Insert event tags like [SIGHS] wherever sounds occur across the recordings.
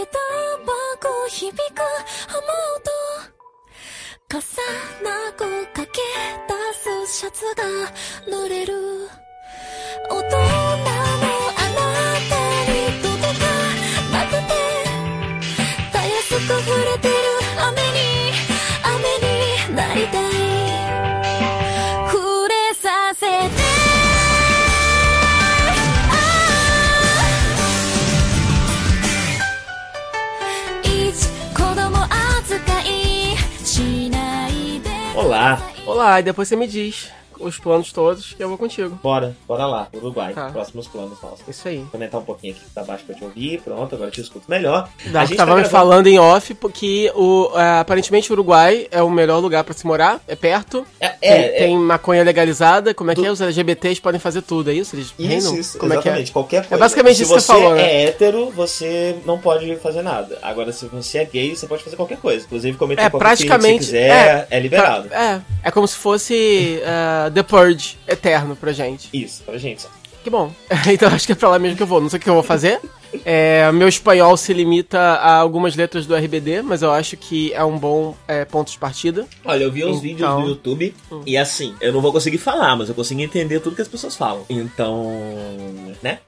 げた番号響く。雨音。傘なごかけ出すシャツが濡れる。Olá, e depois você me diz os planos todos e eu vou contigo. bora, bora lá, Uruguai, Tá. próximos planos nossos. Isso aí. Vou comentar um pouquinho aqui pra baixo pra te ouvir, pronto, agora eu te escuto melhor. Da, a gente tava tá me gravando- falando em off porque o, é, aparentemente o Uruguai é o melhor lugar pra se morar, é perto. É, tem, é, é- tem maconha legalizada, como é que Do- é? Os LGBTs podem fazer tudo, é isso? Eles Isso, reinam? isso, como é que é? exatamente, qualquer coisa. basicamente se isso que você você falou, né? é hétero, você não pode fazer nada. Agora, se você é gay, você pode fazer qualquer coisa. Inclusive, cometer É, qualquer crime que praticamente- você quiser, é, liberado. É, é como se fosse é, The Purge eterno pra gente. Isso, pra gente. Que bom. [LAUGHS] então acho que é pra lá mesmo que eu vou. Não sei o que eu vou fazer. É, meu espanhol se limita a algumas letras do RBD, mas eu acho que é um bom é, ponto de partida. Olha, eu vi uns Então- vídeos no YouTube e assim, eu não vou conseguir falar, mas eu consigo entender tudo que as pessoas falam. Então, né?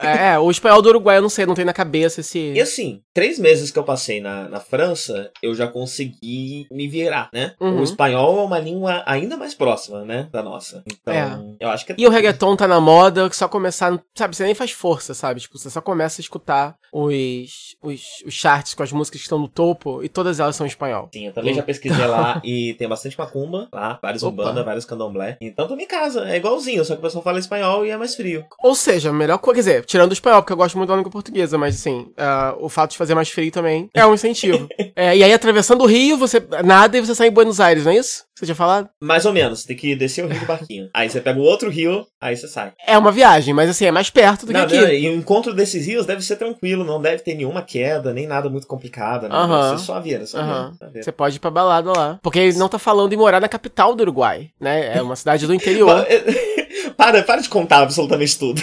É, é, o espanhol do Uruguai eu não sei, não tem na cabeça esse. E assim, três meses que eu passei na, na França, eu já consegui me virar, né? Uhum. O espanhol é uma língua ainda mais próxima, né? Da nossa. Então, É. eu acho que é E o reggaeton tá na moda, que só começar. Sabe, você nem faz força, sabe? Tipo, você só começa a escutar os, os, os charts com as músicas que estão no topo e todas elas são em espanhol. Sim, eu também já pesquisei lá [LAUGHS] e tem bastante macumba lá, vários Opa. umbanda, vários candomblé. Então tô em casa, é igualzinho, só que o pessoal fala espanhol e é mais frio. Ou seja, a melhor coisa, quer dizer, tirando o espanhol, porque eu gosto muito da língua portuguesa, mas assim, ah, o fato de fazer mais frio também é um incentivo. [LAUGHS] É, e aí, atravessando o Rio, você nada e você sai em Buenos Aires, não é isso? Você tinha falado? Mais ou menos, tem que descer o rio do barquinho. aí você pega o outro rio, aí você sai. É uma viagem, mas assim, é mais perto do que Não, aqui. não, e o encontro desses rios deve ser tranquilo, não deve ter nenhuma queda, nem nada muito complicado, né? Deve ser só a vieira, só a Aham. vieira, só a vieira. Você pode ir pra balada lá. Porque ele não tá falando em morar na capital do Uruguai, né? É uma cidade do [LAUGHS] interior. [LAUGHS] para, para de contar absolutamente tudo.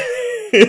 [LAUGHS]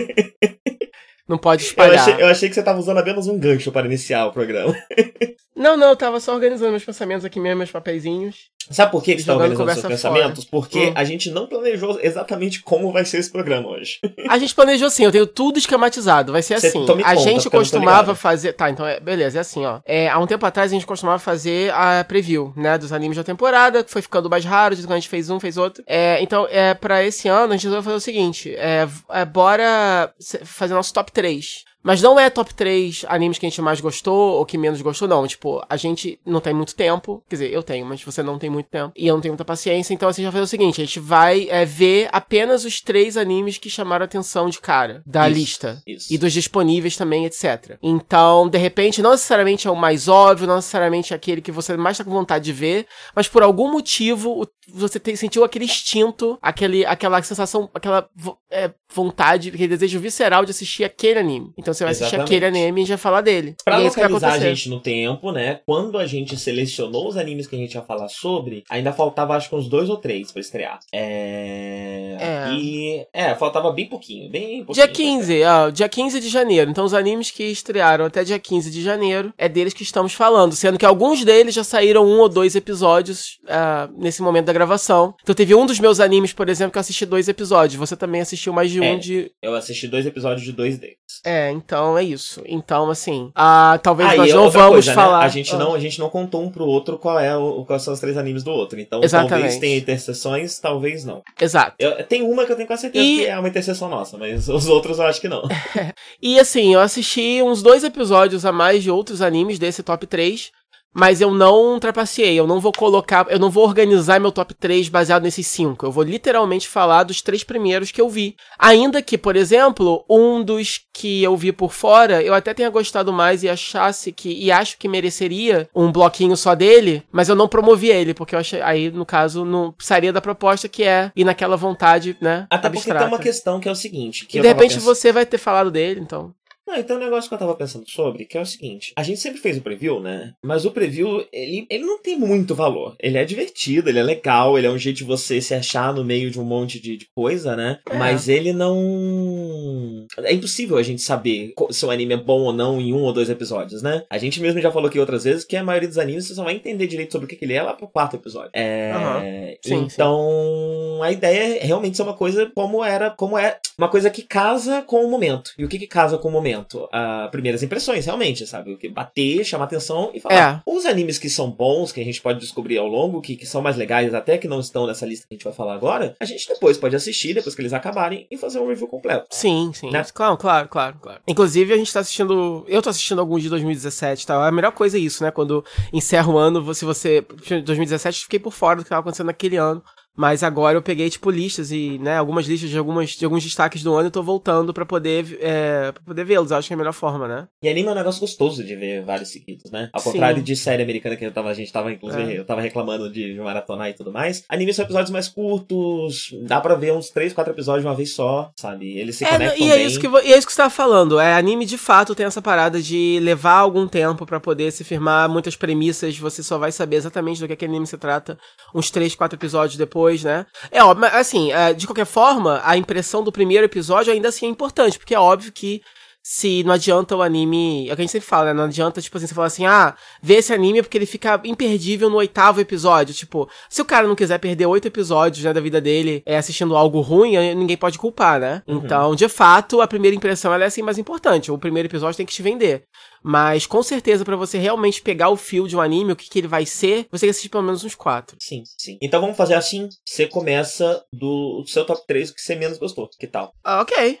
Não pode Eu espalhar. achei, eu achei que você tava usando apenas um gancho para iniciar o programa. [LAUGHS] Não, não, eu tava só organizando meus pensamentos aqui mesmo, meus papeizinhos. Sabe por que, você tá Jogando organizando seus pensamentos? Porque Hum. a gente não planejou exatamente como vai ser esse programa hoje. A gente planejou assim, eu tenho tudo esquematizado. Vai ser Cê assim. a conta, gente eu costumava fazer. Tá, então é, beleza, é assim, ó. É, há um tempo atrás a gente costumava fazer a preview, né? Dos animes da temporada, que foi ficando mais raro, de quando a gente fez um, fez outro. É, então, é, pra esse ano, a gente resolveu fazer o seguinte: é, é, bora fazer nosso top 3. Mas não é top 3 animes que a gente mais gostou ou que menos gostou, não. Tipo, a gente não tem muito tempo. Quer dizer, eu tenho, mas você não tem muito tempo. E eu não tenho muita paciência. Então, assim, a gente vai fazer o seguinte: a gente vai é, ver apenas os três animes que chamaram a atenção de cara da Isso, lista. isso. E dos disponíveis também, etc. Então, de repente, não necessariamente é o mais óbvio, não necessariamente é aquele que você mais tá com vontade de ver, mas por algum motivo você tem- sentiu aquele instinto, aquele, aquela sensação, aquela é, vontade, aquele desejo visceral de assistir aquele anime. Então você vai assistir Exatamente. aquele anime e vai falar dele. Pra e é vai localizar a gente no tempo, né? Quando a gente selecionou os animes que a gente ia falar sobre, ainda faltava acho que uns dois ou três pra estrear. É. É. E. É, faltava bem pouquinho, bem pouquinho. Dia 15, ó, dia 15 de janeiro. Então, os animes que estrearam até dia 15 de janeiro é deles que estamos falando. Sendo que alguns deles já saíram um ou dois episódios ah, nesse momento da gravação. Então, teve um dos meus animes, por exemplo, que eu assisti dois episódios. Você também assistiu mais de É. um de. Eu assisti dois episódios de dois deles. É, então é isso. Então, assim. ah, talvez Ah, nós e não vamos coisa, né? falar. A gente, Ah. não, a gente não contou um pro outro qual é o, quais são os três animes do outro. Então, Exatamente. talvez tenha interseções, talvez não. Exato. Eu, tem uma que eu tenho quase certeza E- que é uma interseção nossa, mas os outros eu acho que não. [LAUGHS] E assim, eu assisti uns dois episódios a mais de outros animes desse top 3. Mas eu não trapaceei, eu não vou colocar, eu não vou organizar meu top 3 baseado nesses cinco. Eu vou literalmente falar dos três primeiros que eu vi. Ainda que, por exemplo, um dos que eu vi por fora, eu até tenha gostado mais e achasse que, e acho que mereceria um bloquinho só dele, mas eu não promovi ele, porque eu achei, aí no caso, não precisaria da proposta que é ir naquela vontade, né, Até porque abstrata. tem uma questão que é o seguinte. Que E de repente você vai ter falado dele, então. Não, então o negócio que eu tava pensando sobre, que é o seguinte, a gente sempre fez o preview, né? Mas o preview, ele, ele não tem muito valor. Ele é divertido, ele é legal, ele é um jeito de você se achar no meio de um monte de, de coisa, né? É. Mas ele não. É impossível a gente saber se o anime é bom ou não em um ou dois episódios, né? A gente mesmo já falou aqui outras vezes que a maioria dos animes você só vai entender direito sobre o que que ele é lá pro quarto episódio. É. Aham. Sim, então, a ideia é realmente ser uma coisa como era, como é, uma coisa que casa com o momento. E o que que casa com o momento? Ah, primeiras impressões, realmente, sabe? O que bater, chamar atenção e falar. Os animes que são bons, que a gente pode descobrir ao longo, que, que são mais legais, até que não estão nessa lista que a gente vai falar agora, a gente depois pode assistir, depois que eles acabarem, e fazer um review completo. Sim, sim. Né? Claro, claro, claro, claro. Inclusive, a gente tá assistindo. Eu tô assistindo alguns de 2017 e tal. A melhor coisa é isso, né? Quando encerra o ano, se você. 2017 eu fiquei por fora do que tava acontecendo naquele ano. Mas agora eu peguei, tipo, listas e, né, algumas listas de, algumas, de alguns destaques do ano e tô voltando pra poder, é, pra poder vê-los. Acho que é a melhor forma, né? E anime é um negócio gostoso de ver vários seguidos, né? Ao Sim. contrário de série americana que eu tava, a gente tava, inclusive, É. eu tava reclamando de, de maratonar e tudo mais. Anime são episódios mais curtos, dá pra ver uns 3, 4 episódios de uma vez só, sabe? Eles se É, conectam e é bem. isso, que, e é isso que você tava falando. É, anime de fato tem essa parada de levar algum tempo pra poder se firmar muitas premissas. Você só vai saber exatamente do que aquele anime se trata uns 3, 4 episódios depois, né? É óbvio, assim, é, de qualquer forma, a impressão do primeiro episódio ainda assim é importante, porque é óbvio que se não adianta o anime. É o que a gente sempre fala, né? Não adianta, tipo assim, você falar assim, ah, vê esse anime porque ele fica imperdível no oitavo episódio. Tipo, se o cara não quiser perder oito episódios, né, da vida dele é, assistindo algo ruim, ninguém pode culpar, né? Uhum. Então, de fato, a primeira impressão ela é assim mais importante. O primeiro episódio tem que te vender. Mas com certeza, pra você realmente pegar o fio de um anime, o que, que ele vai ser, você tem que assistir pelo menos uns quatro. Sim, sim. Então vamos fazer assim: você começa do seu top 3 que você menos gostou. Que tal? Ah, ok.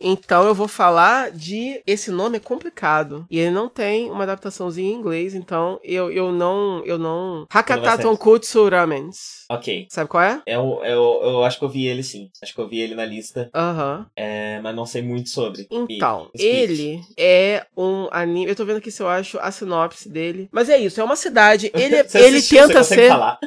Então eu vou falar de. Esse nome é complicado. E ele não tem uma adaptaçãozinha em inglês, então eu, eu não. Eu não. Hakata certo. Tonkutsu Ramens. Ok. Sabe qual é? É o, é o- eu acho que eu vi ele sim. Acho que eu vi ele na lista, Aham. é, mas não sei muito sobre. Então, explique. ele é um anime. Eu tô vendo aqui se eu acho a sinopse dele. Mas é isso, é uma cidade. [LAUGHS] Ele, ele assistiu, tenta ser. falar.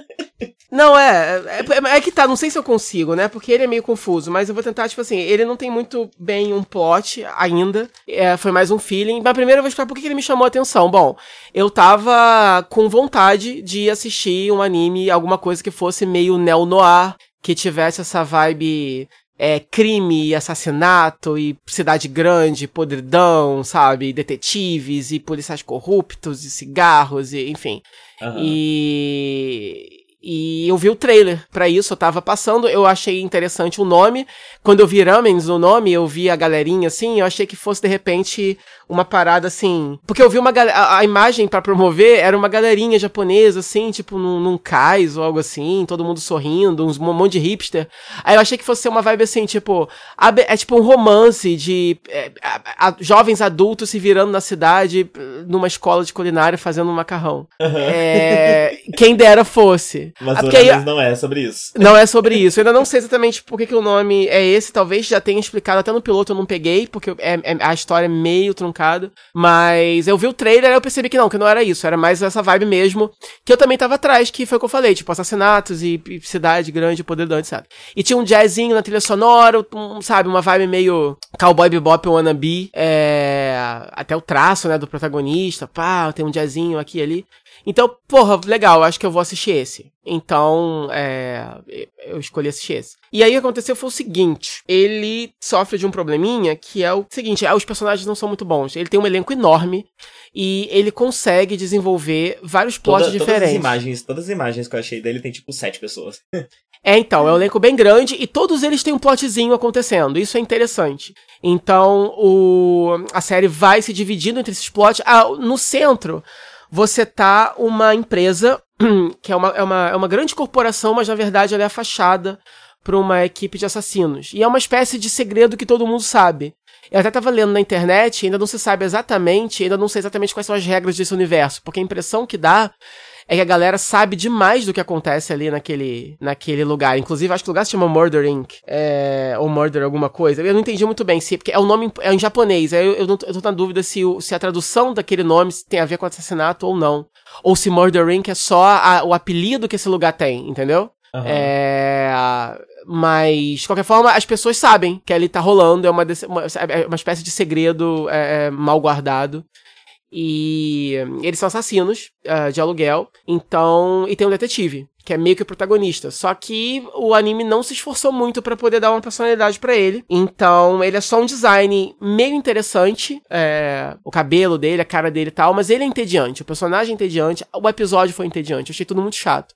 Não, é, é. É que tá, não sei se eu consigo, né? Porque ele é meio confuso, mas eu vou tentar, tipo assim, ele não tem muito bem um plot ainda. É, foi mais um feeling. Mas primeiro eu vou explicar por que ele me chamou a atenção. Bom, eu tava com vontade de assistir um anime, alguma coisa que fosse meio neo-noir, que tivesse essa vibe. É, crime, e assassinato e cidade grande, podridão, sabe? Detetives e policiais corruptos e cigarros e enfim. Aham. E. E eu vi o trailer pra isso, eu tava passando, eu achei interessante o nome. Quando eu vi Ramens no nome, eu vi a galerinha assim, eu achei que fosse de repente uma parada assim. Porque eu vi uma a, a imagem pra promover era uma galerinha japonesa, assim, tipo num, num cais ou algo assim, todo mundo sorrindo, uns, um monte de hipster. Aí eu achei que fosse ser uma vibe assim, tipo. É tipo um romance de é, a- a- jovens adultos se virando na cidade, numa escola de culinária fazendo um macarrão. É, quem dera fosse. Mas Ah, aí- não é sobre isso. não é sobre isso. Eu ainda não sei exatamente por que, que o nome é esse. Talvez já tenha explicado até no piloto, eu não peguei, porque é, é- a história é meio truncada. Mas eu vi o trailer e eu percebi que não, que não era isso. Era mais essa vibe mesmo. Que eu também tava atrás, que foi o que eu falei, tipo, assassinatos e, e cidade grande, poder dante, sabe? E tinha um jazzinho na trilha sonora, um, sabe, uma vibe meio cowboy bebop wannabe. É, até o traço, né, do protagonista. Pá, tem um jazzinho aqui e ali. Então, porra, legal, acho que eu vou assistir esse. Então, é, eu escolhi assistir esse. E aí o que aconteceu foi o seguinte: ele sofre de um probleminha que é o seguinte: é, os personagens não são muito bons. Ele tem um elenco enorme e ele consegue desenvolver vários plots Toda- diferentes. Todas as imagens, todas as imagens que eu achei dele tem tipo sete pessoas. [LAUGHS] É, então, é um elenco bem grande e todos eles têm um plotzinho acontecendo. Isso é interessante. Então, o, a série vai se dividindo entre esses plots. Ah, no centro, você tá uma empresa [CLEARS THROAT] que é uma, é, uma, é uma grande corporação, mas na verdade ela é a fachada para uma equipe de assassinos. E é uma espécie de segredo que todo mundo sabe. Eu até tava lendo na internet, ainda não se sabe exatamente, ainda não sei exatamente quais são as regras desse universo, porque a impressão que dá é que a galera sabe demais do que acontece ali naquele, naquele lugar. Inclusive, acho que o lugar se chama Murder Inc. É, ou Murder alguma coisa. Eu não entendi muito bem, se, porque é o nome é em japonês. Aí eu, eu, não, eu tô na dúvida se, o, se a tradução daquele nome tem a ver com assassinato ou não. Ou se Murder Inc. é só a- o apelido que esse lugar tem, entendeu? Uhum. É, mas, de qualquer forma, as pessoas sabem que ali tá rolando, é uma, uma, é uma espécie de segredo é, é, mal guardado. E eles são assassinos uh, de aluguel, então. E tem um detetive, que é meio que o protagonista. Só que o anime não se esforçou muito para poder dar uma personalidade para ele. Então, ele é só um design meio interessante. É, o cabelo dele, a cara dele e tal, mas ele é entediante. O personagem é entediante, o episódio foi entediante. Eu achei tudo muito chato.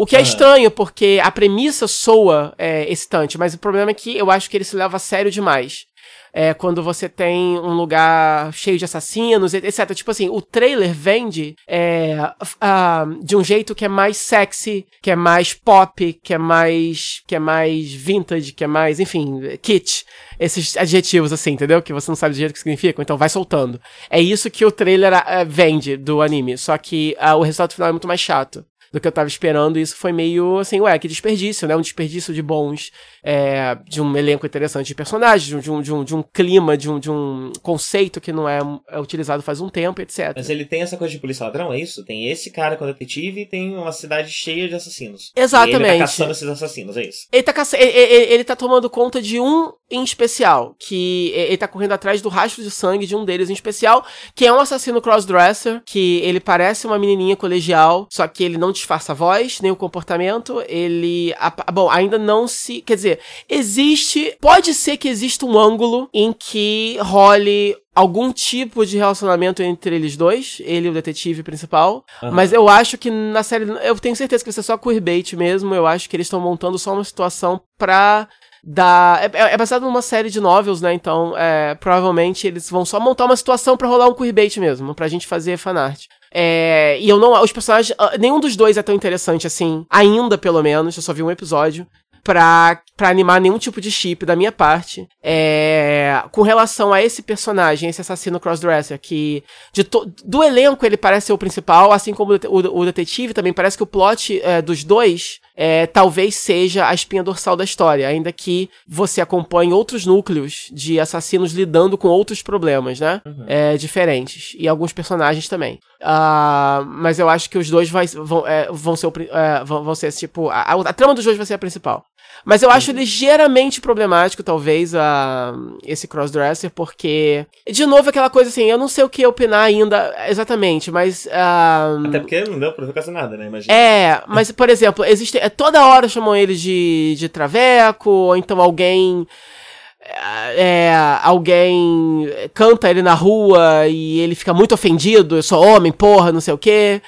O que é uhum. estranho, porque a premissa soa é, excitante, mas o problema é que eu acho que ele se leva a sério demais. É, quando você tem um lugar cheio de assassinos, etc. Tipo assim, o trailer vende é, uh, de um jeito que é mais sexy, que é mais pop, que é mais, que é mais vintage, que é mais, enfim, kit. Esses adjetivos assim, entendeu? Que você não sabe direito o que significam, então vai soltando. É isso que o trailer uh, vende do anime, só que uh, o resultado final é muito mais chato do que eu tava esperando. E isso foi meio assim, ué, que desperdício, né? Um desperdício de bons, é, de um elenco interessante de personagens, de um, de um, de um clima, de um, de um conceito que não é, é utilizado faz um tempo, etc. Mas ele tem essa coisa de polícia ladrão, é isso? Tem esse cara com detetive e tem uma cidade cheia de assassinos. Exatamente. E ele tá caçando esses assassinos, é isso? Ele tá, caça... ele, ele, ele tá tomando conta de um em especial, que ele tá correndo atrás do rastro de sangue de um deles em especial, que é um assassino crossdresser, que ele parece uma menininha colegial, só que ele não disfarça a voz, nem o comportamento, ele... Bom, ainda não se... Quer dizer, existe... Pode ser que exista um ângulo em que role algum tipo de relacionamento entre eles dois, ele e o detetive principal. Uhum. Mas eu acho que na série. Eu tenho certeza que vai ser só queerbait mesmo. Eu acho que eles estão montando só uma situação pra da. É, é, baseado numa série de novels, né? Então, é, provavelmente eles vão só montar uma situação para rolar um queerbait mesmo, pra gente fazer fanart. É, e eu não. Os personagens. Ah, nenhum dos dois é tão interessante assim. Ainda, pelo menos. Eu só vi um episódio pra, pra animar nenhum tipo de chip da minha parte. É, com relação a esse personagem, esse assassino crossdresser, que de to, do elenco ele parece ser o principal, assim como o, o, o detetive também, parece que o plot é, dos dois é, talvez seja a espinha dorsal da história, ainda que você acompanhe outros núcleos de assassinos lidando com outros problemas, né? Uhum. É, diferentes. E alguns personagens também. Uh, mas eu acho que os dois vai, vão, é, vão, ser, é, vão, vão ser tipo. A, a, a, trama dos dois vai ser a principal. Mas eu acho uhum. ligeiramente problemático, talvez, a, esse crossdresser, porque. De novo, aquela coisa assim, eu não sei o que opinar ainda exatamente, mas. Uh, Até porque não deu pra fazer nada, né? Imagina. É, mas, por exemplo, existe. É, toda hora chamam eles de, de traveco, ou então alguém é, alguém canta ele na rua e ele fica muito ofendido, eu sou homem, porra, não sei o quê.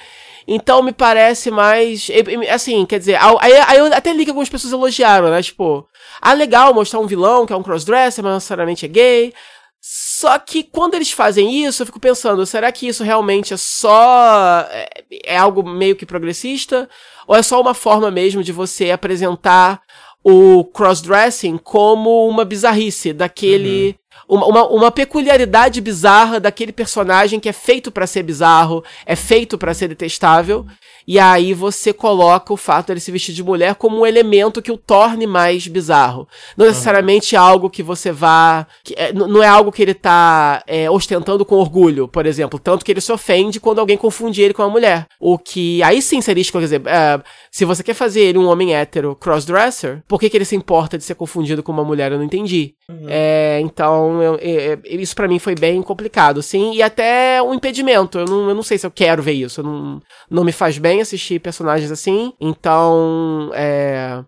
Então me parece mais. Assim, quer dizer, aí, aí eu até li que algumas pessoas elogiaram, né? Tipo, ah, legal mostrar um vilão que é um crossdresser, mas não necessariamente é gay. Só que quando eles fazem isso, eu fico pensando, será que isso realmente é só. é, é algo meio que progressista? Ou é só uma forma mesmo de você apresentar o crossdressing como uma bizarrice daquele. Uhum. Uma, uma, uma, peculiaridade bizarra daquele personagem que é feito para ser bizarro, é feito para ser detestável, e aí você coloca o fato dele se vestir de mulher como um elemento que o torne mais bizarro. Não necessariamente uhum. algo que você vá. Que, é, não é algo que ele tá é, ostentando com orgulho, por exemplo. Tanto que ele se ofende quando alguém confunde ele com uma mulher. O que aí sim seria, quer dizer, é, se você quer fazer ele um homem hétero crossdresser, por que, que ele se importa de ser confundido com uma mulher? Eu não entendi. Uhum. É, então, eu, eu, isso para mim foi bem complicado, sim. E até um impedimento. Eu não, eu não sei se eu quero ver isso. Não, não me faz bem assistir personagens assim. Então, é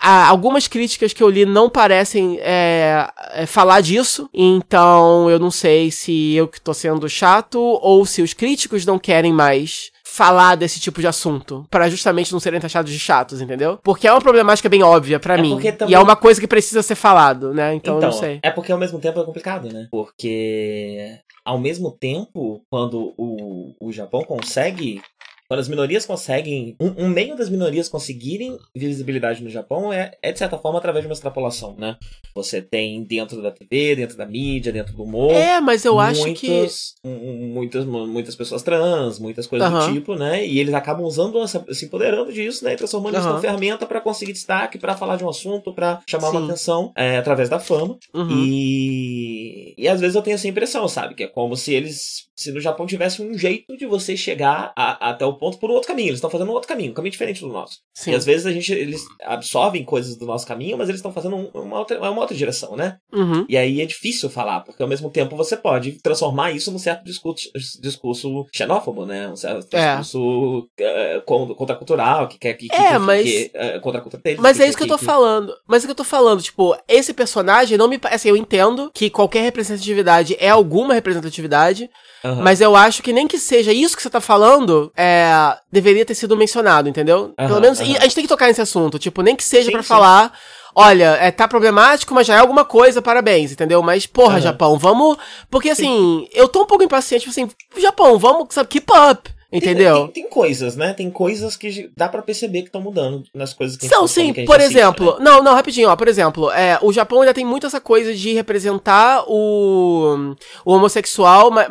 algumas críticas que eu li não parecem é, é, falar disso, então eu não sei se eu que tô sendo chato ou se os críticos não querem mais falar desse tipo de assunto, para justamente não serem taxados de chatos, entendeu? Porque é uma problemática bem óbvia para é mim. Também... E é uma coisa que precisa ser falado, né? Então, então eu não sei. É porque ao mesmo tempo é complicado, né? Porque ao mesmo tempo, quando o, o Japão consegue quando as minorias conseguem. Um, um, meio das minorias conseguirem visibilidade no Japão é, é, de certa forma, através de uma extrapolação, né? Você tem dentro da TV, dentro da mídia, dentro do humor. É, mas eu acho muitos, que. Muitas, muitas pessoas trans, muitas coisas uhum. do tipo, né? E eles acabam usando, se empoderando disso, né? E transformando uhum. isso numa ferramenta para conseguir destaque, para falar de um assunto, para chamar Sim. uma atenção é, através da fama. Uhum. E. E às vezes eu tenho essa impressão, sabe? Que é como se eles. Se no Japão tivesse um jeito de você chegar a, até o ponto por outro caminho. Eles estão fazendo um outro caminho, um caminho diferente do nosso. Sim. E às vezes a gente, eles absorvem coisas do nosso caminho, mas eles estão fazendo um, uma, outra, uma outra direção, né? Uhum. E aí é difícil falar, porque ao mesmo tempo você pode transformar isso num certo discurso, discurso xenófobo, né? Um certo é. discurso é. uh, contracultural, que quer que, que, é, que, mas... que uh, contra a cultura deles. Mas é isso que, eu tô falando. Mas é que eu tô falando, tipo, esse personagem não me assim, eu entendo que qualquer representatividade é alguma representatividade, Uhum. Mas eu acho que nem que seja isso que você tá falando, é, deveria ter sido mencionado, entendeu? Uhum, Pelo menos. Uhum. a gente tem que tocar nesse assunto. Tipo, nem que seja para falar. Olha, é, tá problemático, mas já é alguma coisa, parabéns, entendeu? Mas, porra, Japão, vamos. Porque assim, Sim. eu tô um pouco impaciente, tipo assim, Japão, vamos, sabe, keep up. Entendeu? Tem, tem, tem, coisas, né? Tem coisas que dá para perceber que estão mudando nas coisas que São, a gente sim, por assiste, exemplo. Né? Não, não, rapidinho, ó. Por exemplo, é, o Japão ainda tem muito essa coisa de representar o, o homossexual, mas,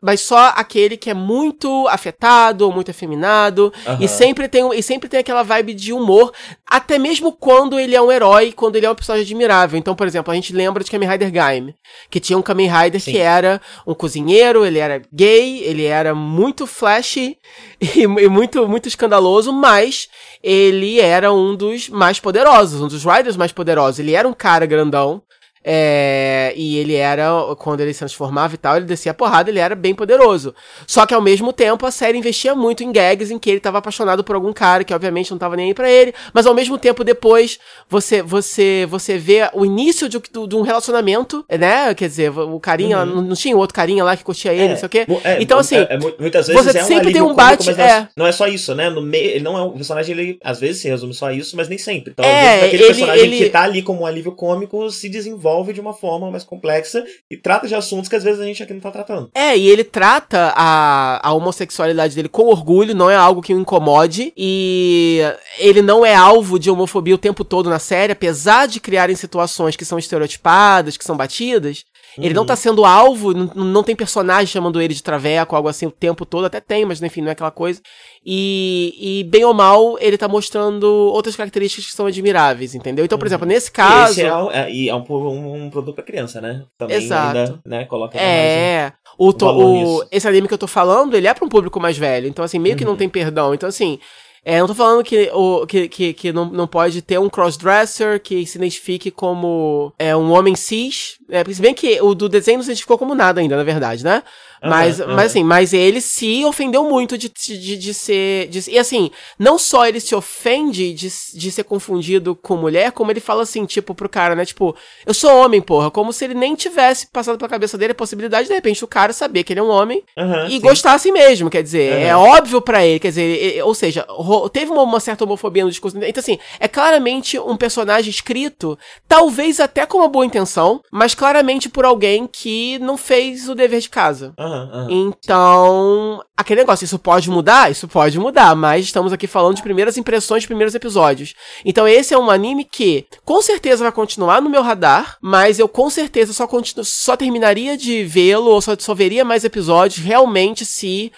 mas, só aquele que é muito afetado muito afeminado. Uhum. E, sempre tem, e sempre tem aquela vibe de humor, até mesmo quando ele é um herói, quando ele é uma personagem admirável. Então, por exemplo, a gente lembra de Kamen Rider Gaime, que tinha um Kamen Rider sim. que era um cozinheiro, ele era gay, ele era muito Flash e, e, muito, muito escandaloso, mas ele era um dos mais poderosos, um dos Riders mais poderosos. Ele era um cara grandão, é, e ele era, quando ele se transformava e tal, ele descia a porrada, ele era bem poderoso. Só que ao mesmo tempo a série investia muito em gags em que ele tava apaixonado por algum cara que obviamente não tava nem aí pra ele, mas ao mesmo tempo depois você você você vê o início de, de, um relacionamento, né? Quer dizer, o carinha, uhum. não, tinha o outro carinha lá que curtia ele, é, não sei o quê. É, então assim, é, é muitas vezes você é sempre tem um bate, não é. não é só isso, né? No meio, ele não é um personagem, ele às vezes se resume só a isso, mas nem sempre. Então, é, às vezes aquele ele, personagem ele... que tá ali como um alívio cômico se desenvolve desenvolve de uma forma mais complexa e trata de assuntos que às vezes a gente aqui não tá tratando. É, e ele trata a, a homossexualidade dele com orgulho, não é algo que o incomode, e ele não é alvo de homofobia o tempo todo na série, apesar de criarem situações que são estereotipadas, que são batidas. Uhum. Ele não tá sendo alvo, não, não tem personagem chamando ele de traveco, algo assim o tempo todo, até tem, mas enfim, não é aquela coisa. E, e, bem ou mal, ele tá mostrando outras características que são admiráveis, entendeu? Então, por uhum. exemplo, nesse caso. E, é, um, é, e é um, um, um, produto pra criança, né? Também Exato. Ainda, né, coloca É. o, to, o esse anime que eu tô falando, ele é pra um público mais velho. Então, assim, meio uhum. que não uhum. tem perdão. Então, assim. É, não tô falando que, o, que, que, que não, não pode ter um crossdresser que se identifique como é, um homem cis. É, se bem que o do desenho não se identificou como nada ainda, na verdade, né? Mas, uhum, mas assim, mas ele se ofendeu muito de, de, de ser. De, e assim, não só ele se ofende de, de ser confundido com mulher, como ele fala assim, tipo, pro cara, né? Tipo, eu sou homem, porra. Como se ele nem tivesse passado pela cabeça dele a possibilidade, de repente, o cara saber que ele é um homem uhum, e sim. gostar assim mesmo. Quer dizer, uhum. é óbvio para ele. Quer dizer, ele, ou seja, teve uma, uma, certa homofobia no discurso. Então, assim, é claramente um personagem escrito, talvez até com uma boa intenção, mas claramente por alguém que não fez o dever de casa. Uhum. Uhum, Então, aquele negócio, isso pode mudar? Isso pode mudar, mas estamos aqui falando de primeiras impressões de primeiros episódios. Então, esse é um anime que com certeza vai continuar no meu radar, mas eu com certeza só, continu só terminaria de vê-lo ou só, só veria mais episódios realmente se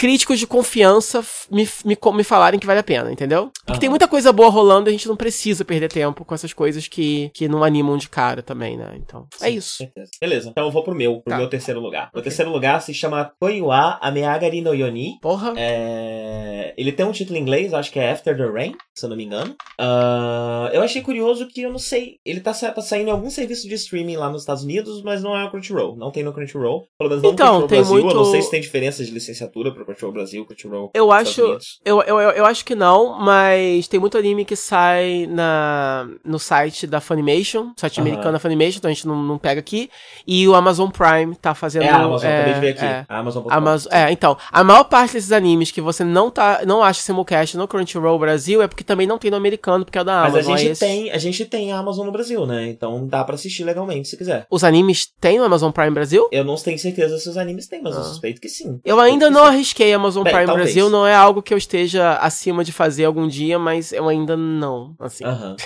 críticos de confiança me, me, me falarem que vale a pena, entendeu? Porque uhum. tem muita coisa boa rolando e a gente não precisa perder tempo com essas coisas que, que não animam de cara também, né? Então, é Sim, é isso. Certeza. Beleza, então eu vou pro meu, pro tá. meu terceiro lugar. Okay. O terceiro lugar se chama Koiwa Ameagari no Yoni. Porra. É... Ele tem um título em inglês, acho que é After the Rain, se eu não me engano. Uh... Eu achei curioso que eu não sei, ele tá, sa tá saindo em algum serviço de streaming lá nos Estados Unidos, mas não é o Crunchyroll. Não tem no Crunchyroll. Pelo menos não então, no Crunchyroll Brasil. Muito... Eu não sei se tem diferença de licenciatura pro Crunchyroll Brasil, Crunchyroll. Eu acho, eu, eu, eu, acho que não, mas tem muito anime que sai na, no site da Funimation, site americano da Funimation, então a gente não, não pega aqui. E o Amazon Prime tá fazendo. É, a Amazon, é, acabei de ver aqui. É, Amazon, Amazon É, então, a maior parte desses animes que você não tá, não acha simulcast no Crunchyroll Brasil é porque também não tem no americano, porque é da Amazon. Mas a gente é tem, a gente tem a Amazon no Brasil, né? Então dá para assistir legalmente se quiser. Os animes tem no Amazon Prime Brasil? Eu não tenho certeza se os animes têm, mas ah. eu suspeito que sim. Eu ainda não sim. Arrisquei Amazon Bem, Prime talvez. Brasil, não é algo que eu esteja acima de fazer algum dia, mas eu ainda não, assim. Uhum.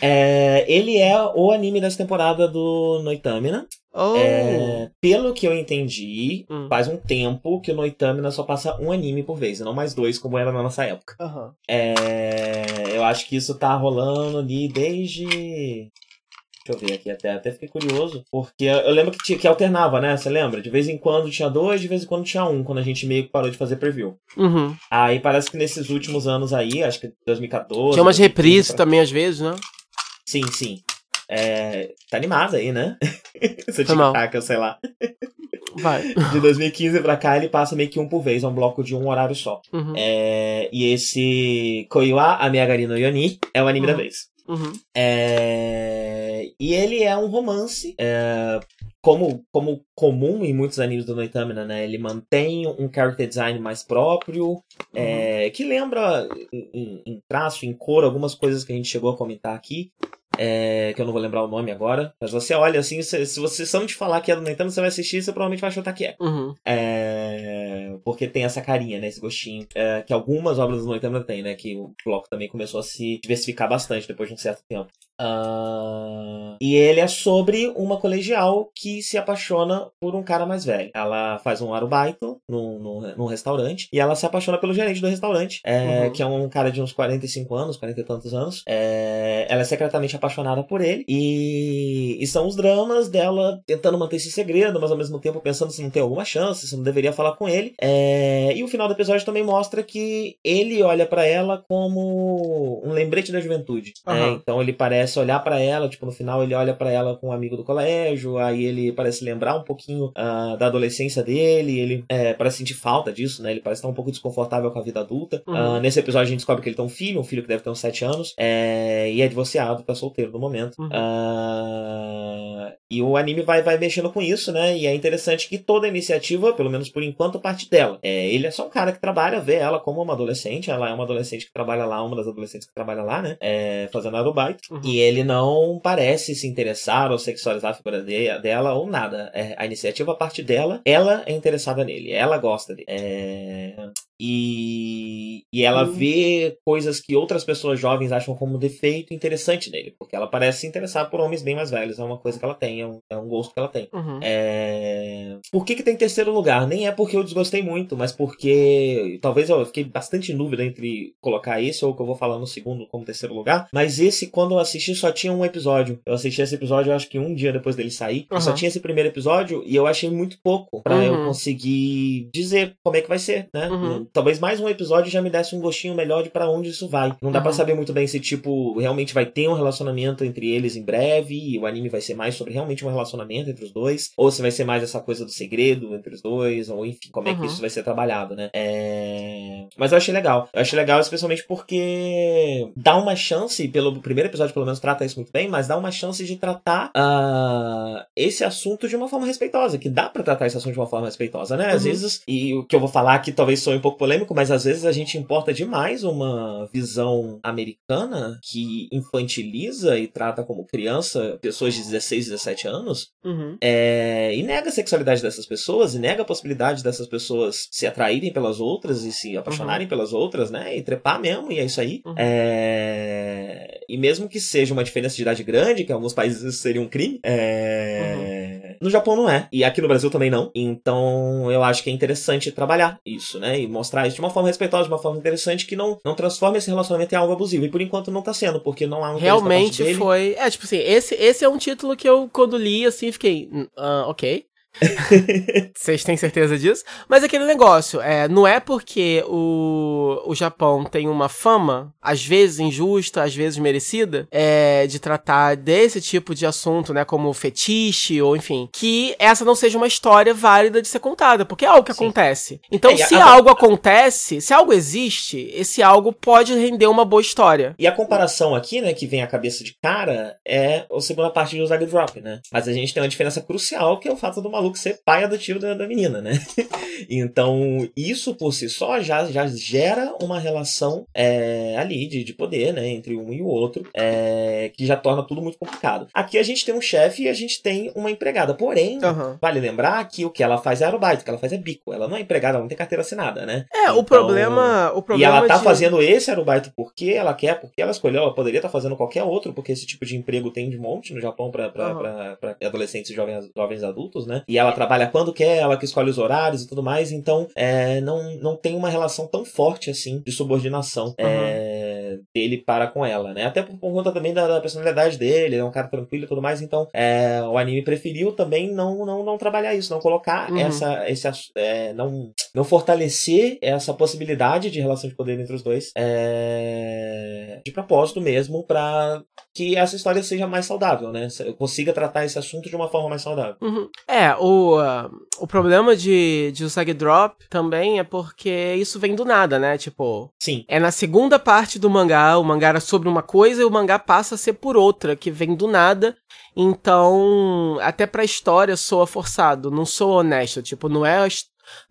é, ele é o anime dessa temporada do Noitamina. Oh. É, pelo que eu entendi, hum. faz um tempo que o Noitamina só passa um anime por vez, e não mais dois, como era na nossa época. Uhum. É, eu acho que isso tá rolando ali desde. Deixa eu ver aqui, até, até fiquei curioso, porque eu lembro que, tinha, que alternava, né? Você lembra? De vez em quando tinha dois, de vez em quando tinha um, quando a gente meio que parou de fazer preview. Uhum. Aí parece que nesses últimos anos aí, acho que 2014. Tinha umas reprises pra... também, às vezes, né? Sim, sim. É, tá animada aí, né? [LAUGHS] Seu tic sei lá. Vai. De 2015 pra cá, ele passa meio que um por vez, é um bloco de um horário só. Uhum. É, e esse Koiwa Amiyagari no Yoni é o anime uhum. da vez. Uhum. É, e ele é um romance. É, como, como comum em muitos animes do Noitamina, né? Ele mantém um character design mais próprio, é, uhum. que lembra em, em, traço, em cor, algumas coisas que a gente chegou a comentar aqui é, que eu não vou lembrar o nome agora. Mas você olha assim, se, se você só te falar que é do Nintendo, você vai assistir você provavelmente vai chutar que é. Uhum. é. Porque tem essa carinha, né? Esse gostinho. É, que algumas obras do Nintendo tem, né? Que o bloco também começou a se diversificar bastante depois de um certo tempo. Uh, e ele é sobre uma colegial que se apaixona por um cara mais velho. Ela faz um arubaito num, num, num restaurante e ela se apaixona pelo gerente do restaurante, é, uhum. que é um cara de uns 45 anos, 40 e tantos anos. É, ela é secretamente apaixonada por ele e, e, são os dramas dela tentando manter esse segredo, mas ao mesmo tempo pensando se não tem alguma chance, se não deveria falar com ele. É, e o final do episódio também mostra que ele olha para ela como um lembrete da juventude. Uhum. então ele parece parece olhar para ela, tipo, no final ele olha para ela com um amigo do colégio, aí ele parece lembrar um pouquinho uh, da adolescência dele, ele é, parece sentir falta disso, né? Ele parece estar um pouco desconfortável com a vida adulta. Uhum. Uh, nesse episódio a gente descobre que ele tem um filho, um filho que deve ter uns 7 anos, é, e é divorciado, tá solteiro no momento. Uhum. Uh, e o anime vai, vai mexendo com isso, né? E é interessante que toda a iniciativa, pelo menos por enquanto, parte dela. É, ele é só um cara que trabalha, vê ela como uma adolescente, ela é uma adolescente que trabalha lá, uma das adolescentes que trabalha lá, né? É, fazendo arubaito. Uhum. E ele não parece se interessar ou sexualizar a figura dela ou nada. É, a iniciativa parte dela, ela é interessada nele, ela gosta dele. É... E, e ela uhum. vê coisas que outras pessoas jovens acham como defeito interessante nele, porque ela parece se interessar por homens bem mais velhos, é uma coisa que ela tem, é um, é um gosto que ela tem. Uhum. É... Por que, que tem terceiro lugar? Nem é porque eu desgostei muito, mas porque talvez eu fiquei bastante em dúvida entre colocar esse ou o que eu vou falar no segundo como terceiro lugar, mas esse, quando eu assisti, só tinha um episódio. Eu assisti esse episódio, eu acho que um dia depois dele sair, uhum. só tinha esse primeiro episódio e eu achei muito pouco para uhum. eu conseguir dizer como é que vai ser, né? Talvez mais um episódio já me desse um gostinho melhor de para onde isso vai. Não dá uhum. para saber muito bem se, tipo, realmente vai ter um relacionamento entre eles em breve e o anime vai ser mais sobre realmente um relacionamento entre os dois, ou se vai ser mais essa coisa do segredo entre os dois, ou enfim, como é que uhum. isso vai ser trabalhado, né? É... Mas eu achei legal. Eu achei legal especialmente porque dá uma chance, pelo primeiro episódio pelo menos trata isso muito bem, mas dá uma chance de tratar uh, esse assunto de uma forma respeitosa, que dá para tratar esse assunto de uma forma respeitosa, né? Às uhum. vezes, e o que eu vou falar aqui talvez soe um pouco polêmico, mas às vezes a gente importa demais uma visão americana que infantiliza e trata como criança pessoas de 16, 17 anos uhum. é, e nega a sexualidade dessas pessoas e nega a possibilidade dessas pessoas se atraírem pelas outras e se apaixonarem uhum. pelas outras, né? E trepar mesmo, e é isso aí. Uhum. É, e mesmo que seja uma diferença de idade grande, que em alguns países isso seria um crime, é, uhum. no Japão não é. E aqui no Brasil também não. Então eu acho que é interessante trabalhar isso, né? E mostrar isso de uma forma respeitosa, de uma forma interessante, que não, não transforme esse relacionamento em algo abusivo. E por enquanto não tá sendo, porque não há um Realmente foi. É, tipo assim, esse, esse é um título que eu, quando li, assim, fiquei. Uh, ok. [LAUGHS] Vocês têm certeza disso? Mas aquele negócio, é, não é porque o, o Japão tem uma fama, às vezes injusta, às vezes merecida, é, de tratar desse tipo de assunto, né, como fetiche ou enfim, que essa não seja uma história válida de ser contada, porque é algo que Sim. acontece. Então, é, se a... algo acontece, se algo existe, esse algo pode render uma boa história. E a comparação aqui, né, que vem à cabeça de cara, é a segunda parte de Usagi Drop, né? Mas a gente tem uma diferença crucial, que é o fato do maluco ser pai adotivo da, da menina, né? [LAUGHS] então, isso por si só já, já gera uma relação é, ali de, de poder, né? Entre um e o outro, é, que já torna tudo muito complicado. Aqui a gente tem um chefe e a gente tem uma empregada. Porém, uhum. vale lembrar que o que ela faz é aerobaito, o que ela faz é bico. Ela não é empregada, ela não tem carteira assinada, né? É, então, o problema. O problema e ela tá de... fazendo esse aerobaito porque ela quer, porque ela escolheu, ela poderia estar tá fazendo qualquer outro, porque esse tipo de emprego tem de monte no Japão para uhum. adolescentes e jovens, jovens adultos, né? E ela trabalha quando quer, ela que escolhe os horários e tudo mais, então é, não, não tem uma relação tão forte assim de subordinação. Uhum. É, dele para com ela, né? Até por, conta também da, da, personalidade dele, ele é um cara tranquilo e tudo mais, então é, o anime preferiu também não, não, não trabalhar isso, não colocar uhum. essa, esse, é, não, não fortalecer essa possibilidade de relação de poder entre os dois é, de propósito mesmo para que essa história seja mais saudável, né? Eu consiga tratar esse assunto de uma forma mais saudável. Uhum. É, o, uh, o problema de, de Usagi Drop também é porque isso vem do nada, né? Tipo, Sim. é na segunda parte do mangá, o mangá era sobre uma coisa e o mangá passa a ser por outra, que vem do nada. Então, até pra história soa forçado, não soa honesto. Tipo, não é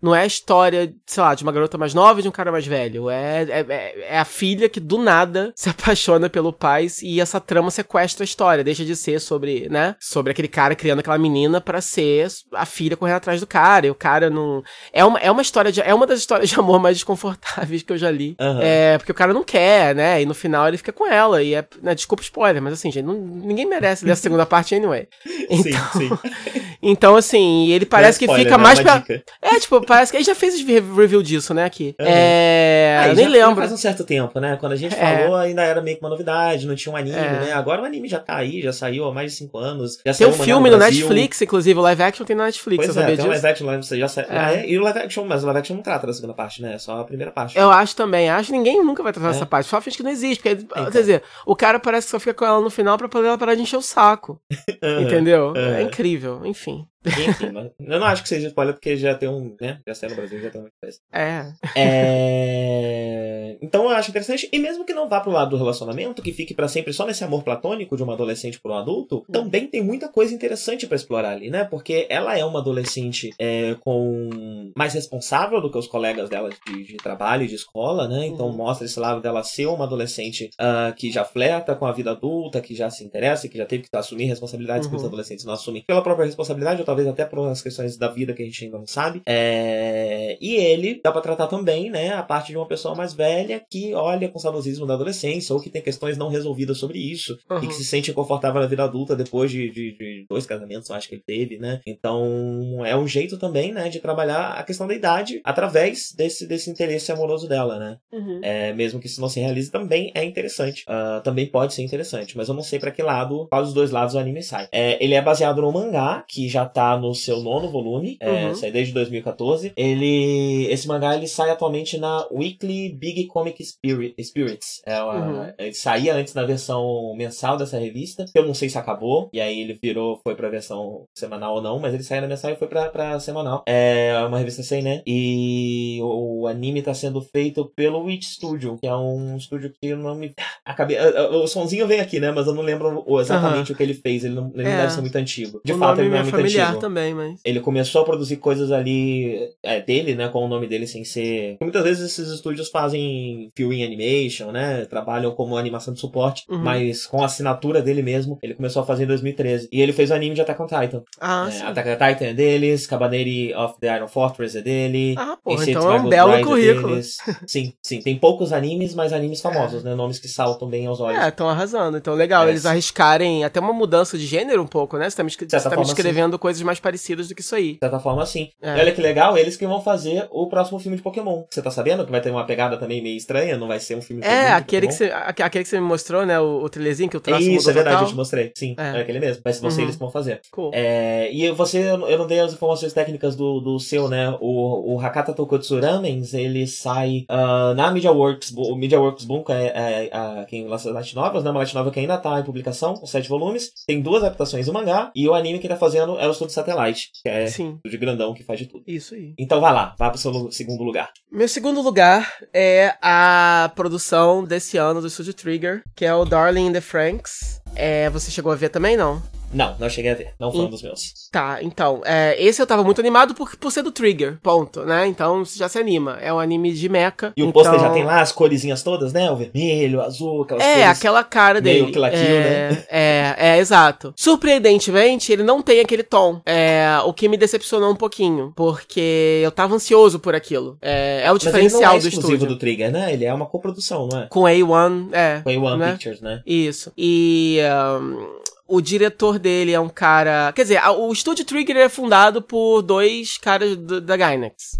não é a história, sei lá, de uma garota mais nova e de um cara mais velho. É, é, é, é a filha que do nada [LAUGHS] se apaixona pelo pai e essa trama sequestra a história. Deixa de ser sobre, né? Sobre aquele cara criando aquela menina para ser a filha correndo atrás do cara. E o cara não. É uma, é uma história de. É uma das histórias de amor mais desconfortáveis que eu já li. Uhum. É, porque o cara não quer, né? E no final ele fica com ela. E é. Né, desculpa spoiler, mas assim, gente, não, ninguém merece ler a segunda parte anyway. [LAUGHS] Então, sim, sim. [LAUGHS] então assim, ele parece que spoiler, fica né? mais pra. Dica. É, tipo, tipo, parece que a gente já fez review disso, né, aqui. Uhum. É. Ah, eu nem já, lembro. faz um certo tempo, né? Quando a gente é. falou, ainda era meio que uma novidade, não tinha um anime, é. né? Agora o anime já tá aí, já saiu há mais de 5 anos. Já tem um filme no, no Netflix, inclusive, o live action tem no Netflix, pois é, tem disso? live action já sa... é. é. E o live action, mas o live action não trata da segunda parte, né? É só a primeira parte. Eu né? acho também, acho que ninguém nunca vai tratar é. essa parte. Só finge que não existe, porque, então. quer dizer, o cara parece que só fica com ela no final pra poder ela parar de encher o saco. [LAUGHS] Entendeu? É incrível, enfim. Enfim, eu não acho que seja spoiler porque já tem um, né? Já saiu no Brasil, já tem uma coisa. É. é. Então eu acho interessante. E mesmo que não vá pro lado do relacionamento, que fique para sempre só nesse amor platônico de uma adolescente por um adulto, também tem muita coisa interessante para explorar ali, né? Porque ela é uma adolescente é, com mais responsável do que os colegas dela de, de trabalho e de escola, né? Então uhum. mostra esse lado dela ser uma adolescente uh, que já flerta com a vida adulta, que já se interessa, que já teve que assumir responsabilidades uhum. que os adolescentes não assumem pela própria responsabilidade talvez até por umas questões da vida que a gente ainda não sabe. É... E ele dá pra tratar também, né, a parte de uma pessoa mais velha que olha com saudosismo da adolescência ou que tem questões não resolvidas sobre isso uhum. e que se sente inconfortável na vida adulta depois de, de, de dois casamentos, eu acho que ele teve, né? Então é um jeito também, né, de trabalhar a questão da idade através desse, desse interesse amoroso dela, né? Uhum. É, mesmo que isso não se realize, também é interessante. Uh, também pode ser interessante, mas eu não sei para que lado, qual dos dois lados o anime sai. É, ele é baseado no mangá, que já tá no seu nono volume, é, uhum. sai desde 2014. Ele, esse mangá ele sai atualmente na Weekly Big Comic Spirit, Spirits. É uma, uhum. Ele saía antes na versão mensal dessa revista. Eu não sei se acabou, e aí ele virou, foi pra versão semanal ou não, mas ele saiu na mensal e foi pra, pra semanal. É uma revista sem, né? E o, o anime tá sendo feito pelo Witch Studio, que é um estúdio que eu não me. [SIGHS] Acabei. O, sonzinho vem aqui, né? Mas eu não lembro exatamente o que ele fez. Ele não, ele é. deve ser muito antigo. De o fato, ele não é, é muito familiar antigo. também, mas. Ele começou a produzir coisas ali é, dele, né? Com o nome dele sem ser. Muitas vezes esses estúdios fazem viewing animation, né? Trabalham como animação de suporte, uhum. mas com a assinatura dele mesmo, ele começou a fazer em 2013. E ele fez o anime de Attack on Titan. Ah, é, sim. Attack on Titan é deles, Cabaneri of the Iron Fortress é dele. Ah, porra, então é um belo é currículo. É sim, sim. Tem poucos animes, mas animes famosos, né? Nomes que saltam bem aos olhos. É, estão arrasando. Então legal, é. eles arriscarem até uma mudança de gênero um pouco, né? Você tá me, você tá me escrevendo sim. coisas mais parecidas do que isso aí. De certa forma, sim. É. E olha que legal, eles que vão fazer o próximo filme de Pokémon. Você tá sabendo que vai ter uma pegada também meio estranha? Não vai ser um filme É, aquele que, você, aquele que você me mostrou, né? O, o que o traço Isso, é verdade, total. eu te mostrei. Sim, é, é aquele mesmo. Ser você uhum. eles que vão fazer. Cool. É, e você, eu não dei as informações técnicas do, do seu, né? O, o Hakata Tokotsu Ramens, ele sai uh, na Media Works. O Media Works Bunka é, é, é, quem lança Light Novels, né? Uma Light Novel que ainda tá em publicação, com sete volumes. Tem duas adaptações do mangá. E o anime que tá fazendo é o Estúdio Satellite, que é Sim. de grandão que faz de tudo. Isso aí. Então vai lá, vá pro seu segundo lugar. Meu segundo lugar é a produção desse ano do Studio Trigger, que é o Darling in the Franks. É, você chegou a ver também, não? Não, não cheguei a ver. Não foi um dos meus. Tá, então. É, esse eu tava muito animado por, por ser do Trigger, ponto, né? Então já se anima. É um anime de mecha. E o então... pôster já tem lá as coresinhas todas, né? O vermelho, o azul, aquelas É, aquela cara dele. Meio Kill é, né? É, é, exato. Surpreendentemente, ele não tem aquele tom. É, o que me decepcionou um pouquinho. Porque eu tava ansioso por aquilo. É, é o diferencial Mas ele não é do estúdio. do Trigger, né? Ele é uma coprodução, não é? Com A1, é. Com A1 né? Pictures, né? Isso. E. Um, o diretor dele é um cara. Quer dizer, o estúdio Trigger é fundado por dois caras do, da Gainax.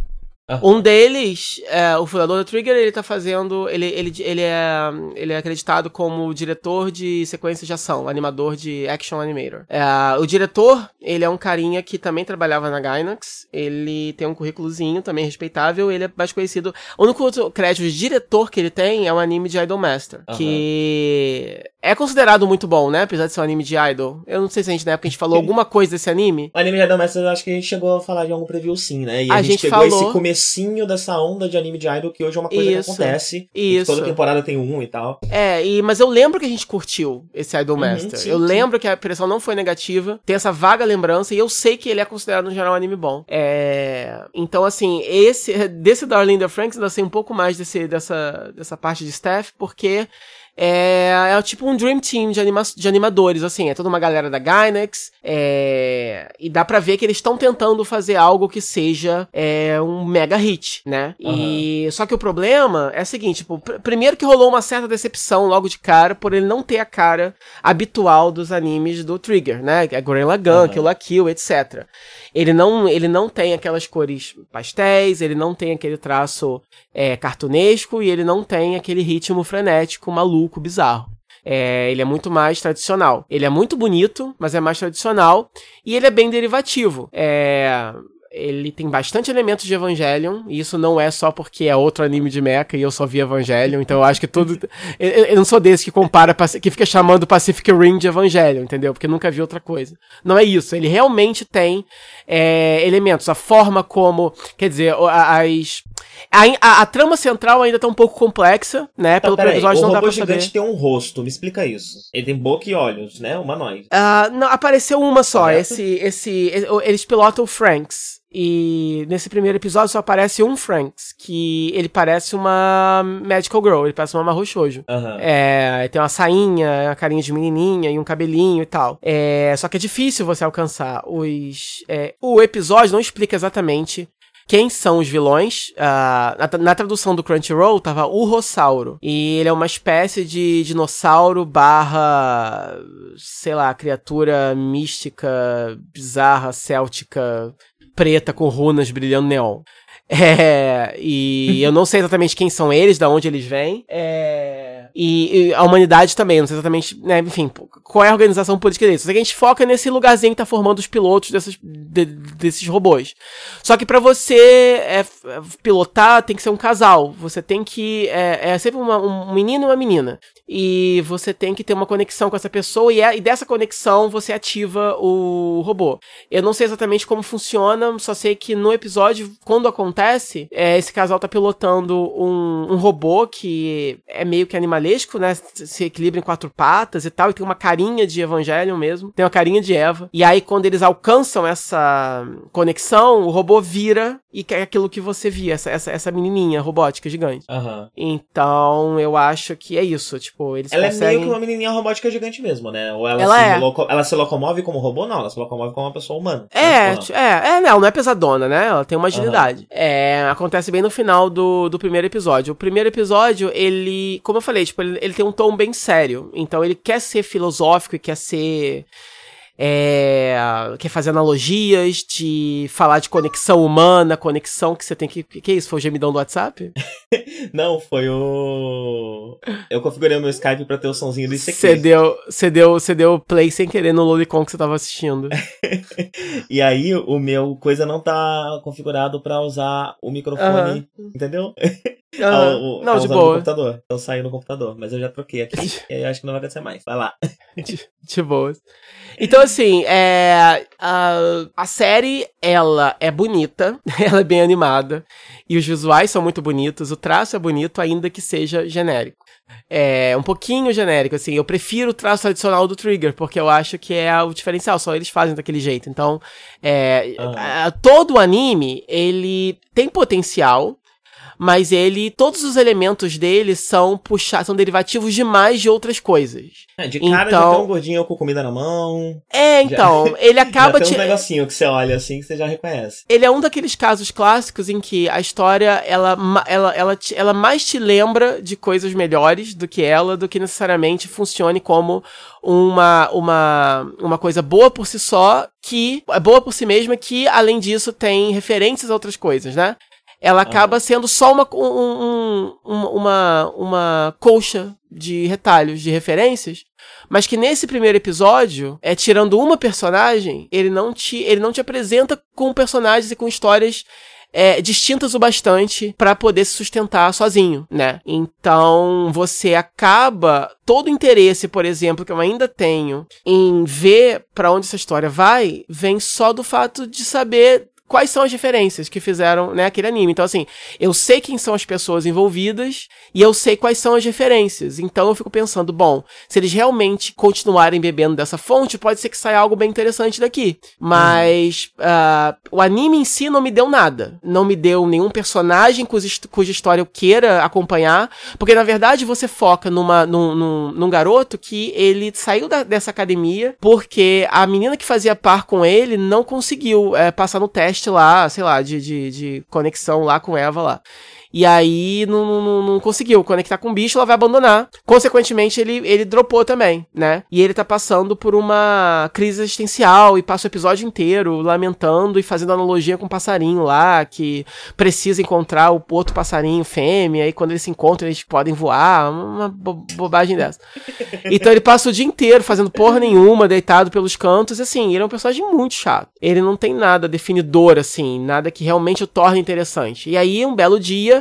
Uhum. Um deles, é, o fundador da Trigger, ele tá fazendo. Ele, ele, ele, é, ele é acreditado como diretor de sequências de ação, animador de action animator. É, o diretor, ele é um carinha que também trabalhava na Gainax. Ele tem um currículozinho também respeitável. Ele é mais conhecido. O único crédito de diretor que ele tem é um anime de Idolmaster. Uhum. Que é considerado muito bom, né? Apesar de ser um anime de idol. Eu não sei se a gente na época a gente falou alguma coisa desse anime. O anime de Idolmaster, eu acho que a gente chegou a falar de algum preview sim, né? E a, a gente, gente pegou falou... esse comecinho dessa onda de anime de idol, que hoje é uma coisa isso, que acontece. Isso. Toda temporada tem um e tal. É, e, mas eu lembro que a gente curtiu esse Idol uhum, Master. Sim, eu sim. lembro que a pressão não foi negativa, tem essa vaga lembrança, e eu sei que ele é considerado no geral um anime bom. É... Então, assim, esse [LAUGHS] desse Darlinda Franks, ainda sei um pouco mais desse, dessa, dessa parte de staff, porque é, é tipo um Dream Team de, anima de animadores, assim, é toda uma galera da Gainax, é, e dá pra ver que eles estão tentando fazer algo que seja é, um mega hit, né? Uhum. E só que o problema é o seguinte, tipo, pr primeiro que rolou uma certa decepção logo de cara por ele não ter a cara habitual dos animes do Trigger, né? É Gurren Lagann, uhum. Kill la Kill, etc. Ele não, ele não tem aquelas cores pastéis, ele não tem aquele traço é, cartunesco e ele não tem aquele ritmo frenético, maluco, bizarro. É, ele é muito mais tradicional. Ele é muito bonito, mas é mais tradicional. E ele é bem derivativo. É, ele tem bastante elementos de Evangelion, e isso não é só porque é outro anime de mecha e eu só vi Evangelion, então eu acho que tudo. [LAUGHS] eu, eu, não sou desse que compara, que fica chamando Pacific Rim de Evangelion, entendeu? Porque nunca vi outra coisa. Não é isso, ele realmente tem é, elementos, a forma como. Quer dizer, as. A, a, a, trama central ainda tá um pouco complexa, né? Tá, Pelo tá, episódio não dá pra saber. O robô gigante tem um rosto, me explica isso. Ele tem boca e olhos, né? Humanoide. Uh, não, apareceu uma só. Esse, esse, eles pilotam o Franks. E nesse primeiro episódio só aparece um Franks, que ele parece uma Magical Girl, ele parece uma Maru Shoujo. Uhum. É, tem uma sainha, uma carinha de menininha e um cabelinho e tal. É, só que é difícil você alcançar os... É, o episódio não explica exatamente quem são os vilões. Uh, na, na, tradução do Crunchyroll tava o Rossauro. E ele é uma espécie de dinossauro barra, sei lá, criatura mística, bizarra, céltica, preta com runas brilhando neon. É, e eu não sei exatamente quem são eles, da onde eles vêm. É, e, e, a humanidade também, não sei exatamente, né, enfim, qual é a organização política deles. Só que a gente foca nesse lugarzinho que tá formando os pilotos desses, de, desses robôs. Só que para você é, pilotar, tem que ser um casal. Você tem que. É, é sempre uma, um menino e uma menina. E você tem que ter uma conexão com essa pessoa, e, é, e dessa conexão você ativa o robô. Eu não sei exatamente como funciona, só sei que no episódio, quando acontece é, esse casal tá pilotando um, um robô que é meio que animalesco, né? Se equilibra em quatro patas e tal, e tem uma carinha de Evangelion mesmo, tem uma carinha de Eva. E aí, quando eles alcançam essa conexão, o robô vira e é aquilo que você via, essa, essa, essa menininha robótica gigante. Uhum. Então, eu acho que é isso, tipo, eles Ela conseguem... é meio que uma menininha robótica gigante mesmo, né? Ou ela, ela se, é. loco... ela se locomove como robô? Não, ela se locomove como uma pessoa humana. É, é, é, não, não é pesadona, né? Ela tem uma agilidade. Uhum. É, acontece bem no final do, do primeiro episódio. O primeiro episódio, ele, como eu falei, tipo, ele, ele tem um tom bem sério. Então, ele quer ser filosófico e quer ser é, quer fazer analogias, de falar de conexão humana, conexão que você tem que. Que é isso? Foi o gemidão do WhatsApp? [LAUGHS] Não, foi o. Eu configurei o meu Skype pra ter o somzinho do ICQ. Você deu, você deu, deu play sem querer no Lolicon que você tava assistindo. [LAUGHS] e aí, o meu coisa não tá configurado pra usar o microfone, entendeu? Uhum. não, de boa. Computador. Então saiu no computador. Mas eu já troquei aqui [LAUGHS] e acho que não vai acontecer mais. Vai lá. [LAUGHS] De, de boa. Então, assim, é, a, a série, ela é bonita, [LAUGHS] ela é bem animada, e os visuais são muito bonitos, o traço é bonito, ainda que seja genérico. É um pouquinho genérico, assim. Eu prefiro o traço tradicional do Trigger, porque eu acho que é o diferencial, só eles fazem daquele jeito. Então, é, ah. todo o anime, ele tem potencial, mas ele, todos os elementos dele são puxados, são derivativos demais de outras coisas. É, de cara então, já tem um gordinho com comida na mão. É, então, [LAUGHS] já, ele acaba... já tem um negocinho que você olha assim que você já reconhece. Ele é um daqueles casos clássicos em que a história, ela, ela, ela, ela mais te lembra de coisas melhores do que ela, do que necessariamente funcione como uma, uma, uma coisa boa por si só, que é boa por si mesma, que além disso tem referências a outras coisas, né? Ela acaba uhum. sendo só uma, um, um, uma, uma colcha de retalhos, de referências, mas que nesse primeiro episódio, é tirando uma personagem, ele não te, ele não te apresenta com personagens e com histórias é, distintas o bastante para poder se sustentar sozinho, né? Então você acaba todo o interesse, por exemplo, que eu ainda tenho em ver para onde essa história vai, vem só do fato de saber quais são as diferenças que fizeram, né, aquele anime. Então, assim, eu sei quem são as pessoas envolvidas e eu sei quais são as referências. Então, eu fico pensando, bom, se eles realmente continuarem bebendo dessa fonte, pode ser que saia algo bem interessante daqui. Mas uh, o anime em si não me deu nada. Não me deu nenhum personagem cuja, cuja história eu queira acompanhar. Porque, na verdade, você foca numa, num, num, num garoto que ele saiu da, dessa academia porque a menina que fazia par com ele não conseguiu é, passar no teste teste lá, sei lá, de, de, de conexão lá com Eva lá. E aí não, não, não, conseguiu conectar com o bicho, ela vai abandonar. Consequentemente, ele, ele dropou também, né? E ele tá passando por uma crise existencial e passa o episódio inteiro lamentando e fazendo analogia com o um passarinho lá, que precisa encontrar o outro passarinho fêmea, e quando eles se encontram, eles podem voar. Uma bo bobagem dessa. [LAUGHS] Então ele passa o dia inteiro fazendo porra nenhuma, deitado pelos cantos. E assim, ele é um personagem muito chato. Ele não tem nada definidor, assim, nada que realmente o torne interessante. E aí, um belo dia,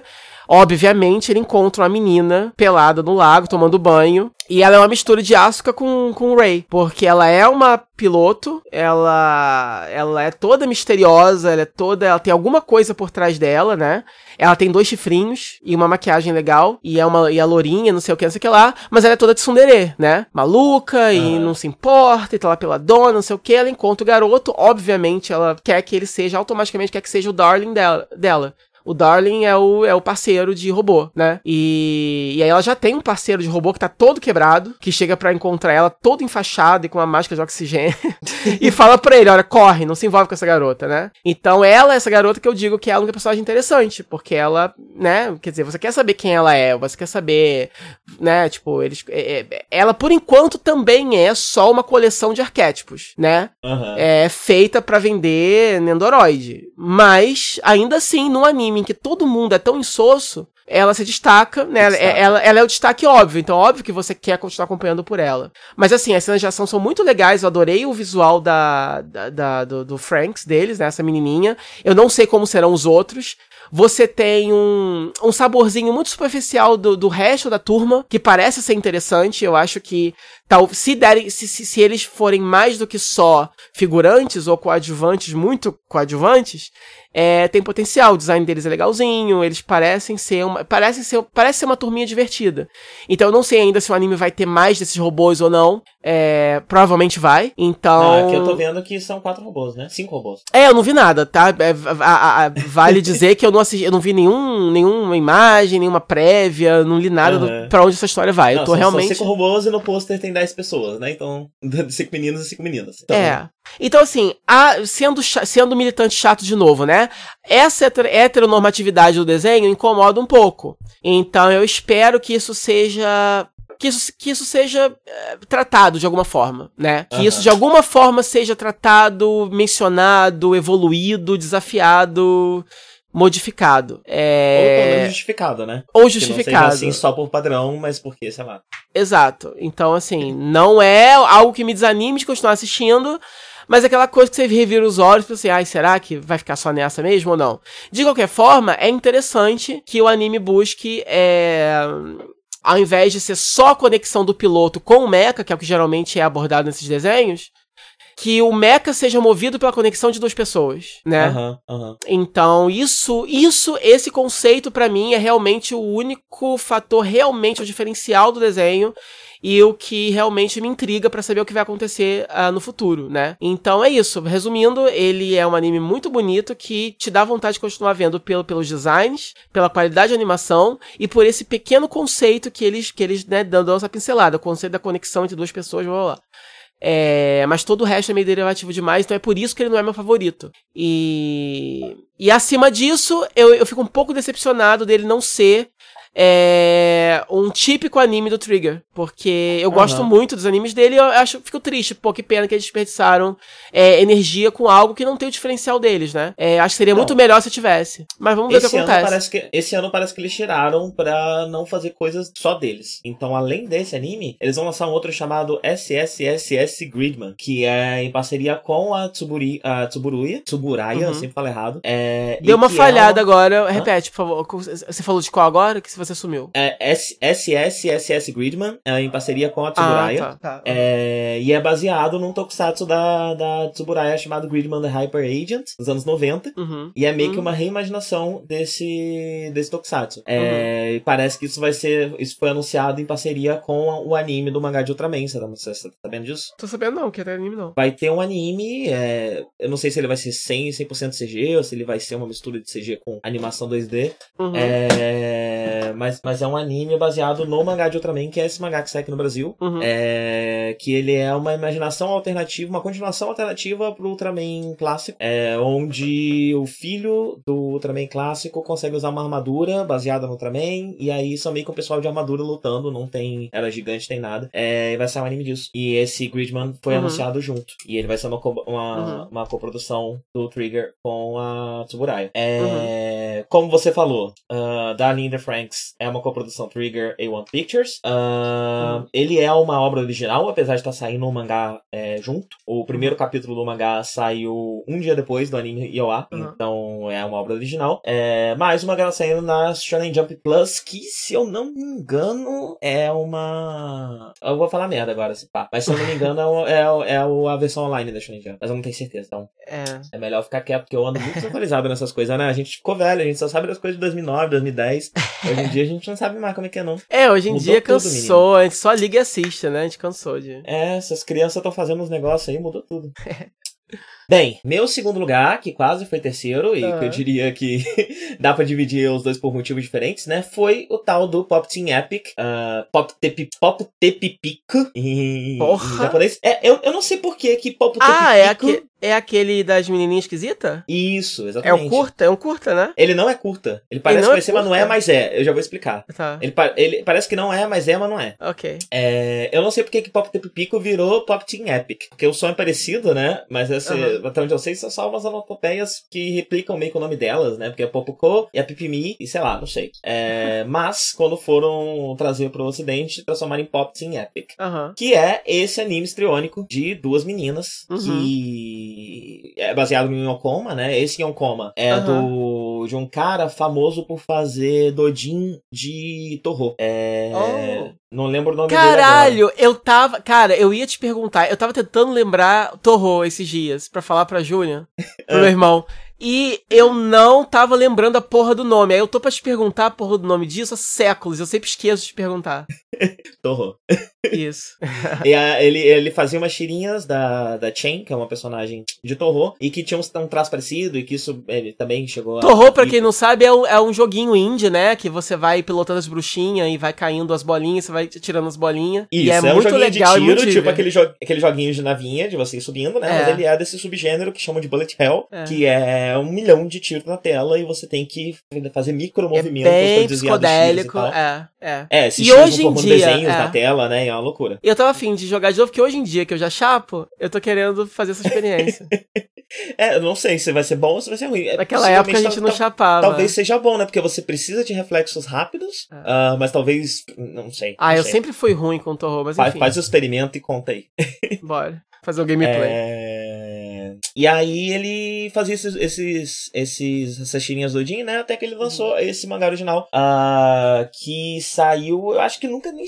Obviamente, ele encontra uma menina pelada no lago, tomando banho. E ela é uma mistura de Asuka com, com Ray. Porque ela é uma piloto, ela ela é toda misteriosa, ela é toda. Ela tem alguma coisa por trás dela, né? Ela tem dois chifrinhos e uma maquiagem legal. E é uma e a lourinha, não sei o que, não sei o que lá. Mas ela é toda de tsundere, né? Maluca e não se importa, e tá lá pela dona, não sei o que. Ela encontra o garoto. Obviamente, ela quer que ele seja, automaticamente quer que seja o darling dela. dela. O Darling é o, é o parceiro de robô, né? E, e aí ela já tem um parceiro de robô que tá todo quebrado, que chega para encontrar ela todo enfaixado e com uma máscara de oxigênio. [LAUGHS] e fala pra ele: olha, corre, não se envolve com essa garota, né? Então ela é essa garota que eu digo que é uma personagem interessante, porque ela, né? Quer dizer, você quer saber quem ela é, você quer saber, né? Tipo, eles. É, é, ela, por enquanto, também é só uma coleção de arquétipos, né? Uhum. É feita para vender Nendoroid. Mas, ainda assim, no anime em que todo mundo é tão insosso, ela se destaca, né? Ela, é, ela, ela, é o destaque óbvio, então óbvio que você quer continuar acompanhando por ela. Mas assim, as cenas de ação são muito legais, eu adorei o visual da, da, da do, do, Franks deles, né? Essa menininha. Eu não sei como serão os outros. Você tem um, um saborzinho muito superficial do, do resto da turma, que parece ser interessante. Eu acho que tal, se, derem, se, se, se eles forem mais do que só figurantes ou coadjuvantes, muito coadjuvantes, é, tem potencial. O design deles é legalzinho, eles parecem ser uma, parecem ser, parece ser uma turminha divertida. Então eu não sei ainda se o anime vai ter mais desses robôs ou não. É, provavelmente vai. Então. Não, aqui eu tô vendo que são quatro robôs, né? Cinco robôs. É, eu não vi nada, tá? É, a, a, vale [LAUGHS] dizer que eu não assisti, eu não vi nenhum, nenhuma imagem, nenhuma prévia, não li nada uhum. do, pra onde essa história vai. Não, eu tô são, realmente. São cinco robôs e no pôster tem dez pessoas, né? Então, [LAUGHS] cinco meninos e cinco meninas. Então, é. Então, assim, a, sendo, sendo militante chato de novo, né? Essa heteronormatividade do desenho incomoda um pouco. Então, eu espero que isso seja que isso, que isso seja é, tratado de alguma forma, né? Que uhum. isso de alguma forma seja tratado, mencionado, evoluído, desafiado, modificado. É... Ou justificado, né? Ou justificado. Que assim só por padrão, mas porque, sei lá. Exato. Então, assim, não é algo que me desanime de continuar assistindo, mas é aquela coisa que você revira os olhos e pensa assim, ai, será que vai ficar só nessa mesmo ou não? De qualquer forma, é interessante que o anime busque é, ao invés de ser só a conexão do piloto com o mecha, que é o que geralmente é abordado nesses desenhos, que o mecha seja movido pela conexão de duas pessoas, né? Uhum, uhum. Então, isso, isso, esse conceito para mim é realmente o único fator realmente o diferencial do desenho e o que realmente me intriga para saber o que vai acontecer uh, no futuro, né? Então é isso. Resumindo, ele é um anime muito bonito que te dá vontade de continuar vendo pelo, pelos designs, pela qualidade de animação e por esse pequeno conceito que eles, que eles né, dão essa pincelada, o conceito da conexão entre duas pessoas, blá blá. É, mas todo o resto é meio derivativo demais, então é por isso que ele não é meu favorito. E, e acima disso, eu, eu fico um pouco decepcionado dele não ser é um típico anime do Trigger. Porque eu uhum. gosto muito dos animes dele e eu acho, fico triste, pô, que pena que eles desperdiçaram é, energia com algo que não tem o diferencial deles, né? É, acho que seria não. muito melhor se tivesse. Mas vamos ver o que acontece. Parece que, esse ano parece que eles tiraram pra não fazer coisas só deles. Então, além desse anime, eles vão lançar um outro chamado SSSS Gridman, que é em parceria com a, Tsuburi, a Tsuburuya, Tsuburaya, uhum. eu sempre falo errado. É, Deu uma falhada é uma... agora, Hã? repete, por favor. Você falou de qual agora? Que você sumiu. É SSSS Gridman, é em parceria com a Tsuburaya. Ah, tá. tá. É, e é baseado num tokusatsu da, da Tsuburaya chamado Gridman The Hyper Agent, dos anos 90. Uhum. E é meio uhum. que uma reimaginação desse, desse tokusatsu. É, uhum. E parece que isso vai ser. Isso foi anunciado em parceria com o anime do mangá de Ultraman. Você tá, você tá sabendo disso? Tô sabendo não, que é anime não. Vai ter um anime. É, eu não sei se ele vai ser 100, 100% CG ou se ele vai ser uma mistura de CG com animação 2D. Uhum. É, mas, mas é um anime baseado no mangá de Ultraman, que é esse mangá que sai aqui no Brasil. Uhum. É, que ele é uma imaginação alternativa, uma continuação alternativa pro Ultraman clássico. É, onde o filho do Ultraman clássico consegue usar uma armadura baseada no Ultraman. E aí são meio que um pessoal de armadura lutando. Não tem. Era gigante, tem nada. É, vai ser um anime disso. E esse Gridman foi uhum. anunciado junto. E ele vai ser uma, co uma, uhum. uma coprodução do Trigger com a Tsuburaya. É, uhum. Como você falou, uh, da Linda Franks é uma coprodução Trigger A1 Pictures. Uh, ele é uma obra original, apesar de estar saindo um mangá é, junto. O primeiro capítulo do mangá saiu um dia depois do anime Iowa, então é uma obra original. É, mais uma galera saindo na Shonen Jump Plus, que se eu não me engano é uma. Eu vou falar merda agora, se pá. Mas se eu não me engano é, é, é a versão online da Shonen Jump. Mas eu não tenho certeza, então. É. É melhor ficar quieto, porque eu ando muito desatualizado [LAUGHS] nessas coisas, né? A gente ficou velho, a gente só sabe das coisas de 2009, 2010. Hoje em dia a gente não sabe mais como é que é, não. É, hoje em mudou dia cansou, a gente só liga e assiste, né? A gente cansou de. É, essas crianças estão fazendo uns negócios aí, mudou tudo. [LAUGHS] Bem, meu segundo lugar, que quase foi terceiro, e uhum. que eu diria que [LAUGHS] dá para dividir os dois por motivos diferentes, né? Foi o tal do Pop Team Epic. Uh, Pop Tepi, Pop Tepipic em, em japonês. É, eu, eu não sei por que que Pop Tepipic... Ah, é aquele... É aquele das menininhas esquisita? Isso, exatamente. É o curta? É um curta, né? Ele não é curta. Ele parece que vai é mas não é, mas é. Eu já vou explicar. Tá. Ele, ele, parece que não é, mas é, mas não é. Ok. É, eu não sei porque que Pop Team Pico virou Pop Team Epic. Porque o som é parecido, né? Mas esse, uhum. até onde eu sei, são só umas anotopeias que replicam meio que o nome delas, né? Porque é Popuko e a Pipimi, e sei lá, não sei. É, [LAUGHS] mas, quando foram trazer pro ocidente, transformaram em Pop Team Epic. Uhum. Que é esse anime estriônico de duas meninas uhum. Que é baseado em Yonkoma, né? Esse Yonkoma é uhum. do de um cara famoso por fazer Dodin de Torro. É, oh. Não lembro o nome Caralho, dele Caralho, eu tava. Cara, eu ia te perguntar. Eu tava tentando lembrar Torro esses dias para falar pra Júlia, [LAUGHS] pro meu irmão. E eu não tava lembrando a porra do nome. Aí eu tô pra te perguntar a porra do nome disso há séculos. Eu sempre esqueço de te perguntar. [LAUGHS] Torro. Isso. [LAUGHS] a, ele, ele fazia umas tirinhas da, da Chen, que é uma personagem de Torro, e que tinha um, um traço parecido, e que isso ele também chegou Torro, pra quem não sabe, é um, é um joguinho indie, né? Que você vai pilotando as bruxinhas e vai caindo as bolinhas, você vai tirando as bolinhas. Isso, e é, é muito um joguinho legal de tiro, tipo aquele, jo aquele joguinho de navinha, de você ir subindo, né? É. Mas ele é desse subgênero que chamam de Bullet Hell, é. que é um milhão de tiros na tela e você tem que fazer micro movimentos é bem psicodélico, é, é. É, esses e hoje em dia, desenhos é. na tela, né? É uma loucura. Eu tava afim de jogar de novo, porque hoje em dia que eu já chapo, eu tô querendo fazer essa experiência. [LAUGHS] é, eu não sei se vai ser bom ou se vai ser ruim. É, Naquela época a gente não chapava. Talvez seja bom, né? Porque você precisa de reflexos rápidos, uh, mas talvez, não sei. Ah, não eu sei. sempre fui ruim com o Torro, mas enfim. Faz, faz o experimento e conta aí. [LAUGHS] Bora. Fazer o gameplay. É... E aí ele fazia esses, esses, esses essas tirinhas do Jin, né? Até que ele lançou uhum. esse mangá original. Uh, que saiu, eu acho que nunca nem.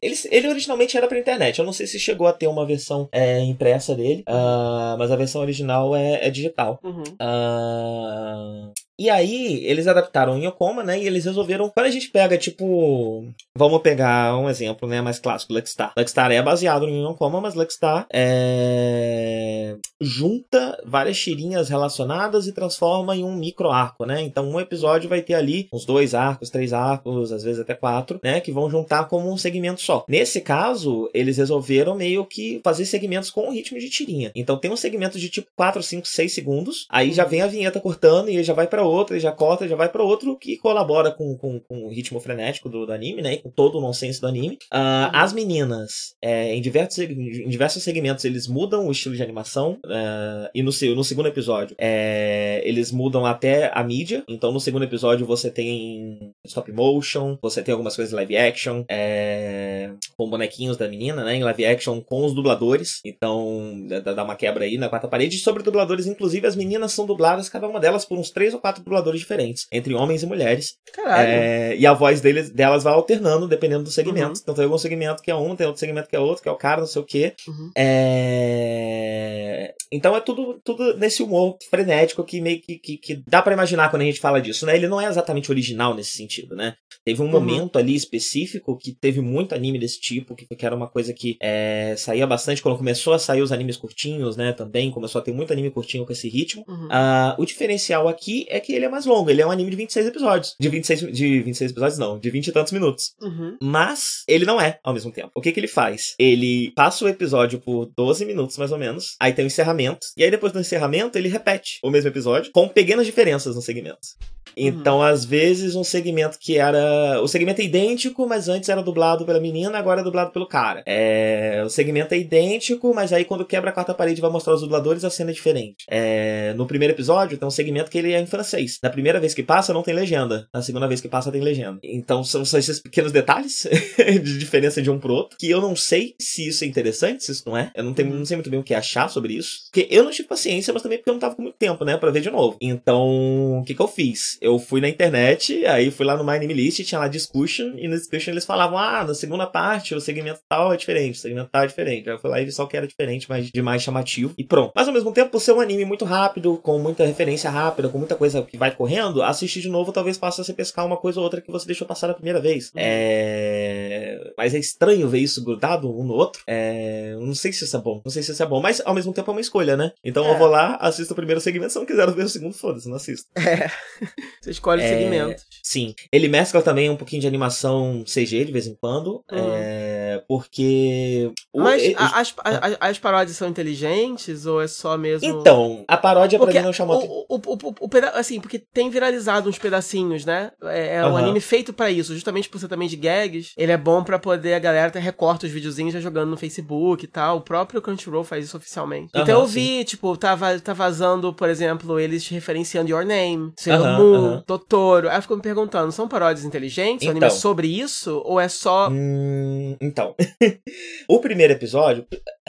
Ele, ele originalmente era pra internet. Eu não sei se chegou a ter uma versão é, impressa dele. Uh, mas a versão original é, é digital. Uhum. Uh, e aí, eles adaptaram em Yokoma, né? E eles resolveram. Quando a gente pega, tipo. Vamos pegar um exemplo, né? Mais clássico, Luckstar. Luckstar é baseado em Yokoma, mas Luckstar é. junta várias tirinhas relacionadas e transforma em um micro arco, né? Então, um episódio vai ter ali uns dois arcos, três arcos, às vezes até quatro, né? Que vão juntar como um segmento só. Nesse caso, eles resolveram meio que fazer segmentos com o ritmo de tirinha. Então, tem um segmento de tipo 4, 5, 6 segundos. Aí já vem a vinheta cortando e já vai para outro, e já corta, já vai para outro, que colabora com, com, com o ritmo frenético do, do anime, né? Com todo o nonsense do anime. Uh, as meninas, é, em, diversos, em diversos segmentos, eles mudam o estilo de animação. Uh, e no, no segundo episódio, é, eles mudam até a mídia. Então, no segundo episódio, você tem stop motion, você tem algumas coisas live action, é, com bonequinhos da menina, né? Em live action com os dubladores. Então, dá uma quebra aí na quarta parede. Sobre dubladores, inclusive, as meninas são dubladas, cada uma delas, por uns três ou quatro dubladores diferentes, entre homens e mulheres. Caralho. É, e a voz deles, delas vai alternando dependendo do segmento. Uhum. Então tem algum segmento que é um, tem outro segmento que é outro, que é o cara, não sei o quê. Uhum. É... Então é tudo, tudo nesse humor frenético que meio que, que, que dá para imaginar quando a gente fala disso, né? Ele não é exatamente original nesse sentido, né? Teve um uhum. momento ali específico que teve muito anime desse tipo, que, que era uma coisa que é, saía bastante quando começou a sair os animes curtinhos, né? Também começou a ter muito anime curtinho com esse ritmo. Uh, o diferencial aqui é que ele é mais longo, ele é um anime de 26 episódios. De 26, de 26 episódios, não, de 20 e tantos minutos. Uhum. Mas ele não é ao mesmo tempo. O que, que ele faz? Ele passa o episódio por 12 minutos, mais ou menos. Aí tem o encerramento. E aí, depois do encerramento, ele repete o mesmo episódio, com pequenas diferenças nos segmentos. Então, uhum. às vezes, um segmento que era. O segmento é idêntico, mas antes era dublado pela menina, agora é dublado pelo cara. É... O segmento é idêntico, mas aí quando quebra a quarta parede vai mostrar os dubladores, a cena é diferente. É... No primeiro episódio, tem um segmento que ele é em francês. Na primeira vez que passa, não tem legenda. Na segunda vez que passa, tem legenda. Então, são, são esses pequenos detalhes [LAUGHS] de diferença de um pro outro, que eu não sei se isso é interessante, se isso não é. Eu não, tenho, não sei muito bem o que achar sobre isso. Porque eu não tive paciência, mas também porque eu não tava com muito tempo, né, pra ver de novo. Então, o que que eu fiz? eu fui na internet, aí fui lá no My Anime List, tinha lá discussion, e no discussion eles falavam, ah, na segunda parte o segmento tal é diferente, o segmento tal é diferente. Aí eu fui lá e vi só que era diferente, mas de mais chamativo, e pronto. Mas ao mesmo tempo, por ser um anime muito rápido, com muita referência rápida, com muita coisa que vai correndo, assistir de novo talvez faça você pescar uma coisa ou outra que você deixou passar a primeira vez. Uhum. É... Mas é estranho ver isso grudado um no outro. É... Não sei se isso é bom, não sei se isso é bom, mas ao mesmo tempo é uma escolha, né? Então é. eu vou lá, assisto o primeiro segmento, se não quiser ver o segundo, foda-se, não assisto. É. [LAUGHS] Você escolhe é, segmentos. Sim. Ele mescla também um pouquinho de animação CG de vez em quando. Hum. É, porque. Mas o, as, as, as, paródias são inteligentes ou é só mesmo. Então, a paródia porque pra mim não chamou. O, o, o, o peda... Assim, porque tem viralizado uns pedacinhos, né? É, é um anime feito para isso, justamente por ser também de gags. Ele é bom para poder a galera ter recorta os videozinhos já jogando no Facebook e tal. O próprio Crunchyroll faz isso oficialmente. então eu vi, sim. tipo, tá, tá vazando, por exemplo, eles referenciando Your Name, Sailor Moon, Totoro. Aí eu fico me perguntando, são paródias inteligentes? Então, o anime é sobre isso? Ou é só. Hum, então. [LAUGHS] o primeiro episódio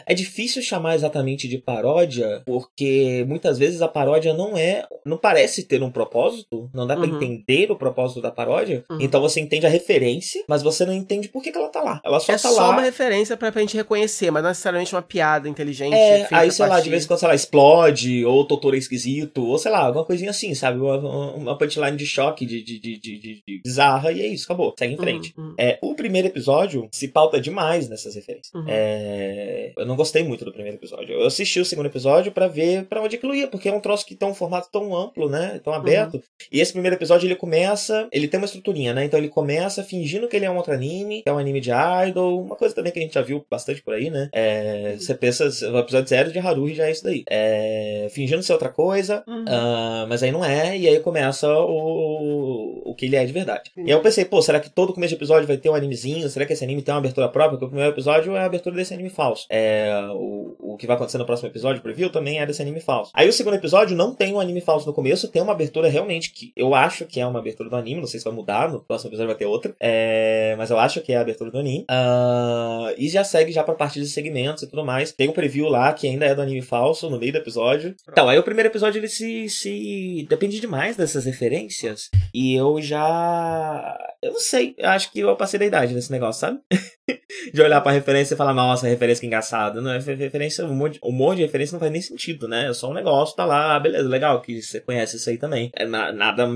é difícil chamar exatamente de paródia, porque muitas vezes a paródia não é. não parece ter um propósito, não dá para uhum. entender o propósito da paródia. Uhum. Então você entende a referência, mas você não entende por que, que ela tá lá. Ela só é tá só lá. É só uma referência pra, pra gente reconhecer, mas não necessariamente uma piada inteligente. É, aí sei lá, de vez em quando, sei lá, explode, ou o Totoro é esquisito, ou sei lá, alguma coisinha assim, sabe? Uma, uma punchline de choque, de, de, de, de, de bizarra, e é isso, acabou. Segue em frente. Uhum. É, o primeiro episódio se pauta demais nessas referências. Uhum. É, eu não gostei muito do primeiro episódio. Eu assisti o segundo episódio para ver para onde aquilo ia, porque é um troço que tem um formato tão amplo, né? Tão aberto. Uhum. E esse primeiro episódio ele começa, ele tem uma estruturinha, né? Então ele começa fingindo que ele é um outro anime, que é um anime de idol, uma coisa também que a gente já viu bastante por aí, né? É, você pensa, o episódio zero de Haruhi já é isso daí. É, fingindo ser outra coisa, uh, mas aí não é, e aí começa o, o que ele é de verdade. E aí eu pensei, pô, será que todo começo de episódio vai ter um animezinho? Será que esse anime tem uma abertura própria? Porque o primeiro episódio é a abertura desse anime falso. É, o, o que vai acontecer no próximo episódio, preview, também é desse anime falso. Aí o segundo episódio não tem um anime falso no começo, tem uma abertura realmente que eu acho que é uma abertura do anime, não sei se vai mudar, no próximo episódio vai ter outra, é, mas eu acho que é a abertura do anime. Uh, e já segue já pra parte de segmentos e tudo mais. Tem um preview lá que ainda é do anime falso no meio do episódio. Então, aí o primeiro episódio ele se, se depende demais dessas referências e eu já eu não sei, acho que eu passei da idade nesse negócio, sabe? [LAUGHS] de olhar pra referência e falar, nossa, referência que engraçada. Não, é referência, um monte, um monte de referência não faz nem sentido, né? É só um negócio, tá lá, ah, beleza, legal, que você conhece isso aí também. É na, nada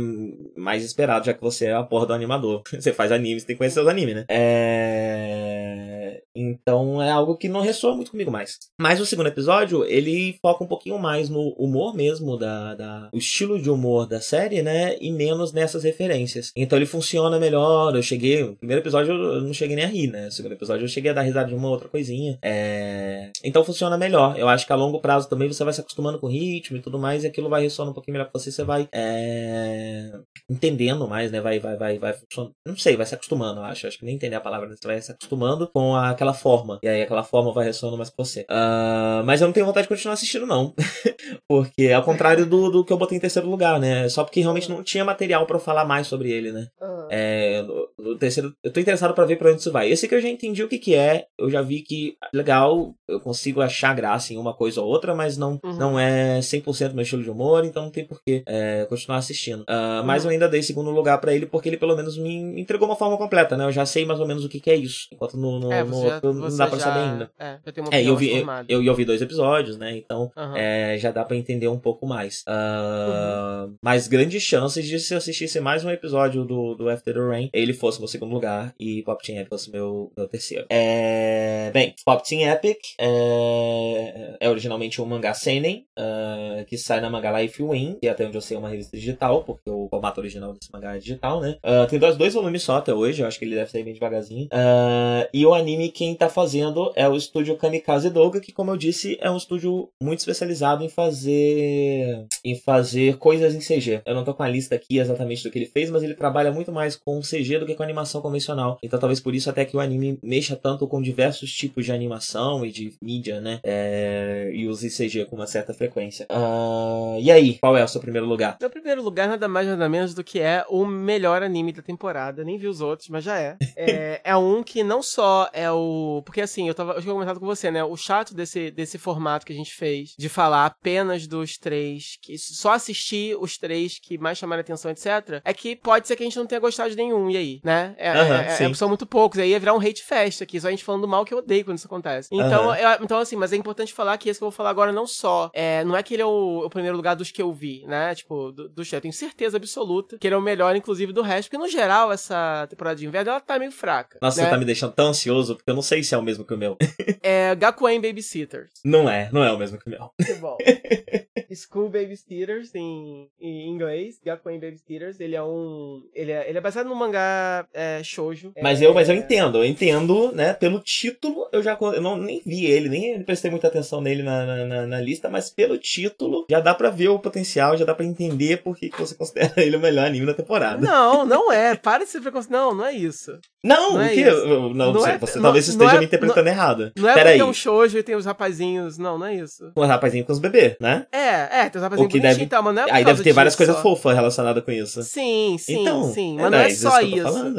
mais esperado, já que você é a porra do animador. [LAUGHS] você faz anime, você tem que conhecer os animes, né? É... Então é algo que não ressoa muito comigo mais. Mas o segundo episódio, ele foca um pouquinho mais no humor mesmo, da, da, o estilo de humor da série, né? E menos nessas referências. Então ele funciona melhor. Eu cheguei. No primeiro episódio eu não cheguei nem a rir, né? No segundo episódio eu cheguei a dar risada de uma outra coisinha. É... Então funciona melhor. Eu acho que a longo prazo também você vai se acostumando com o ritmo e tudo mais, e aquilo vai ressoando um pouquinho melhor pra você, você vai é... entendendo mais, né? Vai, vai, vai, vai funcionando. Não sei, vai se acostumando, eu acho. Acho que nem entender a palavra, né? você vai se acostumando com a, aquela forma. E aí aquela forma vai ressoando mais com você. Uh... Mas eu não tenho vontade de continuar assistindo, não. [LAUGHS] porque ao contrário do, do que eu botei em terceiro lugar, né? Só porque realmente não tinha material para falar mais sobre ele, né? Uhum. É, no, no, terceiro, eu tô interessado para ver pra onde isso vai. Esse que eu já entendi o que que é, eu já vi que legal, eu consigo achar graça em uma coisa ou outra, mas não, uhum. não é 100% meu estilo de humor, então não tem porquê é, continuar assistindo. Uh, mas eu ainda dei segundo lugar para ele porque ele pelo menos me entregou uma forma completa, né? Eu já sei mais ou menos o que que é isso, enquanto no, no, é, no já, outro não dá pra já, saber ainda. É, eu tenho uma é, eu vi, eu, eu, eu, vi dois episódios, né? Então uhum. é, já dá para entender um pouco mais. Uh, uhum. Mas grandes chances de se eu assistisse mais um episódio do, do After the Rain, ele fosse meu segundo lugar e Pop Team fosse meu, meu terceiro. É... Bem, Pop Team Epic é, é originalmente um mangá seinen, uh, que sai na Manga Life Win, que até onde eu sei é uma revista digital, porque o formato original desse mangá é digital, né? Uh, tem dois, dois volumes só até hoje, eu acho que ele deve sair bem devagarzinho. Uh, e o anime quem tá fazendo é o estúdio Kamikaze Doga, que como eu disse, é um estúdio muito especializado em fazer em fazer coisas em CG. Eu não tô com a lista aqui exatamente do que ele fez, mas ele trabalha muito mais com CG do que com animação convencional. Então talvez por isso até que o anime mexa tanto com diversos tipos de animação e de mídia, né? É... E use CG com uma certa frequência. Uh... E aí, qual é o seu primeiro lugar? Meu primeiro lugar nada mais nada menos do que é o melhor anime da temporada. Nem vi os outros, mas já é. é, [LAUGHS] é um que não só é o. Porque assim, eu tava. Eu tinha comentado com você, né? O chato desse, desse formato que a gente fez de falar apenas dos três, que só assistir os três que mais chamaram atenção, etc., é que pode ser que a gente não tenha gostado de nenhum, e aí, né? É, uhum, é, é, são muito poucos, aí ia virar um hate fest aqui, só a gente falando mal que eu odeio quando isso acontece. Então, uhum. eu, então assim, mas é importante falar que esse que eu vou falar agora não só, é, não é que ele é o, o primeiro lugar dos que eu vi, né? Tipo, do, do eu tenho certeza absoluta que ele é o melhor, inclusive, do resto, porque no geral, essa temporada de inverno, ela tá meio fraca. Nossa, né? você tá me deixando tão ansioso, porque eu não sei se é o mesmo que o meu. [LAUGHS] é Gakuen Babysitters. Não é, não é o mesmo que o meu. Que bom. [LAUGHS] School Babysitters em, em inglês, Gakuen Babysitters, ele é um... Ele é, ele é baseado no mangá é, shoujo. Mas, é, eu, mas eu entendo, eu entendo, né, pelo título, eu já eu não, nem vi ele, nem prestei muita atenção nele na, na, na, lista, mas pelo título já dá pra ver o potencial, já dá pra entender por que você [LAUGHS] considera ele o melhor anime da temporada. Não, não é, para de ser preconceito, não, não é isso. Não, não é que? Não, não, você, é, você talvez não, esteja é, me interpretando não, errado. Não é Pera porque aí. é um shoujo e tem os rapazinhos, não, não é isso. Um rapazinho com os bebês, né? É, é, tem os rapazinhos bonitinhos deve... então, mas não é Aí deve ter várias coisas fofas relacionadas com isso. Sim, sim, então, sim, mas é, não é, só isso.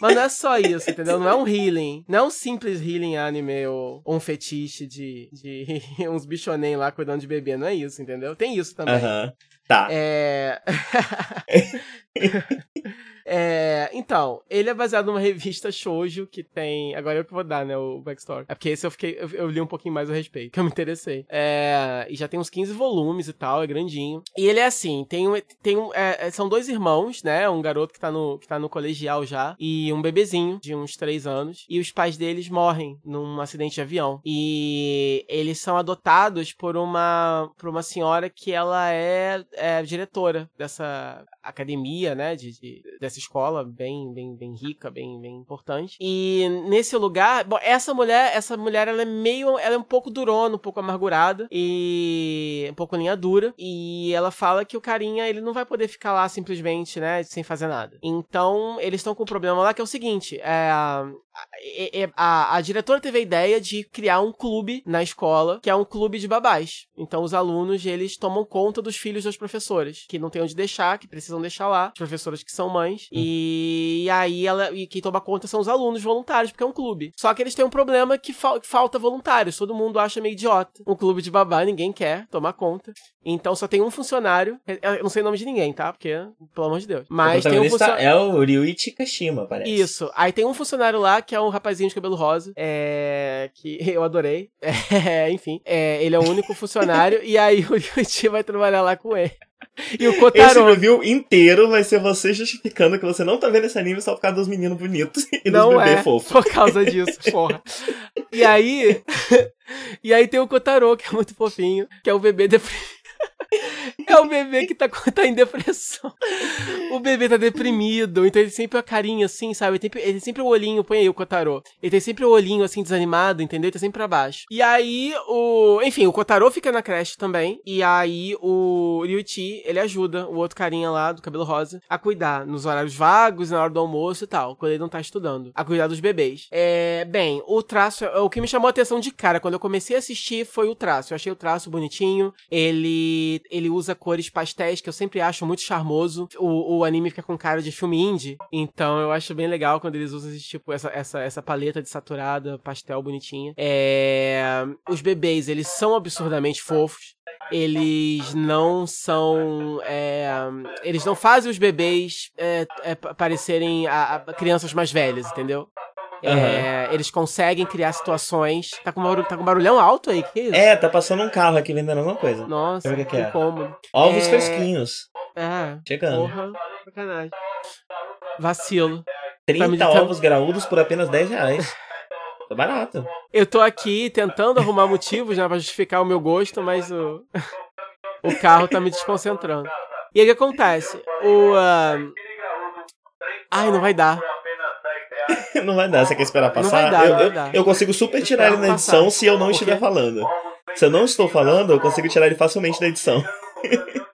Mas não é só isso, entendeu? Não é um healing. Não simples healing anime ou, ou um fetiche de, de [LAUGHS] uns bichonem lá cuidando de bebê. Não é isso, entendeu? Tem isso também. Aham. Uh -huh. Tá. É. [LAUGHS] [LAUGHS] É, então, ele é baseado numa revista shoujo que tem. Agora eu que vou dar, né? O backstory. É porque esse eu fiquei. Eu, eu li um pouquinho mais a respeito, que eu me interessei. É, e já tem uns 15 volumes e tal, é grandinho. E ele é assim: tem um. Tem um é, é, são dois irmãos, né? Um garoto que tá, no, que tá no colegial já. E um bebezinho de uns 3 anos. E os pais deles morrem num acidente de avião. E eles são adotados por uma, por uma senhora que ela é, é diretora dessa academia, né, de, de, dessa escola bem, bem, bem rica, bem, bem importante. E nesse lugar, bom, essa mulher, essa mulher, ela é meio, ela é um pouco durona, um pouco amargurada e um pouco linha dura. E ela fala que o carinha, ele não vai poder ficar lá simplesmente, né, sem fazer nada. Então, eles estão com um problema lá que é o seguinte, é, a, a, a, diretora teve a ideia de criar um clube na escola, que é um clube de babás. Então os alunos, eles tomam conta dos filhos das professoras, que não tem onde deixar, que precisam deixar lá, as professoras que são mães. Hum. E aí ela e quem toma conta são os alunos voluntários, porque é um clube. Só que eles têm um problema que, fa falta voluntários, todo mundo acha meio idiota. Um clube de babá, ninguém quer tomar conta. Então só tem um funcionário, eu não sei o nome de ninguém, tá? Porque, pelo amor de Deus. Mas o tem um funcionário. É o Ryuichi Kashima, parece. Isso. Aí tem um funcionário lá que é um rapazinho de cabelo rosa, é... que [LAUGHS] eu adorei. É... [LAUGHS] Enfim, é... ele é o único funcionário, e aí o Yuichi vai trabalhar lá com ele. E o Kotaro. Esse review inteiro vai ser você justificando que você não tá vendo esse anime só por causa dos meninos bonitos [LAUGHS] e não dos bebês é fofos. por causa disso, porra. E aí. e aí tem o Kotaro, que é muito fofinho, que é o bebê deprimido. É o bebê que tá, [LAUGHS] tá em depressão. O bebê tá deprimido, então ele sempre a carinha assim, sabe? Ele, sempre, ele sempre o olhinho, põe aí o Kotaro. Ele tem sempre o olhinho assim desanimado, entendeu? Ele tá sempre pra baixo. E aí o. Enfim, o Kotaro fica na creche também. E aí o Ryuichi, ele ajuda o outro carinha lá do cabelo rosa a cuidar nos horários vagos, na hora do almoço e tal, quando ele não tá estudando. A cuidar dos bebês. É. Bem, o traço. O que me chamou a atenção de cara quando eu comecei a assistir foi o traço. Eu achei o traço bonitinho. Ele. Ele usa cores pastéis, que eu sempre acho muito charmoso. O, o anime fica com cara de filme indie, então eu acho bem legal quando eles usam esse tipo, essa, essa, essa paleta de saturada, pastel bonitinha. É... Os bebês, eles são absurdamente fofos. Eles não são. É... Eles não fazem os bebês é, é, parecerem a, a crianças mais velhas, entendeu? É, eles conseguem criar situações. Tá com, barulho, tá com barulhão alto aí? Que isso? É, tá passando um carro aqui vendendo alguma coisa. Nossa, o que que é. incômodo. Ovos É. fresquinhos. É, Chegando. porra, sacanagem. Vacilo. 30 me dizer- ovos graúdos por apenas 10 reais. Tá barato. Eu tô aqui tentando arrumar motivos, né, pra justificar o meu gosto, mas o, [LAUGHS] o carro tá me desconcentrando. E aí o que acontece? O. ah, Ai, não vai dar. [LAUGHS] Não vai dar, você quer esperar passar? dar, eu, eu- eu consigo super tirar ele na edição passar. se eu não estiver falando. Se eu não estou falando, eu consigo tirar ele facilmente da edição. [LAUGHS]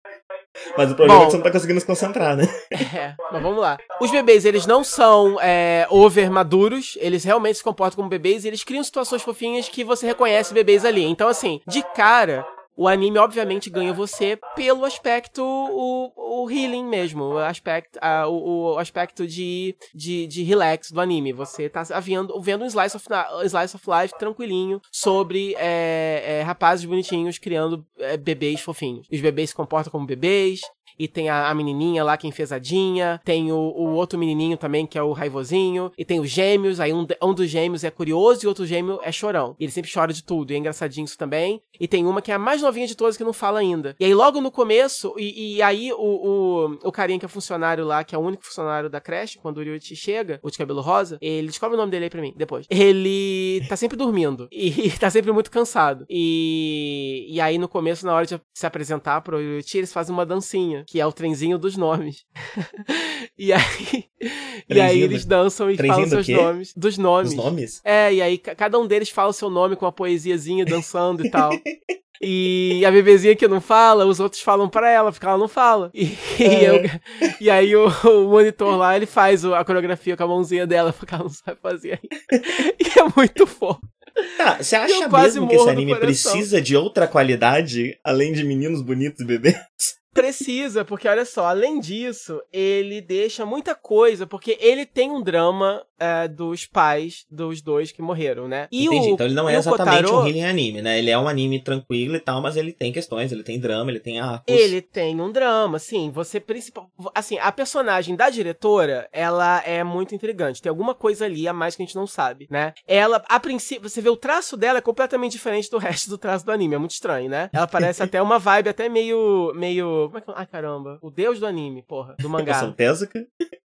Mas o problema Bom. é que você não tá conseguindo se concentrar, né? [LAUGHS] É, mas vamos lá. Os bebês, eles não são é, over maduros, eles realmente se comportam como bebês e eles criam situações fofinhas que você reconhece bebês ali. Então, assim, de cara. O anime, obviamente, ganha você pelo aspecto, o, o healing mesmo, o aspecto, a- o, o aspecto de, de, de relax do anime. Você tá vendo, vendo um slice of, slice of life tranquilinho sobre é, é, rapazes bonitinhos criando é, bebês fofinhos. Os bebês se comportam como bebês, e tem a, a menininha lá que é enfesadinha, tem o, o outro menininho também que é o raivosinho, e tem os gêmeos, aí um, um dos gêmeos é curioso e outro gêmeo é chorão. E ele sempre chora de tudo, e é engraçadinho isso também. E tem uma que é a mais novinha de todas que não fala ainda. E aí logo no começo, e, e aí o, o, o carinha que é funcionário lá, que é o único funcionário da creche, quando o Ryuichi chega, o de cabelo rosa, ele descobre o nome dele aí pra mim, depois. Ele tá sempre dormindo, [LAUGHS] e tá sempre muito cansado. E, e aí no começo, na hora de se apresentar pro Ryuichi, eles fazem uma dancinha, que é o trenzinho dos nomes. [LAUGHS] e aí, e aí eles dançam e falam seus quê? nomes. Dos nomes. Os nomes? É, e aí ca- cada um deles fala o seu nome com uma poesiazinha dançando e tal. [LAUGHS] E a bebezinha que não fala, os outros falam pra ela, porque ela não fala. E, e, É. eu- e aí o, o monitor lá, ele faz a coreografia com a mãozinha dela, [LAUGHS] porque ela não sabe fazer ainda. E é muito fofo. Tá, você acha mesmo que esse anime precisa de outra qualidade, além de meninos bonitos e bebês? Precisa, porque olha só, além disso, ele deixa muita coisa, porque ele tem um drama é, dos pais dos dois que morreram, né? E Entendi. o, então ele não é exatamente Kotaro, um healing anime, né? Ele é um anime tranquilo e tal, mas ele tem questões, ele tem drama, ele tem arcos. Ele tem um drama, sim. Você principal, assim, a personagem da diretora, ela é muito intrigante. Tem alguma coisa ali a mais que a gente não sabe, né? Ela, a princípio, você vê o traço dela é completamente diferente do [LAUGHS] resto do traço do anime, é muito estranho, né? Ela parece [LAUGHS] até uma vibe até meio meio, como é que, ai caramba, o deus do anime, porra, do [LAUGHS] mangá. São Tezuka.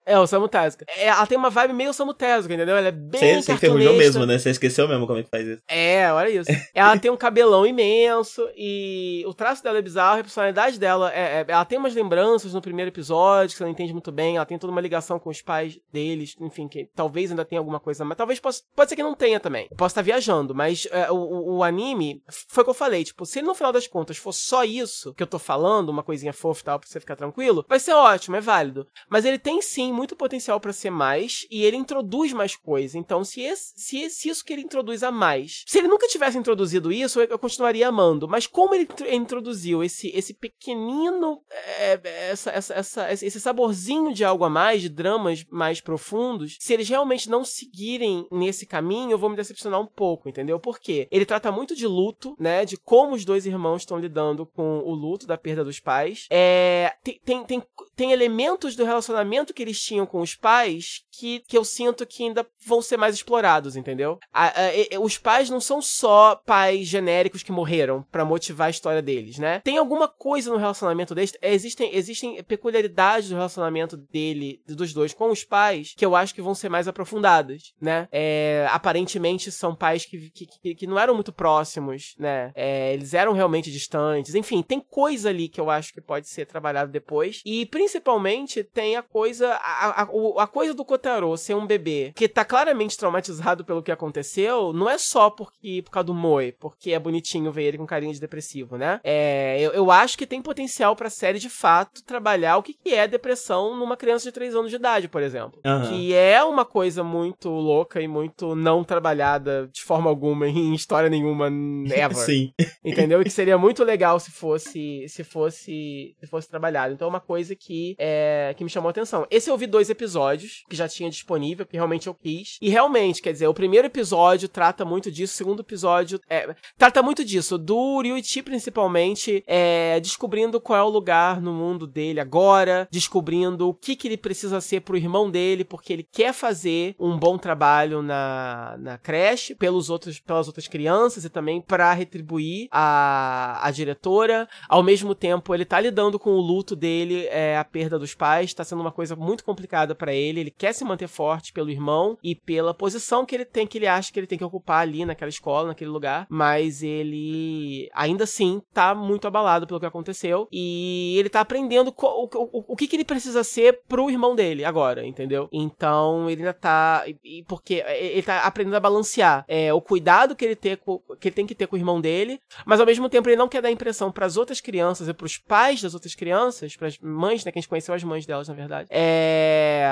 É, o Samu Tezuka. É, ela tem uma vibe meio Samu Tezuka, entendeu? Ela é bem Você, enferrujou mesmo, né? Você esqueceu mesmo como é que faz isso. É, olha isso. ela tem um cabelão imenso e o traço dela é bizarro, e a personalidade dela é, é- Ela tem umas lembranças no primeiro episódio que você não entende muito bem. Ela tem toda uma ligação com os pais deles, enfim, que talvez ainda tenha alguma coisa, mas talvez possa, pode ser que não tenha também. Eu posso estar viajando, mas é, o, o- o anime foi o que eu falei. Tipo, se no final das contas for só isso que eu tô falando, uma coisinha fofa e tal, pra você ficar tranquilo, vai ser ótimo, é válido. Mas ele tem sim muito potencial pra ser mais e ele introduz mais coisas. Então, se, esse, se, isso que ele introduz a mais, se ele nunca tivesse introduzido isso, eu, continuaria amando. Mas como ele intro- introduziu esse, esse pequenino, é, essa, essa, essa- esse saborzinho de algo a mais, de dramas mais profundos, se eles realmente não seguirem nesse caminho, eu vou me decepcionar um pouco, entendeu? Por quê? Ele trata muito de luto, né? De como os dois irmãos estão lidando com o luto da perda dos pais. É, tem, tem, tem, elementos do relacionamento que eles tinham com os pais que, que eu sinto que ainda vão ser mais explorados, entendeu? A, a, os pais não são só pais genéricos que morreram para motivar a história deles, né? Tem alguma coisa no relacionamento deles, existem, existem peculiaridades do relacionamento dele, dos dois com os pais, que eu acho que vão ser mais aprofundadas, né? É, aparentemente são pais que, que, que, que, não eram muito próximos, né? É, eles eram realmente distantes. Enfim, tem coisa ali que eu acho que pode ser trabalhado depois. E principalmente tem a coisa. A, a, a coisa do Kotaro ser um bebê que tá claramente traumatizado pelo que aconteceu, não é só porque, por causa do Moe, porque é bonitinho ver ele com carinho de depressivo, né? É, eu, eu acho que tem potencial pra série de fato trabalhar o que, que é depressão numa criança de 3 anos de idade, por exemplo. Uhum. Que é uma coisa muito louca e muito não trabalhada de forma alguma [LAUGHS] em história nenhuma ever. Sim. Entendeu? E que seria muito legal se fosse se fosse se fosse trabalhado. Então é uma coisa que é, que me chamou a atenção. Esse eu vi dois episódios que já tinha disponível, que realmente eu quis. E realmente, quer dizer, o primeiro episódio trata muito disso, o segundo episódio é, trata muito disso, do Ryuichi principalmente, é, descobrindo qual é o lugar no mundo dele agora, descobrindo o que que ele precisa ser pro irmão dele, porque ele quer fazer um bom trabalho na, na creche, pelos outros, pelas outras crianças e também para retribuir a, a diretora. Ao mesmo tempo, ele tá lidando com o luto dele, é, a perda dos pais, tá sendo uma coisa muito complicada para ele. Ele quer se manter forte pelo irmão e pela posição que ele tem, que ele acha que ele tem que ocupar ali naquela escola, naquele lugar, mas ele ainda assim tá muito abalado pelo que aconteceu e ele tá aprendendo o, o, o que, que ele precisa ser pro irmão dele agora, entendeu? Então ele ainda tá. Porque ele tá aprendendo a balancear é, o cuidado que ele, ter que ele tem que ter com o irmão dele, mas ao mesmo tempo ele não quer dar impressão para as outras crianças e pros pais das outras crianças, pras mães, né? Que a gente conheceu as mães delas, na verdade. É.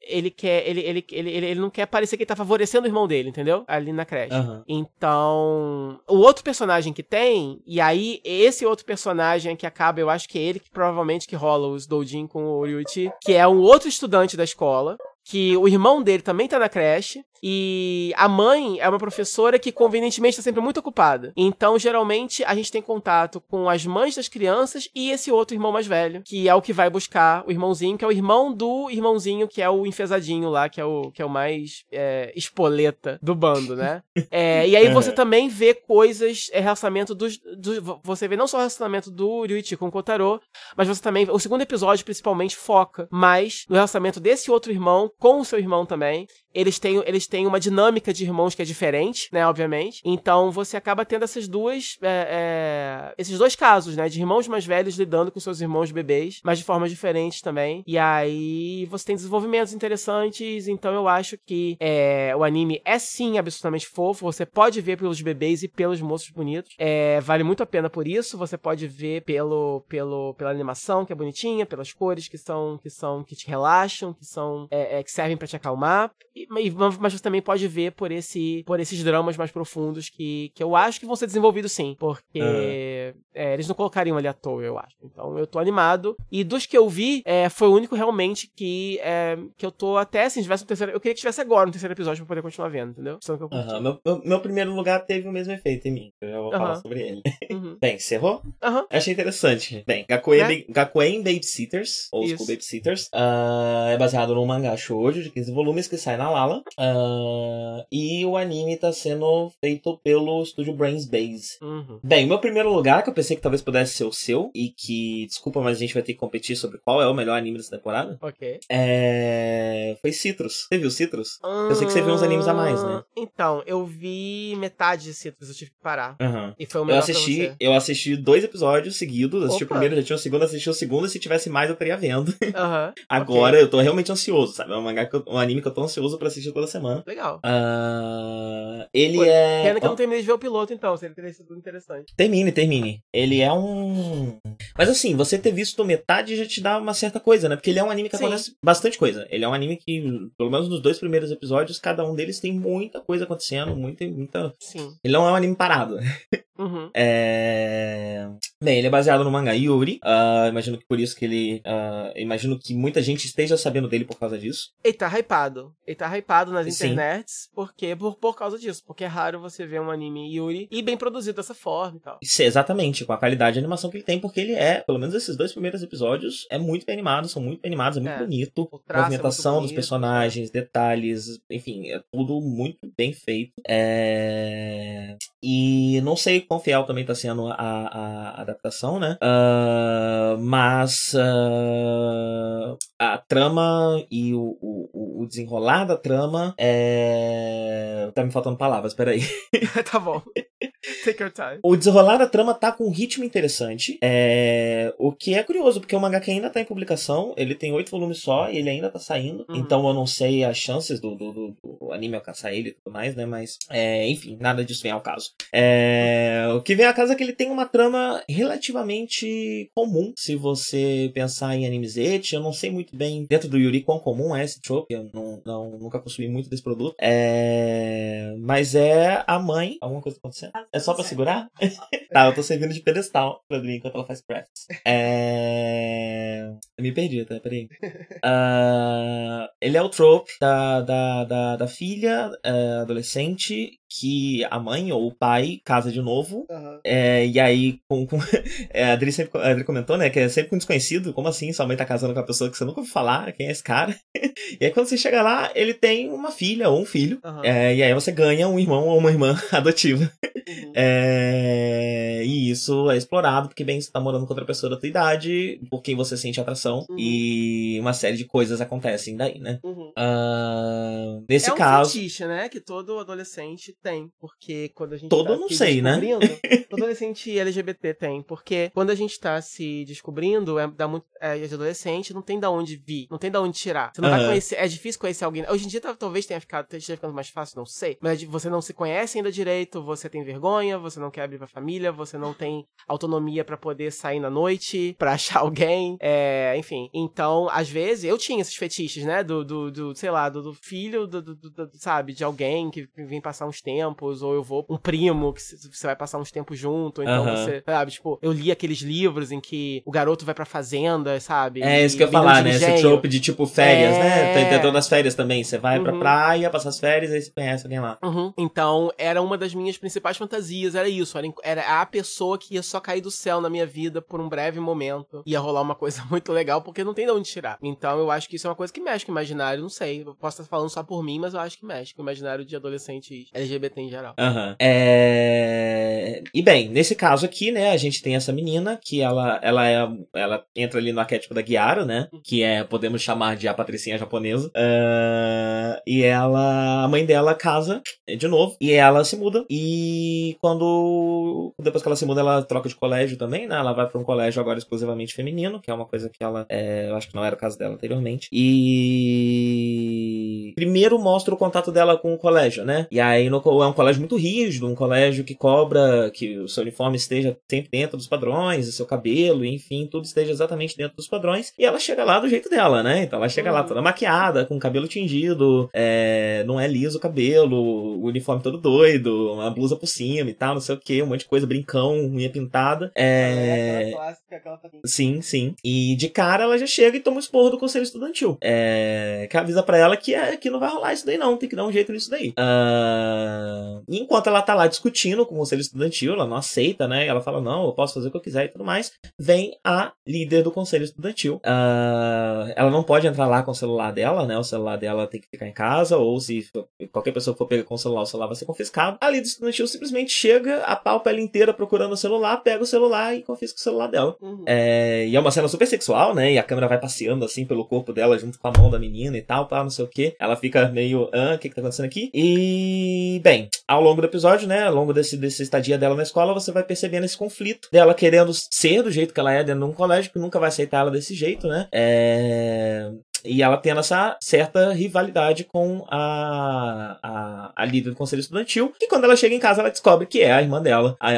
Ele quer. Ele, ele, ele, ele, não quer parecer que ele tá favorecendo o irmão dele, entendeu? Ali na creche. Uhum. Então. O outro personagem que tem, e aí esse outro personagem que acaba, eu acho que é ele que provavelmente que rola os Doujin com o Ryuichi, que é um outro estudante da escola, que o irmão dele também tá na creche, e a mãe é uma professora que convenientemente está sempre muito ocupada. Então, geralmente, a gente tem contato com as mães das crianças e esse outro irmão mais velho, que é o que vai buscar o irmãozinho, que é o irmão do irmãozinho, que é o enfesadinho lá, que é o, que é o mais é, espoleta do bando, né? [LAUGHS] É, e aí você também vê coisas, é, relacionamento dos. Do, você vê não só o relacionamento do Ryuichi com o Kotaro, mas você também. O segundo episódio, principalmente, foca mais no relacionamento desse outro irmão com o seu irmão também. Eles têm, eles têm uma dinâmica de irmãos que é diferente, né, obviamente. Então você acaba tendo essas duas. É, é, esses dois casos, né? De irmãos mais velhos lidando com seus irmãos bebês, mas de formas diferentes também. E aí você tem desenvolvimentos interessantes. Então eu acho que é, o anime é sim absolutamente fofo. Você pode ver pelos bebês e pelos moços bonitos. É, vale muito a pena por isso. Você pode ver pelo, pelo, pela animação, que é bonitinha, pelas cores que são que são que te relaxam, que são é, é, que servem para te acalmar. E, mas você também pode ver por, esse, por esses dramas mais profundos que, que eu acho que vão ser desenvolvidos sim, porque uhum. é, eles não colocariam ali à toa, eu acho. Então eu tô animado. E dos que eu vi, é, foi o único realmente que, é, que eu tô até assim, se tivesse um terceiro. Eu queria que tivesse agora um terceiro episódio pra poder continuar vendo, entendeu? Uhum. Meu, meu, meu, primeiro lugar teve o mesmo efeito em mim. Eu já vou falar sobre ele. [LAUGHS] Uhum. Bem, encerrou? Uhum. Achei interessante. Bem, Gakuen, é? Gakuen Babysitters, ou School Babysitters, uh, é baseado num mangá shoujo de 15 volumes que sai na Lala. Uh, e o anime tá sendo feito pelo estúdio Brains Base. Uhum. Bem, meu primeiro lugar, que eu pensei que talvez pudesse ser o seu, e que, desculpa, mas a gente vai ter que competir sobre qual é o melhor anime dessa temporada. Ok. É... Foi Citrus. Você viu Citrus? Uhum. Eu sei que você viu uns animes a mais, né? Então, eu vi metade de Citrus, eu tive que parar. Uhum. E foi o melhor eu assisti, Eu assisti dois episódios seguidos, assisti Opa. o primeiro, já tinha o segundo, assisti o segundo, e se tivesse mais eu teria vendo. [LAUGHS] Agora okay. eu tô realmente ansioso, sabe? É um, mangá que eu, um anime que eu tô ansioso pra assistir toda semana. Legal. Uh, ele Pô, é. Pena que eu não terminei de ver o piloto, então, seria teria sido interessante. Termine, termine. Ele é um. Mas assim, você ter visto metade já te dá uma certa coisa, né? Porque ele é um anime que Sim. acontece bastante coisa. Ele é um anime que, pelo menos nos dois primeiros episódios, cada um deles tem muita coisa acontecendo, muita. muita... Sim. Ele não é um anime parado. [LAUGHS] Uhum. É... Bem, ele é baseado no mangá Yuri. Uh, imagino que por isso que ele. Uh, imagino que muita gente esteja sabendo dele por causa disso. Ele tá hypado. Ele tá hypado nas Sim. internets. Porque, por, por causa disso. Porque é raro você ver um anime Yuri e bem produzido dessa forma e tal. Isso, exatamente, com a qualidade de animação que ele tem, porque ele é, pelo menos esses dois primeiros episódios, é muito bem animado, são muito bem animados, é muito é. bonito. A movimentação é dos personagens, detalhes, enfim, é tudo muito bem feito. É... E não sei quão fiel também tá sendo a, a adaptação, né? Uh, mas uh, a trama e o, o, o, desenrolar da trama é. Tá me faltando palavras, peraí. [LAUGHS] tá bom. Take your time. O desenrolar da trama tá com um ritmo interessante. É... O que é curioso, porque o mangá que ainda tá em publicação, ele tem oito volumes só e ele ainda tá saindo. Uhum. Então eu não sei as chances do, do, do, do anime alcançar ele e tudo mais, né? Mas, é... enfim, nada disso vem ao caso. É... O que vem ao caso é que ele tem uma trama relativamente comum, se você pensar em animizete. Eu não sei muito bem dentro do Yuri quão comum é esse trope, eu não, não, nunca consumi muito desse produto. É... Mas é a mãe. Alguma coisa acontecendo? É só pra segurar? [LAUGHS] tá, eu tô servindo de pedestal pra mim enquanto ela faz crafts. É. Eu me perdi, tá? Peraí. Uh... [LAUGHS] Ele é o trope da, da, da, da filha uh, adolescente que a mãe ou o pai casa de novo. Uhum. É, e aí, com, com [LAUGHS] é, a, Adri sempre, a Adri comentou, né? Que é sempre um desconhecido. Como assim? Sua mãe tá casando com uma pessoa que você nunca ouviu falar? Quem é esse cara? [LAUGHS] e aí, quando você chega lá, ele tem uma filha ou um filho. Uhum. É, e aí você ganha um irmão ou uma irmã [LAUGHS] adotiva. Uhum. É, e isso é explorado, porque bem, você tá morando com outra pessoa da tua idade, por quem você sente atração. Uhum. E uma série de coisas acontecem daí, né? Uh, nesse é um caso. Fetiche, né? Que todo adolescente tem, porque quando a gente Todo tá não sei, né? [LAUGHS] todo adolescente LGBT tem, porque quando a gente tá se descobrindo, é, dá muito, é, de adolescente, não tem da onde vir, não tem da onde tirar. Você não uhum. vai conhecer, é difícil conhecer alguém. Hoje em dia talvez tenha ficado, esteja ficando mais fácil, não sei, mas você não se conhece ainda direito, você tem vergonha, você não quer abrir pra família, você não tem autonomia para poder sair na noite, [LAUGHS] para achar alguém, é, enfim. Então, às vezes, eu tinha esses fetiches, né, do, do, do sei lá, do, do filho, do, do, do, sabe, de alguém que vem passar uns tempos tempos, ou eu vou um primo que você vai passar uns tempos junto, então você, sabe, tipo, eu li aqueles livros em que o garoto vai pra fazenda, sabe? É isso que eu ia falar, né? Esse trope de tipo férias, né? é... né? Tem, tem todas as férias também. Você vai uhum. pra praia, passa as férias, aí você conhece alguém lá. Uhum. Então, era uma das minhas principais fantasias, era isso. Era, era a pessoa que ia só cair do céu na minha vida por um breve momento. Ia rolar uma coisa [LAUGHS] muito legal, porque não tem de onde tirar. Então, eu acho que isso é uma coisa que mexe com o imaginário, não sei. Eu posso estar falando só por mim, mas eu acho que mexe com o imaginário de adolescentes LGBT LGBT em geral. Uhum. É... E bem, nesse caso aqui, né, a gente tem essa menina que ela, ela, é, ela entra ali no arquétipo da Guiara, né? Que é, podemos chamar de a patricinha japonesa. Uh... E ela, a mãe dela casa de novo e ela se muda. E quando, depois que ela se muda, ela troca de colégio também, né? Ela vai para um colégio agora exclusivamente feminino, que é uma coisa que ela, é... eu acho que não era o caso dela anteriormente. E primeiro mostra o contato dela com o colégio, né? E aí no, é um colégio muito rígido, um colégio que cobra que o seu uniforme esteja sempre dentro dos padrões, o seu cabelo, enfim, tudo esteja exatamente dentro dos padrões. E ela chega lá do jeito dela, né? Então ela chega uhum. lá toda maquiada, com o cabelo tingido, é, não é liso o cabelo, o uniforme todo doido, uma blusa por cima e tal, não sei o que, um monte de coisa, brincão, unha pintada. É, é clássica que ela tá Sim, sim. E de cara ela já chega e toma o esporro do conselho estudantil. É, que avisa para ela que, é, que não vai rolar isso daí não, tem que dar um jeito nisso daí. Uh, e enquanto ela tá lá discutindo com o conselho estudantil, ela não aceita, né? Ela fala, não, eu posso fazer o que eu quiser e tudo mais. Vem a líder do conselho estudantil. Uh, ela não pode entrar lá com o celular dela, né? O celular dela tem que ficar em casa, ou se qualquer pessoa for pegar com o celular, o celular vai ser confiscado. A líder estudantil simplesmente chega, apalpa ela inteira procurando o celular, pega o celular e confisca o celular dela. Uhum. É, e é uma cena super sexual, né? E a câmera vai passeando assim pelo corpo dela junto com a mão da menina e tal, tal, não sei o que. Ela fica meio, ah, o que que tá acontecendo aqui? E, bem, ao longo do episódio, né, ao longo desse, desse estadia dela na escola, você vai percebendo esse conflito dela querendo ser do jeito que ela é dentro de um colégio, que nunca vai aceitar ela desse jeito, né? É... e ela tendo essa certa rivalidade com a, a, a líder do conselho estudantil, e quando ela chega em casa, ela descobre que é a irmã dela, a,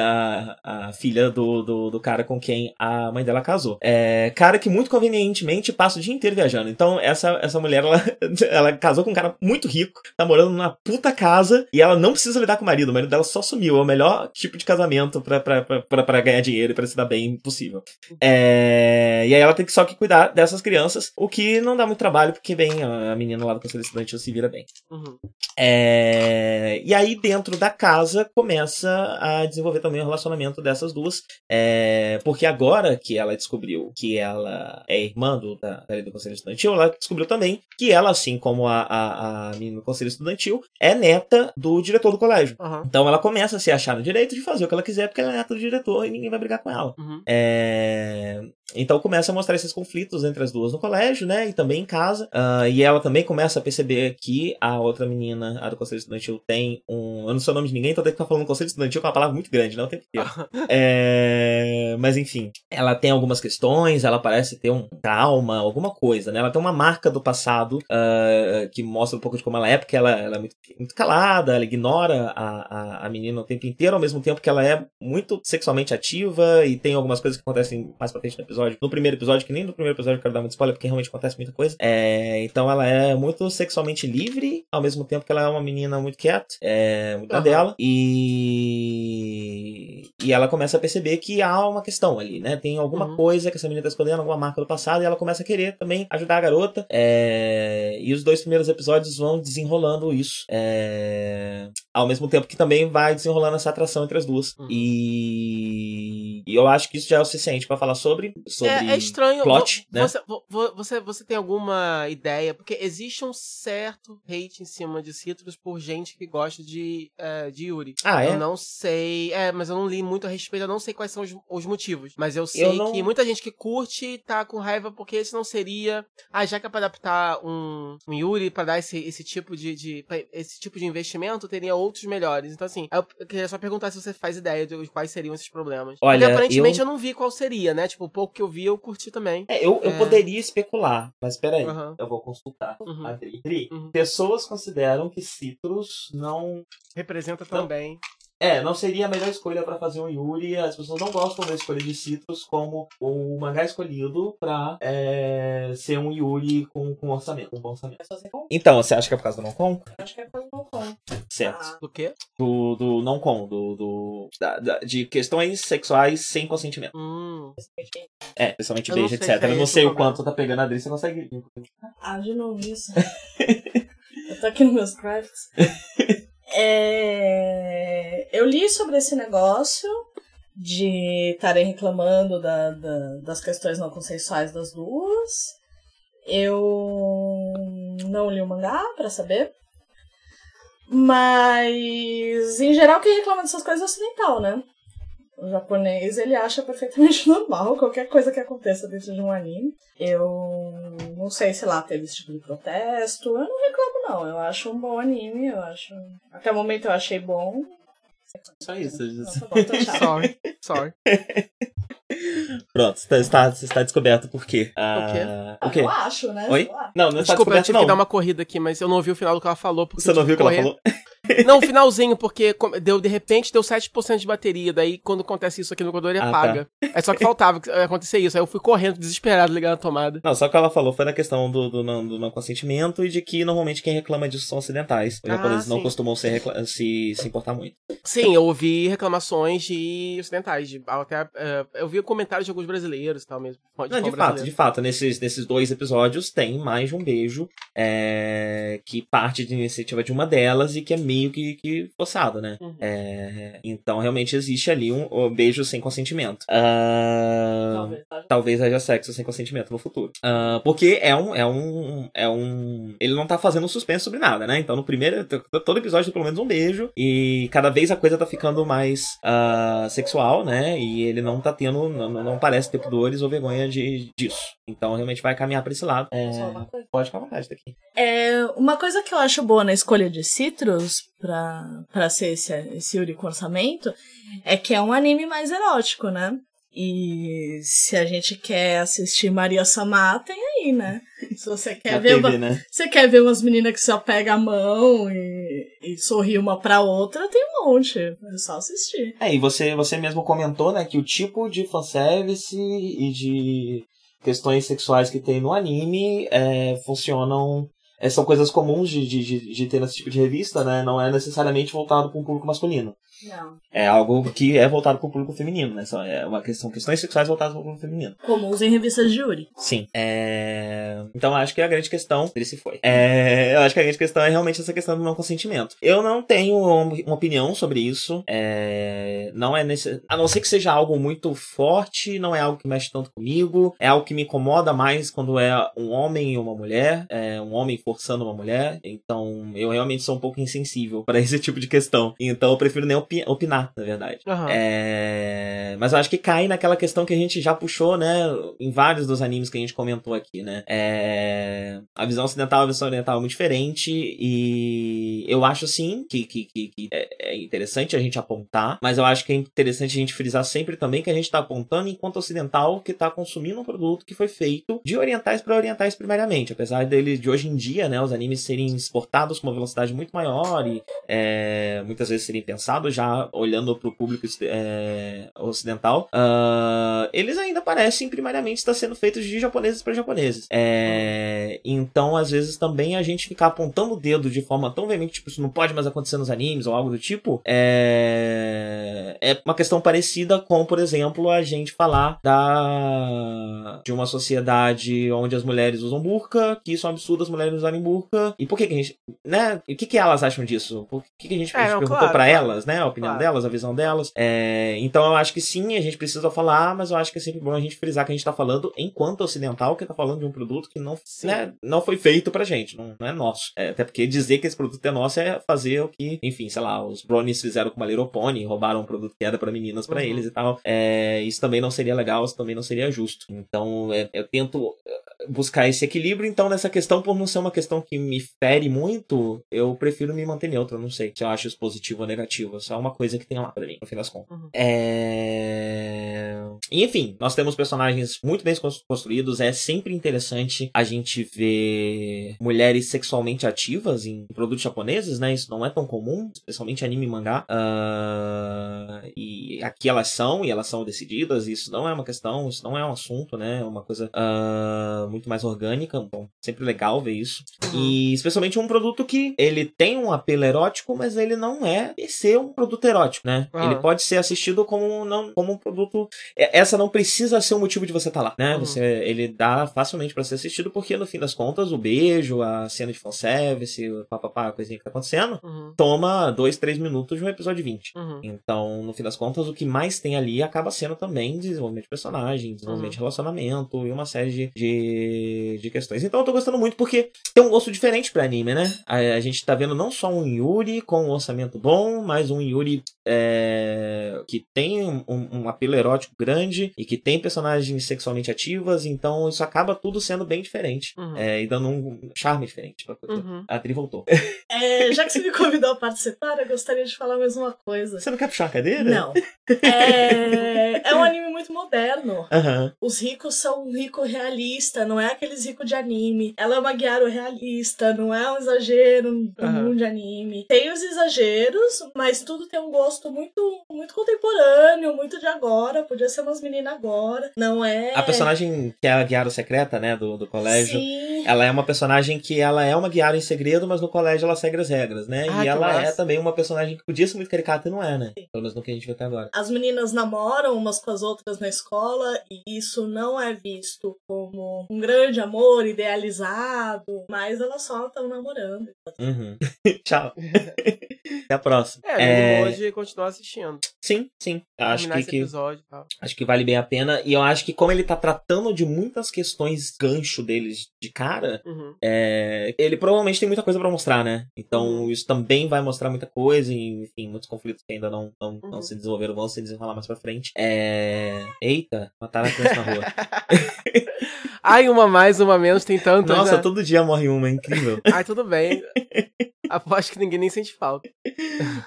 a, a filha do, do, do, cara com quem a mãe dela casou. É, cara que muito convenientemente passa o dia inteiro viajando. Então, essa, essa mulher, ela, [LAUGHS] ela casou com um cara muito rico, tá morando numa puta casa, e ela não precisa lidar com o marido. O marido dela só sumiu. É o melhor tipo de casamento pra, pra, pra, pra, ganhar dinheiro e pra se dar bem possível. É, e aí ela tem que só que cuidar dessas crianças, o que não dá muito trabalho, porque, bem, a menina lá do conselho estudante se vira bem. Uhum. É, e aí, dentro da casa, começa a desenvolver também o relacionamento dessas duas. É, porque agora que ela descobriu que ela é irmã do, da, do Conselho Estudantil, ela descobriu também que ela, assim como a, a, a menina do Conselho Estudantil, é neta do diretor do colégio. Uhum. Então ela começa a se achar no direito de fazer o que ela quiser, porque ela é neta do diretor e ninguém vai brigar com ela. Uhum. É, então começa a mostrar esses conflitos entre as duas no colégio, né? E também em casa. Uh, e ela também começa a perceber que a outra menina, a do Conselho Estudantil, tem um. Eu não sei o nome de ninguém, então tem que ficar falando Conselho Estudantil com uma palavra muito grande, não né, o tempo inteiro. [LAUGHS] é... Mas enfim, ela tem algumas questões, ela parece ter um trauma, alguma coisa, né? Ela tem uma marca do passado uh, que mostra um pouco de como ela é, porque ela, ela é muito, muito calada, ela ignora a, a, a menina o tempo inteiro, ao mesmo tempo que ela é muito sexualmente ativa e tem algumas coisas que acontecem mais pra frente no episódio episódio, no primeiro episódio, que nem no primeiro episódio eu quero dar muito spoiler, porque realmente acontece muita coisa. É, então ela é muito sexualmente livre, ao mesmo tempo que ela é uma menina muito quieta, é, muito uhum. dela, e... e ela começa a perceber que há uma questão ali, né? Tem alguma uhum. coisa que essa menina tá escondendo, alguma marca do passado, e ela começa a querer também ajudar a garota, é... e os dois primeiros episódios vão desenrolando isso, é... ao mesmo tempo que também vai desenrolando essa atração entre as duas. Uhum. E... e eu acho que isso já é o suficiente para falar sobre sobre é, é estranho. plot, né? Você, você, você tem alguma ideia? Porque existe um certo hate em cima de Citrus por gente que gosta de, uh, de Yuri. Ah, é? Eu não sei. É, mas eu não li muito a respeito, eu não sei quais são os, os motivos. Mas eu sei eu não... que muita gente que curte tá com raiva porque esse não seria. Ah, já que é pra adaptar um, um Yuri pra dar esse, esse tipo de, de. esse tipo de investimento, teria outros melhores. Então, assim, eu queria só perguntar se você faz ideia de quais seriam esses problemas. Olha, aparentemente eu... eu não vi qual seria, né? Tipo, pouco que eu vi, eu curti também. É, eu, eu é... poderia especular, mas peraí, uhum. eu vou consultar. Uhum. Adri. Uhum. Pessoas consideram que Citrus não. Representa também. É, não seria a melhor escolha para fazer um Yuri. As pessoas não gostam da escolha de Citrus como o mangá escolhido pra é, ser um Yuri com, com orçamento, com bom orçamento. Então, você acha que é por causa do Noncon? Acho que é por causa do Noncon. Certo. Ah. Do quê? Do, do Noncon, do, do da, da, de questões sexuais sem consentimento. Hum. É, principalmente beijo, etc. É eu não sei o quanto tá pegando a Adri, você consegue. Ah, de novo isso. eu tô aqui nos meus crafts. [LAUGHS] É... Eu li sobre esse negócio de estarem reclamando da, da, das questões não consensuais das duas. Eu não li o mangá para saber. Mas, em geral, quem reclama dessas coisas é ocidental, né? O japonês, ele acha perfeitamente [LAUGHS] normal qualquer coisa que aconteça dentro de um anime. Eu não sei se lá teve esse tipo de protesto. Eu não reclamo, não. Eu acho um bom anime, eu acho... Até o momento eu achei bom. Só isso. Bom, sorry. Sorry. [LAUGHS] Pronto, você está, você está descoberto por quê? Ah, o quê? Ah, o quê? Eu acho, né? Oi? Não, não está Desculpa, eu tive não. que dar uma corrida aqui, mas eu não ouvi o final do que ela falou. Você não ouviu o que correr. ela falou? [LAUGHS] Não, o finalzinho, porque deu, de repente deu 7% de bateria. Daí, quando acontece isso aqui no computador, ele ah, apaga. Tá. É só que faltava acontecer isso. Aí eu fui correndo, desesperado, ligando a tomada. Não, só que ela falou foi na questão do, do, não, do não consentimento e de que normalmente quem reclama disso são ocidentais. Os ah, japoneses não costumam se, se, se importar muito. Sim, eu ouvi reclamações de ocidentais. De, até, uh, eu vi comentários de alguns brasileiros e tal mesmo. De, não, de fato, de fato. Nesses, nesses dois episódios tem mais de um beijo é, que parte de iniciativa de uma delas e que é meio que, que forçado, né? Uhum. É, então realmente existe ali um, um beijo sem consentimento. Uh, talvez, talvez haja sexo sem consentimento no futuro. Uh, porque é um, é um. É um. Ele não tá fazendo suspense sobre nada, né? Então no primeiro. Todo episódio tem pelo menos um beijo. E cada vez a coisa tá ficando mais uh, sexual, né? E ele não tá tendo. Não, não parece ter pudores ou vergonha de, disso. Então realmente vai caminhar pra esse lado. É, pode ficar à vontade daqui. É, uma coisa que eu acho boa na escolha de Citrus, para ser esse, esse Yuri com orçamento, é que é um anime mais erótico, né? E se a gente quer assistir Maria Samar, tem aí, né? Se você quer ver. TV, uma... né? Você quer ver umas meninas que só pegam a mão e, e sorri uma pra outra, tem um monte. É só assistir. É, e você, você mesmo comentou, né, que o tipo de fanservice e de questões sexuais que tem no anime é, funcionam. é, são coisas comuns de, de, de, de ter nesse tipo de revista, né? Não é necessariamente voltado para um público masculino. Não. É algo que é voltado para o público feminino, né? É uma questão, questões sexuais voltadas para o público feminino. Comuns em revistas de Yuri. Sim. É... Então acho que a grande questão. Ele se foi. É... Eu acho que a grande questão é realmente essa questão do não consentimento. Eu não tenho uma opinião sobre isso. É... Não é nesse. A não ser que seja algo muito forte, não é algo que mexe tanto comigo. É algo que me incomoda mais quando é um homem e uma mulher. É um homem forçando uma mulher. Então eu realmente sou um pouco insensível para [LAUGHS] esse tipo de questão. Então eu prefiro nem opi- opinar, na verdade. Aham. É, Mas eu acho que cai naquela questão que a gente já puxou, né? Em vários dos animes que a gente comentou aqui, né? É... A visão ocidental e a visão oriental é muito diferente. E eu acho sim que, que, que, que é é interessante a gente apontar. Mas eu acho que é interessante a gente frisar sempre também que a gente tá apontando enquanto ocidental que tá consumindo um produto que foi feito de orientais para orientais primariamente. Apesar dele de hoje em dia, né? Os animes serem exportados com uma velocidade muito maior e é, muitas vezes serem pensados já olhando para o público é, ocidental, ah, eles ainda parecem primariamente estar sendo feitos de japoneses para japoneses. É, então, às vezes, também a gente ficar apontando o dedo de forma tão veemente, tipo, isso não pode mais acontecer nos animes ou algo do tipo, é, é uma questão parecida com, por exemplo, a gente falar da de uma sociedade onde as mulheres usam burca, que isso é um absurdo as mulheres usarem burca. E por que, que a gente, né? E o que, que elas acham disso? Por que, que a gente, É, não, perguntou claro, pra claro. elas, né? A opinião Claro. delas, a visão delas. É, então eu acho que sim, a gente precisa falar, mas eu acho que é sempre bom a gente frisar que a gente tá falando enquanto ocidental, que tá falando de um produto que não, né, não foi feito pra gente, não, não é nosso. É, até porque dizer que esse produto é nosso é fazer o que, enfim, sei lá, os bronies fizeram com uma Little Pony, roubaram um produto que era pra meninas pra Uhum. eles e tal. É, isso também não seria legal, isso também não seria justo. Então é, eu tento buscar esse equilíbrio, então nessa questão, por não ser uma questão que me fere muito, eu prefiro me manter neutro, eu não sei se eu acho isso positivo ou negativo, é só uma coisa que tem lá pra mim, no fim das contas. Uhum. É... Enfim, nós temos personagens muito bem cons- construídos, é sempre interessante a gente ver mulheres sexualmente ativas em produtos japoneses, né? Isso não é tão comum, especialmente anime e mangá. Ah, E aqui elas são, e elas são decididas, isso não é uma questão, isso não é um assunto, né? É uma coisa ah, muito mais orgânica, então sempre legal ver isso. E especialmente um produto que ele tem um apelo erótico, mas ele não é ser um produto erótico, né? Aham. Ele pode ser assistido como, não, como um produto. é- Essa não precisa ser o motivo de você estar lá, né? Uhum. Você, ele dá facilmente pra ser assistido, porque no fim das contas, o beijo, a cena de fanservice, o papapá, a coisinha que tá acontecendo, Uhum. toma dois, três minutos de um episódio 20. Uhum. Então, no fim das contas, o que mais tem ali acaba sendo também desenvolvimento de personagem, desenvolvimento Uhum. de relacionamento e uma série de, de, de questões. Então, eu tô gostando muito porque tem um gosto diferente pra anime, né? A, a gente tá vendo não só um Yuri com um orçamento bom, mas um Yuri é, que tem um, um apelo erótico grande e que tem personagens sexualmente ativas, então isso acaba tudo sendo bem diferente Uhum. é, e dando um charme diferente pra coisa. Uhum. A Tri voltou. É, já que você me convidou a participar, eu gostaria de falar mais uma coisa. Você não quer puxar a cadeira? Não. É, é um anime muito moderno. Aham. Os ricos são um rico realista, não é aqueles ricos de anime. Ela é uma Gyaro realista, não é um exagero comum Aham. de anime. Tem os exageros, mas tudo tem um gosto muito, muito contemporâneo, muito de agora. Podia ser umas meninas agora. Não é. A personagem que é a guiara secreta, né, do, do colégio, Sim. ela é uma personagem que ela é uma guiara em segredo, mas no colégio ela segue as regras, né? Ah, e ela é massa. também uma personagem que podia ser muito caricata e não é, né? Pelo menos no que a gente viu até agora. As meninas namoram umas com as outras na escola e isso não é visto como um grande amor idealizado, mas elas só estão namorando. Uhum. [LAUGHS] Tchau. [LAUGHS] Até a próxima. É, é... hoje continuar assistindo. Sim, sim. Acho que, esse que- episódio tal. acho que vale bem a pena. E eu acho que como ele tá tratando de muitas questões gancho deles de cara, Uhum. é, ele provavelmente tem muita coisa pra mostrar, né? Então Uhum. isso também vai mostrar muita coisa e, enfim, muitos conflitos que ainda não, não, não Uhum. se desenvolveram vão se desenrolar mais pra frente. É... Eita, mataram a criança na rua. [LAUGHS] Ai, uma mais, uma menos, tem tantas, Nossa, né? todo dia morre uma, é incrível. Ai, tudo bem. Aposto que ninguém nem sente falta.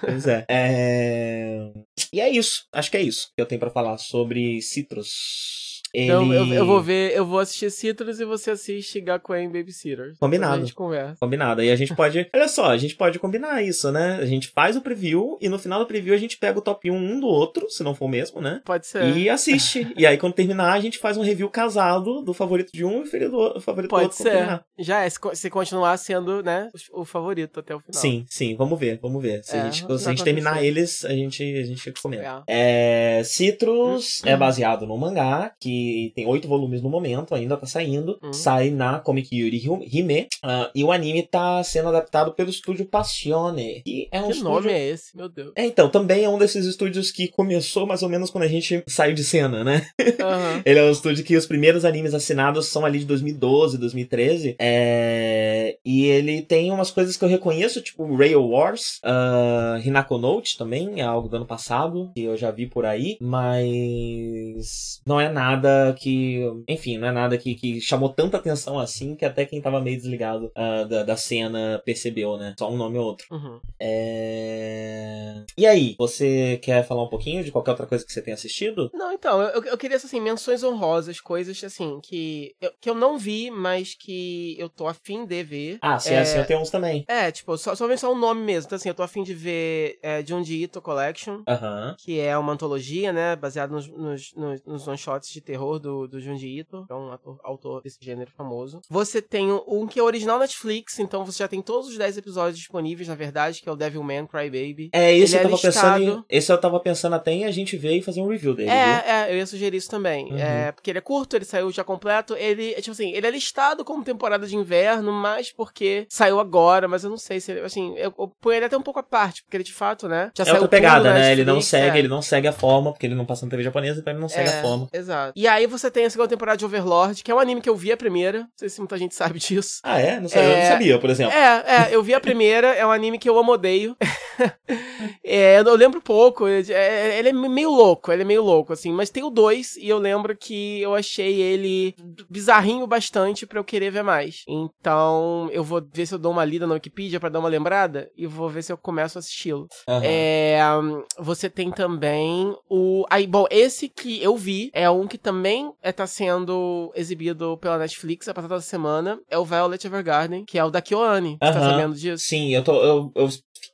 Pois é. é. E é isso. Acho que é isso que eu tenho para falar sobre Citrus. Ele... Então eu, eu, vou ver, eu vou assistir Citrus e você assiste Gakuen Babysitter. Combinado. A gente conversa. Combinado. E a gente pode. [LAUGHS] olha só, a gente pode combinar isso, né? A gente faz o preview e no final do preview a gente pega o top 1 um do outro, se não for o mesmo, né? Pode ser. E assiste. e aí quando terminar, a gente faz um review casado do favorito de um e do favorito pode do outro. Pode ser. Já é, se, continuar sendo, né, o, o, favorito até o final. Sim, sim. Vamos ver, vamos ver. Se é, a gente, se a gente terminar eles, a gente, a gente comenta. É. é Citrus hum. é baseado no mangá, que tem oito volumes volumes no momento, ainda tá saindo. Uhum. Sai na Comic Yuri Hime. Uh, e o anime tá sendo adaptado pelo estúdio Passione. Que é um que estúdio... nome é esse, meu Deus? É, então, também é um desses estúdios que começou mais ou menos quando a gente saiu de cena, né? Uhum. [LAUGHS] Ele é um estúdio que os primeiros animes assinados são ali de 2012, 2013. É... E ele tem umas coisas que eu reconheço, tipo Rail Wars, uh, Hinako Note também, é algo do ano passado, que eu já vi por aí, mas não é nada que enfim, não é nada que, que chamou tanta atenção assim que até quem tava meio desligado uh, da, da cena percebeu, né? Só um nome ou outro. Uhum. É... E aí, você quer falar um pouquinho de qualquer outra coisa que você tenha assistido? Não, então, eu, eu queria, assim, menções honrosas, coisas, assim, que eu, que eu não vi, mas que eu tô afim de ver. Ah, sim, é, assim eu tenho uns também. É, tipo, só, só só o nome mesmo. Então, assim, eu tô afim de ver é, Junji Ito Collection, uhum. que é uma antologia, né, baseada nos, nos, nos, nos one-shots de terror do, do Junji Ito, que é um ator, autor desse gênero famoso. Você tem um que é original Netflix, então você já tem todos os 10 episódios disponíveis, na verdade, que é o Devilman Crybaby. É, esse Ele eu é tava é pensando em, Esse eu tava pensando até em a gente ver e fazer um review dele. É, viu? é, eu ia sugerir isso também. Uhum. É, porque ele é curto, ele saiu já completo. Ele, tipo assim, ele é listado como temporada de inverno, mas porque saiu agora, mas eu não sei se ele, assim, eu, eu ponho ele até um pouco à parte, porque ele de fato, né, já é saiu outra pegada, né? Netflix, ele não segue, é. ele não segue a forma, porque ele não passa na TV japonesa, então ele não segue a é, forma. Exato. E aí você tem a segunda temporada de Overlord, que é um anime que eu vi a primeira. Não sei se muita gente sabe disso. Ah, é? Não, sabia, é... eu não é, sabia, por exemplo. É, é, eu vi a primeira, é um anime que eu amo odeio. [LAUGHS] é, eu lembro pouco, é, é, ele é meio louco, ele é meio louco, assim, mas tem o dois e eu lembro que eu achei ele bizarrinho bastante para eu querer ver mais. Então, eu vou ver se eu dou uma lida na Wikipedia para dar uma lembrada e vou ver se eu começo a assisti-lo. Uhum. É, você tem também o. Aí, bom, esse que eu vi é um que também está sendo exibido pela Netflix a partir da semana. É o Violet Evergarden, que é o da Kyoane. Você tá sabendo disso? Sim, eu tô. Eu, eu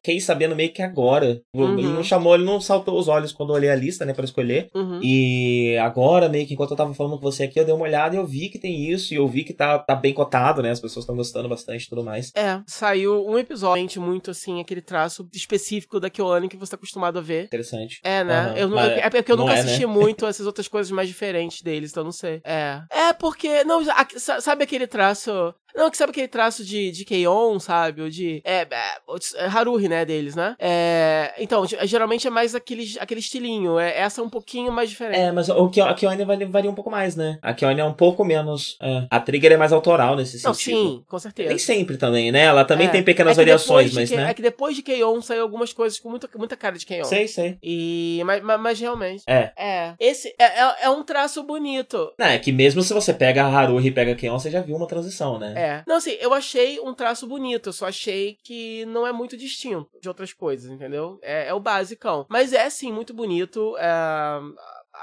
fiquei sabendo meio que agora. Uhum. Ele não chamou, ele não saltou os olhos quando eu olhei a lista, né, pra escolher. Uhum. E agora, meio que enquanto eu tava falando com você aqui, eu dei uma olhada e eu vi que tem isso, e eu vi que tá, tá bem cotado, né? As pessoas estão gostando bastante e tudo mais. É, saiu um episódio muito assim, aquele traço específico da Kyoane que você tá acostumado a ver. Interessante. É, né? Uhum. Eu, não, é porque eu nunca é, assisti né? [LAUGHS] muito essas outras coisas mais diferentes deles, então não sei. É. É porque, não, sabe aquele traço não, que sabe aquele traço de, de Keion, sabe? Ou de. É, é, é, Haruhi, né? Deles, né? É, então, geralmente é mais aquele, aquele estilinho. É, essa é um pouquinho mais diferente. É, mas o, a Kyoane varia um pouco mais, né? A Kyoane é um pouco menos. É. A Trigger é mais autoral nesse sentido. Não, sim, com certeza. Nem sempre também, né? Ela também é. tem pequenas é variações, mas, né? É que depois de Keion saiu algumas coisas com muita, muita cara de Keion. Sei, sei. E, mas, mas, mas realmente. É. É. Esse é, é, um traço bonito. Não, é que mesmo se você pega a Haruhi e pega Keion, você já viu uma transição, né? É. Não, assim, eu achei um traço bonito, eu só achei que não é muito distinto de outras coisas, entendeu? É, é o basicão. Mas é, sim, muito bonito. É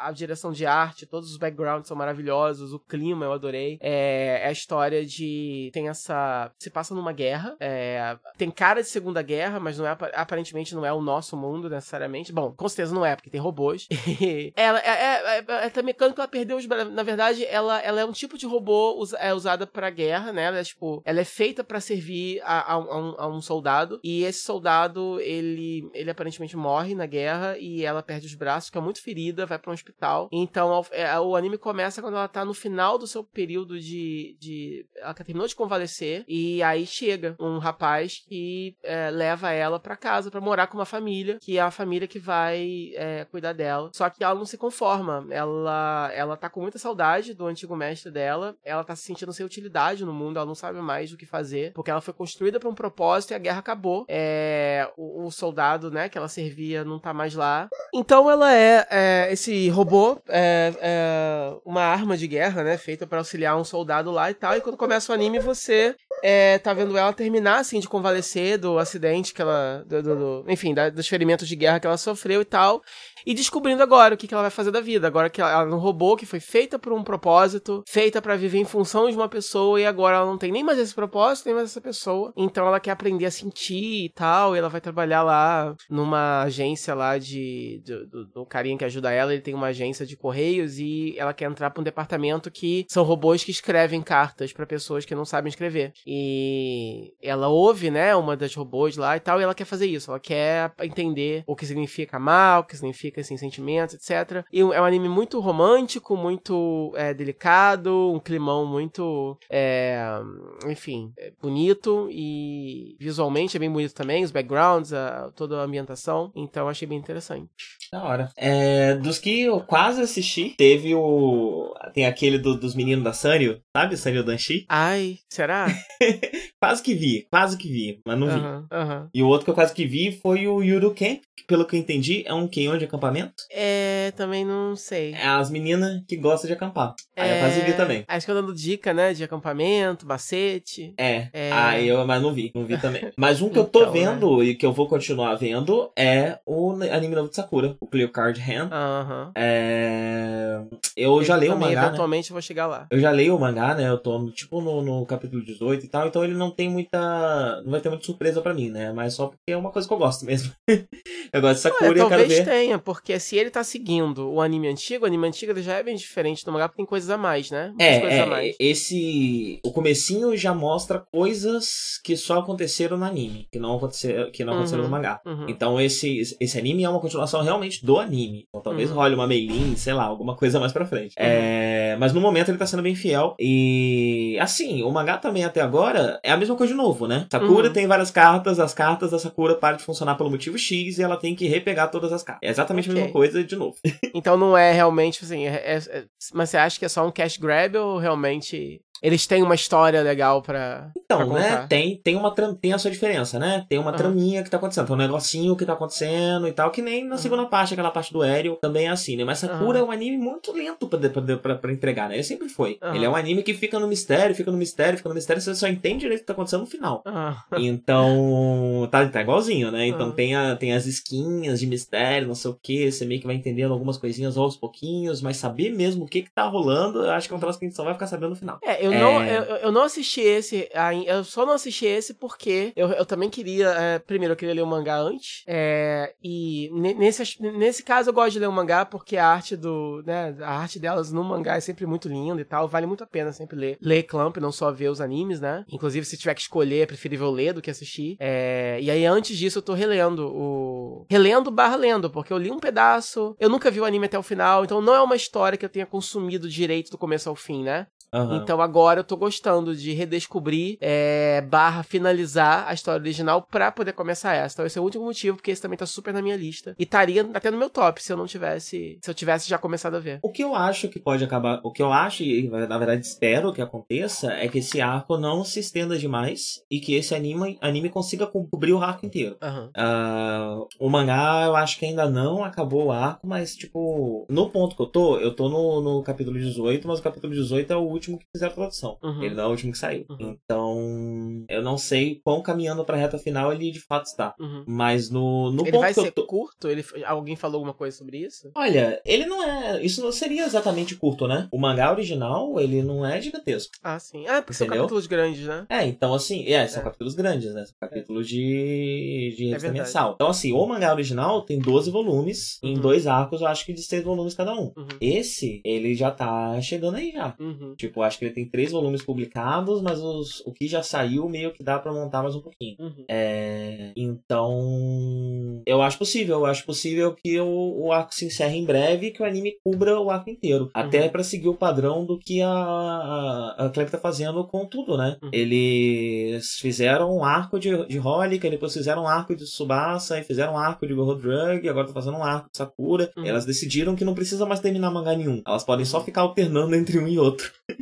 a direção de arte, todos os backgrounds são maravilhosos, o clima eu adorei. É, é a história de. Tem essa. Se passa numa guerra. É, tem cara de Segunda Guerra, mas não é aparentemente não é o nosso mundo necessariamente. Bom, com certeza não é, porque tem robôs. [LAUGHS] ela é, é, é, é, é mecânica ela perdeu os. Na verdade, ela, ela é um tipo de robô us, é usada pra guerra, né? Ela é, tipo, ela é feita para servir a, a, a, um, a, um, soldado. E esse soldado, ele, ele aparentemente morre na guerra e ela perde os braços, fica muito ferida, vai pra um hospital. Então é, o anime começa quando ela tá no final do seu período de. de ela terminou de convalescer. E aí chega um rapaz que é, leva ela para casa para morar com uma família, que é a família que vai é, cuidar dela. Só que ela não se conforma. Ela, ela tá com muita saudade do antigo mestre dela. Ela tá se sentindo sem utilidade no mundo, ela não sabe mais o que fazer, porque ela foi construída para um propósito e a guerra acabou. É, o, o, soldado, né, que ela servia não tá mais lá. Então ela é, é esse robô é, é, uma arma de guerra, né? Feita para auxiliar um soldado lá e tal. E quando começa o anime, você é, tá vendo ela terminar, assim, de convalescer do acidente que ela. Do, do, do, enfim, da, dos ferimentos de guerra que ela sofreu e tal e descobrindo agora o que, que ela vai fazer da vida. Agora que ela, ela é um robô que foi feita por um propósito, feita para viver em função de uma pessoa, e agora ela não tem nem mais esse propósito, nem mais essa pessoa. Então ela quer aprender a sentir e tal, e ela vai trabalhar lá numa agência lá de. do, do, do carinha que ajuda ela, ele tem uma agência de correios e ela quer entrar pra um departamento que são robôs que escrevem cartas para pessoas que não sabem escrever. E ela ouve, né, uma das robôs lá e tal, e ela quer fazer isso. Ela quer entender o que significa mal, o que significa sem sentimentos, etc. E é um anime muito romântico, muito é, delicado, um climão muito, é, enfim, é bonito e visualmente é bem bonito também, os backgrounds, a, toda a ambientação. Então achei bem interessante. Da hora. É, dos que eu quase assisti, teve o. Tem aquele do, dos meninos da Sanrio, sabe? Sanrio Danshi. [LAUGHS] Ai, será? quase que vi, quase que vi, mas não vi. Uh -huh, uh -huh. E o outro que eu quase que vi foi o Yuru Camp, que pelo que eu entendi é um Kenyon de acampamento. É, também não sei. É as meninas que gostam de acampar. Aí é... eu quase vi também. Acho que eu dando dica, né, de acampamento, macete. É, é... aí eu, mas não vi, não vi também. [LAUGHS] Mas um que eu tô então, vendo né? e que eu vou continuar vendo é o anime novo de Sakura, o Clear Card Hand. Aham. Uh -huh. É... Eu, eu já leio o mangá, né? Eventualmente né? vou chegar lá. Eu já leio o mangá, né, eu tô tipo no, no capítulo 18 e tal, então ele não tem muita... não vai ter muita surpresa pra mim, né, mas só porque é uma coisa que eu gosto mesmo. [LAUGHS] eu gosto de Sakura Olha, e eu quero ver... Talvez tenha, porque se ele tá seguindo o anime antigo, o anime antigo já é bem diferente do mangá, porque tem coisas a mais, né? Muitas é, coisas é, a mais. esse... O comecinho já mostra coisas que só aconteceram no anime, que não, acontecer, que não aconteceram uhum, no mangá. Uhum. Então esse, esse anime é uma continuação realmente do anime. Então talvez uhum. role uma mailing, sei lá, alguma coisa mais pra frente. Uhum. É... Mas no momento ele tá sendo bem fiel. E assim, o mangá também até agora é a mesma coisa de novo, né? Sakura uhum. tem várias cartas, as cartas da Sakura param de funcionar pelo motivo X e ela tem que repegar todas as cartas. É exatamente okay. a mesma coisa de novo. então não é realmente assim. É, é, é, mas você acha que é só um cash grab ou realmente eles têm uma história legal pra. Então, pra né? Tem, tem, uma, tem a sua diferença, né? Tem uma uhum. traminha que tá acontecendo, tem um negocinho que tá acontecendo e tal, que nem na uhum. segunda parte, aquela parte do aéreo, também é assim, né? Mas Sakura uhum. é um anime muito lento pra, pra, pra, pra entregar, né? Ele sempre foi. Ele é um anime que fica no mistério, fica no mistério, fica no mistério, você só entende direito o que tá acontecendo no final. [LAUGHS] Então, tá, tá igualzinho, né? Então tem, a, tem as esquinhas de mistério, não sei o que, você meio que vai entendendo algumas coisinhas aos pouquinhos, mas saber mesmo o que que tá rolando, eu acho que é um troço que a gente só vai ficar sabendo no final. É, eu, é... Não, eu, eu não assisti esse, eu só não assisti esse porque eu, eu também queria, é, primeiro eu queria ler o mangá antes, é, e nesse, nesse caso eu gosto de ler o mangá porque a arte do, né, a arte delas no mangá é sempre muito linda e tal, vale muito a pena sempre ler, ler Clamp, não só ver os animes, né, inclusive se tiver que escolher é preferível ler do que assistir, é, e aí antes disso eu tô relendo o, relendo barra lendo, porque eu li um pedaço, eu nunca vi o anime até o final, então não é uma história que eu tenha consumido direito do começo ao fim, né, Uhum. Então agora eu tô gostando de redescobrir, é, barra finalizar a história original pra poder começar essa. Então esse é o último motivo, porque esse também tá super na minha lista. E estaria até no meu top se eu não tivesse. Se eu tivesse já começado a ver. O que eu acho que pode acabar. O que eu acho, e na verdade espero que aconteça, é que esse arco não se estenda demais e que esse anime, anime consiga cobrir o arco inteiro. Uhum. Uh, o mangá eu acho que ainda não acabou o arco, mas tipo, no ponto que eu tô, eu tô no, no capítulo 18, mas o capítulo 18 é o último último que fizeram a tradução. Uhum. Ele não é o último que saiu. Uhum. Então, eu não sei quão caminhando pra reta final ele de fato está. Uhum. Mas no, no ele ponto vai que ser eu tô... curto? Ele, alguém falou alguma coisa sobre isso? Olha, ele não é. Isso não seria exatamente curto, né? O mangá original, ele não é gigantesco. Ah, sim. Ah, porque Entendeu? são capítulos grandes, né? É, então assim, é, são é. capítulos grandes, né? São capítulos é. de, de revista é mensal. Então, assim, o mangá original tem 12 volumes, em uhum. dois arcos, eu acho que de 6 volumes cada um. Uhum. Esse, ele já tá chegando aí já. Uhum. Tipo, acho que ele tem três volumes publicados, mas os, o que já saiu meio que dá para montar mais um pouquinho. Uhum. É, então, eu acho possível, eu acho possível que o, o arco se encerre em breve e que o anime cubra o arco inteiro. Uhum. Até para seguir o padrão do que a, a, a Clem tá fazendo com tudo, né? Uhum. Eles fizeram um arco de, de Holica, depois fizeram um arco de Tsubasa, e fizeram um arco de Gold Drug, e agora tá fazendo um arco de Sakura. Uhum. Elas decidiram que não precisa mais terminar mangá nenhum. Elas podem só ficar alternando entre um e outro. [LAUGHS]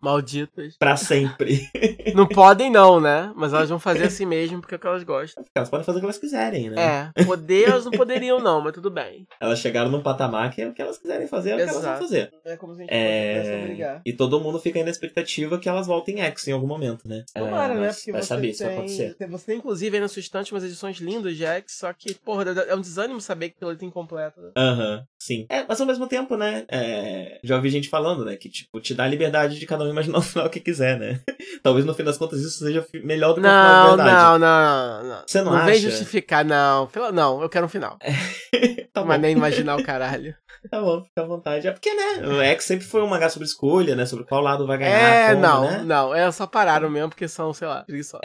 Malditas. Pra sempre. [LAUGHS] Não podem, não, né? Mas elas vão fazer assim mesmo porque é o que elas gostam. Elas podem fazer o que elas quiserem, né? É, poder elas não poderiam, não, mas tudo bem. Elas chegaram num patamar que é o que elas quiserem fazer, é o que elas vão fazer. É como se a gente é... E todo mundo fica aí na expectativa que elas voltem X em algum momento, né? Tomara, é, né? Porque vai saber tem... vai acontecer. Você tem, inclusive, aí na sua estante umas edições lindas de X, só que, porra, é um desânimo saber que aquilo ali tem completo. Né? Aham, uhum, sim. É, mas ao mesmo tempo, né? É... Já ouvi gente falando, né? Que, tipo, te dá a liberdade de cada um imaginar [LAUGHS] o final que quiser, né? [LAUGHS] Talvez no fim das contas isso seja melhor do que não, o final de verdade. Não, não, não. Você não, não acha? vem justificar, não. Não, eu quero um final. [LAUGHS] tá mas nem imaginar o caralho. Tá bom, fica à vontade. É porque, né? O X sempre foi um mangá sobre escolha, né? Sobre qual lado vai ganhar. É, como, não, né? não. Elas só pararam mesmo porque são, sei lá, preguiçosas.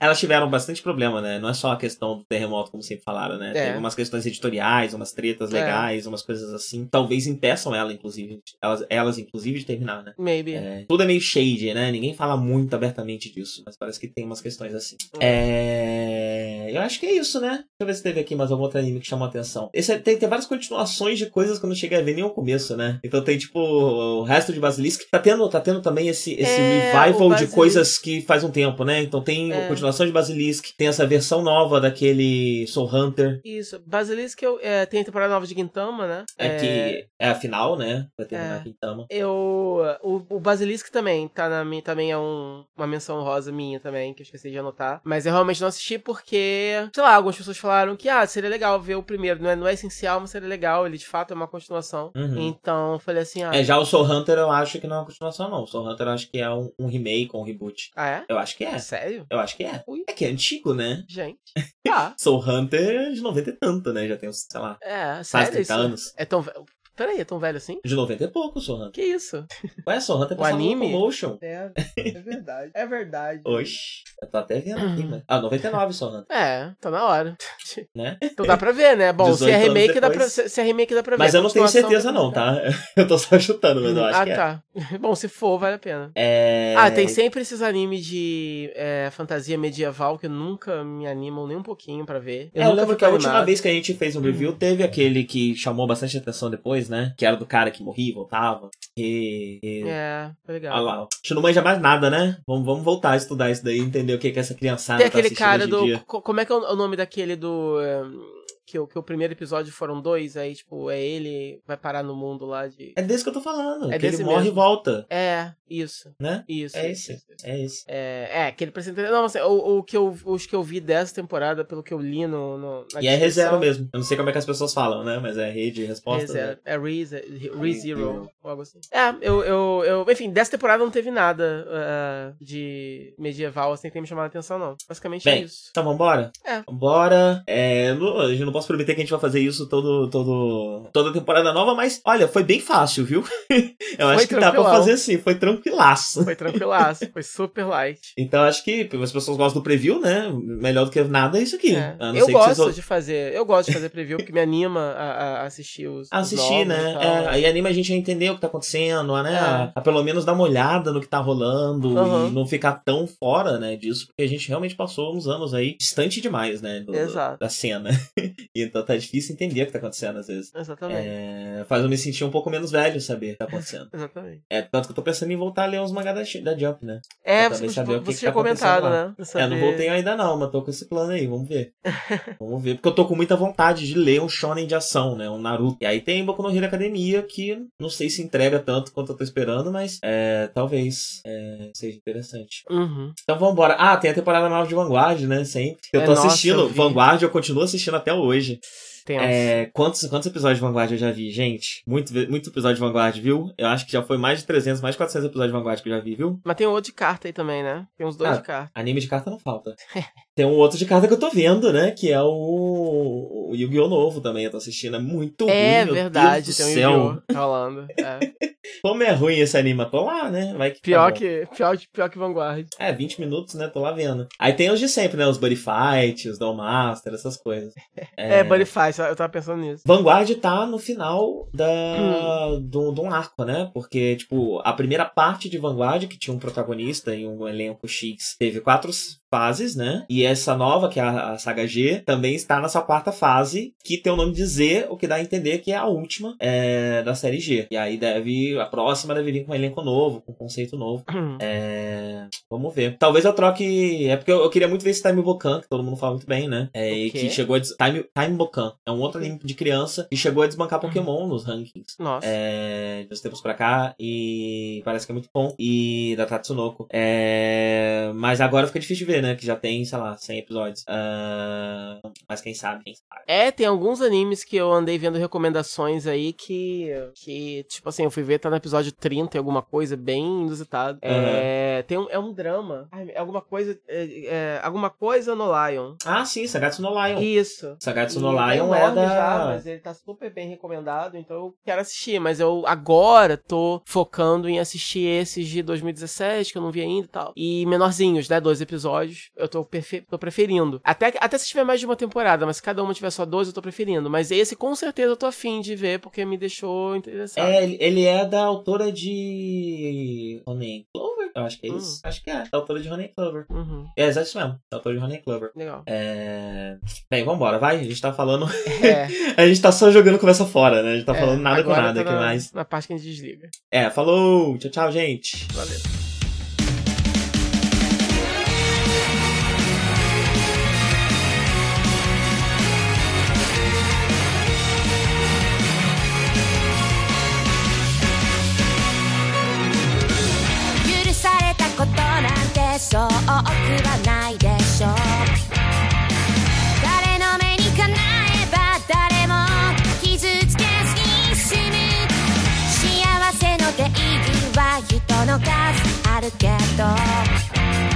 Elas tiveram bastante problema, né? Não é só a questão do terremoto, como sempre falaram, né? É. Teve umas questões editoriais, umas tretas legais, umas coisas assim. Talvez impeçam ela, inclusive. Elas, elas inclusive, de terminar, né? Maybe. É, tudo é meio shade, né? Ninguém fala muito abertamente disso, mas parece que tem umas questões assim. É. Eu acho que é isso, né? Deixa eu ver se teve aqui mais algum outro anime que chamou a atenção. Esse é- tem, tem várias continuações de coisas que eu não cheguei a ver nem o começo, né? Então tem, tipo, o resto de Basilisk. Tá tendo, tá tendo também esse, esse É, revival de coisas que faz um tempo, né? Então tem É. a continuação de Basilisk, tem essa versão nova daquele Soul Hunter. Isso. Basilisk eu, é, tem a temporada nova de Gintama, né? É, que é a final, né? Vai terminar É. aqui Tama. Eu. O, o Basilisk também tá na minha. Também é um, uma menção rosa minha também, que eu esqueci de anotar. Mas eu realmente não assisti porque, sei lá, algumas pessoas falaram que, ah, seria legal ver o primeiro. Não é, não é essencial, mas seria legal. Ele de fato é uma continuação. Uhum. Então eu falei assim, ah. É, já o Soul Hunter eu acho que não é uma continuação, não. O Soul Hunter eu acho que é um, um remake ou um reboot. Ah, é? Eu acho que é. Sério? Eu acho que é. Ui. É que é antigo, né? Gente. [LAUGHS] Tá. Soul Hunter é de 90 e tanto, né? Já tem uns, sei lá, É, quase sério. 30 Isso? anos. É tão velho. Peraí, é tão velho assim? De 90 e pouco, Hunter. Que isso? Ué, Soul Hunter O passava no anime? Locomotion. É, é verdade. É verdade. Oxi, eu tô até vendo aqui, mas... Ah, 99 Soul Hunter, É, tá na hora. né? Então dá pra ver, né? Bom, se 18 é remake, dá pra, se se é remake dá pra ver. Mas eu não tenho certeza não, tá? [LAUGHS] Eu tô só chutando, mas eu acho ah, que é. tá. [LAUGHS] Bom, se for, vale a pena. É... Ah, tem sempre esses animes de é, fantasia medieval que nunca me animam nem um pouquinho pra ver. É, eu lembro que a última vez que a gente fez um review teve aquele que chamou bastante atenção depois, né? Que era do cara que morria e voltava. E. e... É, legal. Olha lá, a gente não manja mais nada, né? Vamos, vamos voltar a estudar isso daí, entender o que, que essa criançada Tem tá aquele cara do. Como é que é o o nome daquele do. Que, o, que o primeiro episódio foram dois, aí, tipo, é ele vai parar no mundo lá de. É desse que eu tô falando. É que ele morre mesmo. e volta, É, isso. né? Isso. É isso, esse. isso. É esse. É, é, que ele apresenta. Não, assim, o, o que eu, os que eu vi dessa temporada, pelo que eu li no. no na E é ReZero mesmo. Eu não sei como é que as pessoas falam, né? Mas é rede resposta. ReZero. né? É Re- Re-Zero. ReZero, ou algo assim. É, eu, eu, eu. Enfim, dessa temporada não teve nada ah, de medieval assim que tem me chamado a atenção, não. Basicamente é Bem, isso. Então vambora? É. Vambora. É, não, a gente não posso prometer que a gente vai fazer isso todo, todo, toda temporada nova, mas olha, foi bem fácil, viu? [LAUGHS] Eu acho que dá pra fazer assim, foi tranquilaço. Foi tranquilaço, foi super light. [LAUGHS] Então acho que as pessoas gostam do preview, né? Melhor do que nada é isso aqui. É. A Eu que vocês gosto de fazer. Eu gosto de fazer preview porque me anima a, a assistir os. [LAUGHS] os assistir, novos né? e. É, aí anima a gente a entender o que tá acontecendo, né? É. A, a pelo menos dar uma olhada no que tá rolando Uhum. e não ficar tão fora, né, disso, porque a gente realmente passou uns anos aí distante demais, né? do- Exato. Da cena. [LAUGHS] então tá difícil entender o que tá acontecendo às vezes. Exatamente. É, faz eu me sentir um pouco menos velho saber o que tá acontecendo. Exatamente. É, tanto que eu tô pensando em voltar a ler uns mangá da, da Jump, né? É, Pra você, saber o que você que tinha tá acontecendo comentado, né? Pra É, não saber- voltei ainda não, mas tô com esse plano aí, vamos ver. [LAUGHS] vamos ver, porque eu tô com muita vontade de ler um shonen de ação, né, um Naruto. E aí tem Boku no Hero Academia, que não sei se entrega tanto quanto eu tô esperando, mas é, talvez é, seja interessante. Uhum. Então vambora. Ah, tem a temporada nova de Vanguard, né, sempre. Eu É, tô nossa, assistindo, eu. Vanguard eu continuo assistindo até hoje. É, quantos, quantos episódios de Vanguard eu já vi, gente? Muito, muito episódio de Vanguard, viu? Eu acho que já foi mais de 300, mais de 400 episódios de Vanguard que eu já vi, viu? Mas tem um outro de carta aí também, né? Tem uns dois Ah, de carta. Anime de carta não falta. [LAUGHS] Tem um outro de carta que eu tô vendo, né? Que é o, o Yu-Gi-Oh! novo também. Eu tô assistindo. É muito É ruim, meu verdade, Deus tem um. Yu-Gi-Oh! rolando. É. [LAUGHS] Como é ruim esse anime, tô lá, né? Vai que tá Pior, bom. que, pior, pior que Vanguard. É, 20 minutos, né? Tô lá vendo. Aí tem os de sempre, né? Os Buddy Fight, os Doll Master, essas coisas. [LAUGHS] É, Buddy Fight, eu tava pensando nisso. Vanguard tá no final da Hum. do, de um arco, né? Porque, tipo, a primeira parte de Vanguard, que tinha um protagonista e um elenco X, teve quatro fases, né? E E essa nova, que é a, saga G, também está nessa quarta fase, que tem o nome de Z, o que dá a entender que é a última é, da série G. E aí deve. A próxima deve vir com um elenco novo, com um conceito novo. é, vamos ver. Talvez eu troque. É porque eu, eu queria muito ver esse Time Bokan, que todo mundo fala muito bem, né? É, e que chegou a. Des... Time, Time Bokan. É um outro anime de criança e chegou a desbancar Pokémon nos rankings. Nossa. É, de uns tempos pra cá. E parece que é muito bom. E da Tatsunoko. É, mas agora fica difícil de ver, né? Que já tem, sei lá, 100 episódios. Uh, mas quem sabe, quem sabe. É, tem alguns animes que eu andei vendo recomendações aí que, que tipo assim, eu fui ver, tá no episódio 30 e alguma coisa bem inusitado. Uhum. É, tem um, é um drama. É alguma coisa. É, é, alguma coisa no Lion. Ah, sim, Sagatsu no Lion. Isso. Sagatsu no Lion é da. Já, mas ele tá super bem recomendado, então eu quero assistir. Mas eu agora tô focando em assistir esses de 2017, que eu não vi ainda e tal. E menorzinhos, né? Dois episódios. Eu tô, tô preferindo. Até, até se tiver mais de uma temporada, mas se cada uma tiver só dois, eu tô preferindo. Mas esse, com certeza, eu tô afim de ver, porque me deixou interessado. É, ele é da autora de. Honey Clover? Eu acho que é hum. isso. Hum. Acho que é. Da autora de Honey Clover. Uhum. É, exato isso mesmo. Da autora de Honey Clover. Legal. É. Bem, vambora, vai. A gente tá falando. É. [LAUGHS] a gente tá só jogando conversa fora, né? A gente tá é, falando nada com nada tá aqui mais. Na parte que a gente desliga. É, falou. Tchau, tchau, gente. Valeu. そうくはないでしょ。う誰の目にかなえば誰も傷つけずに済む。幸せの定義は人の数あるけど。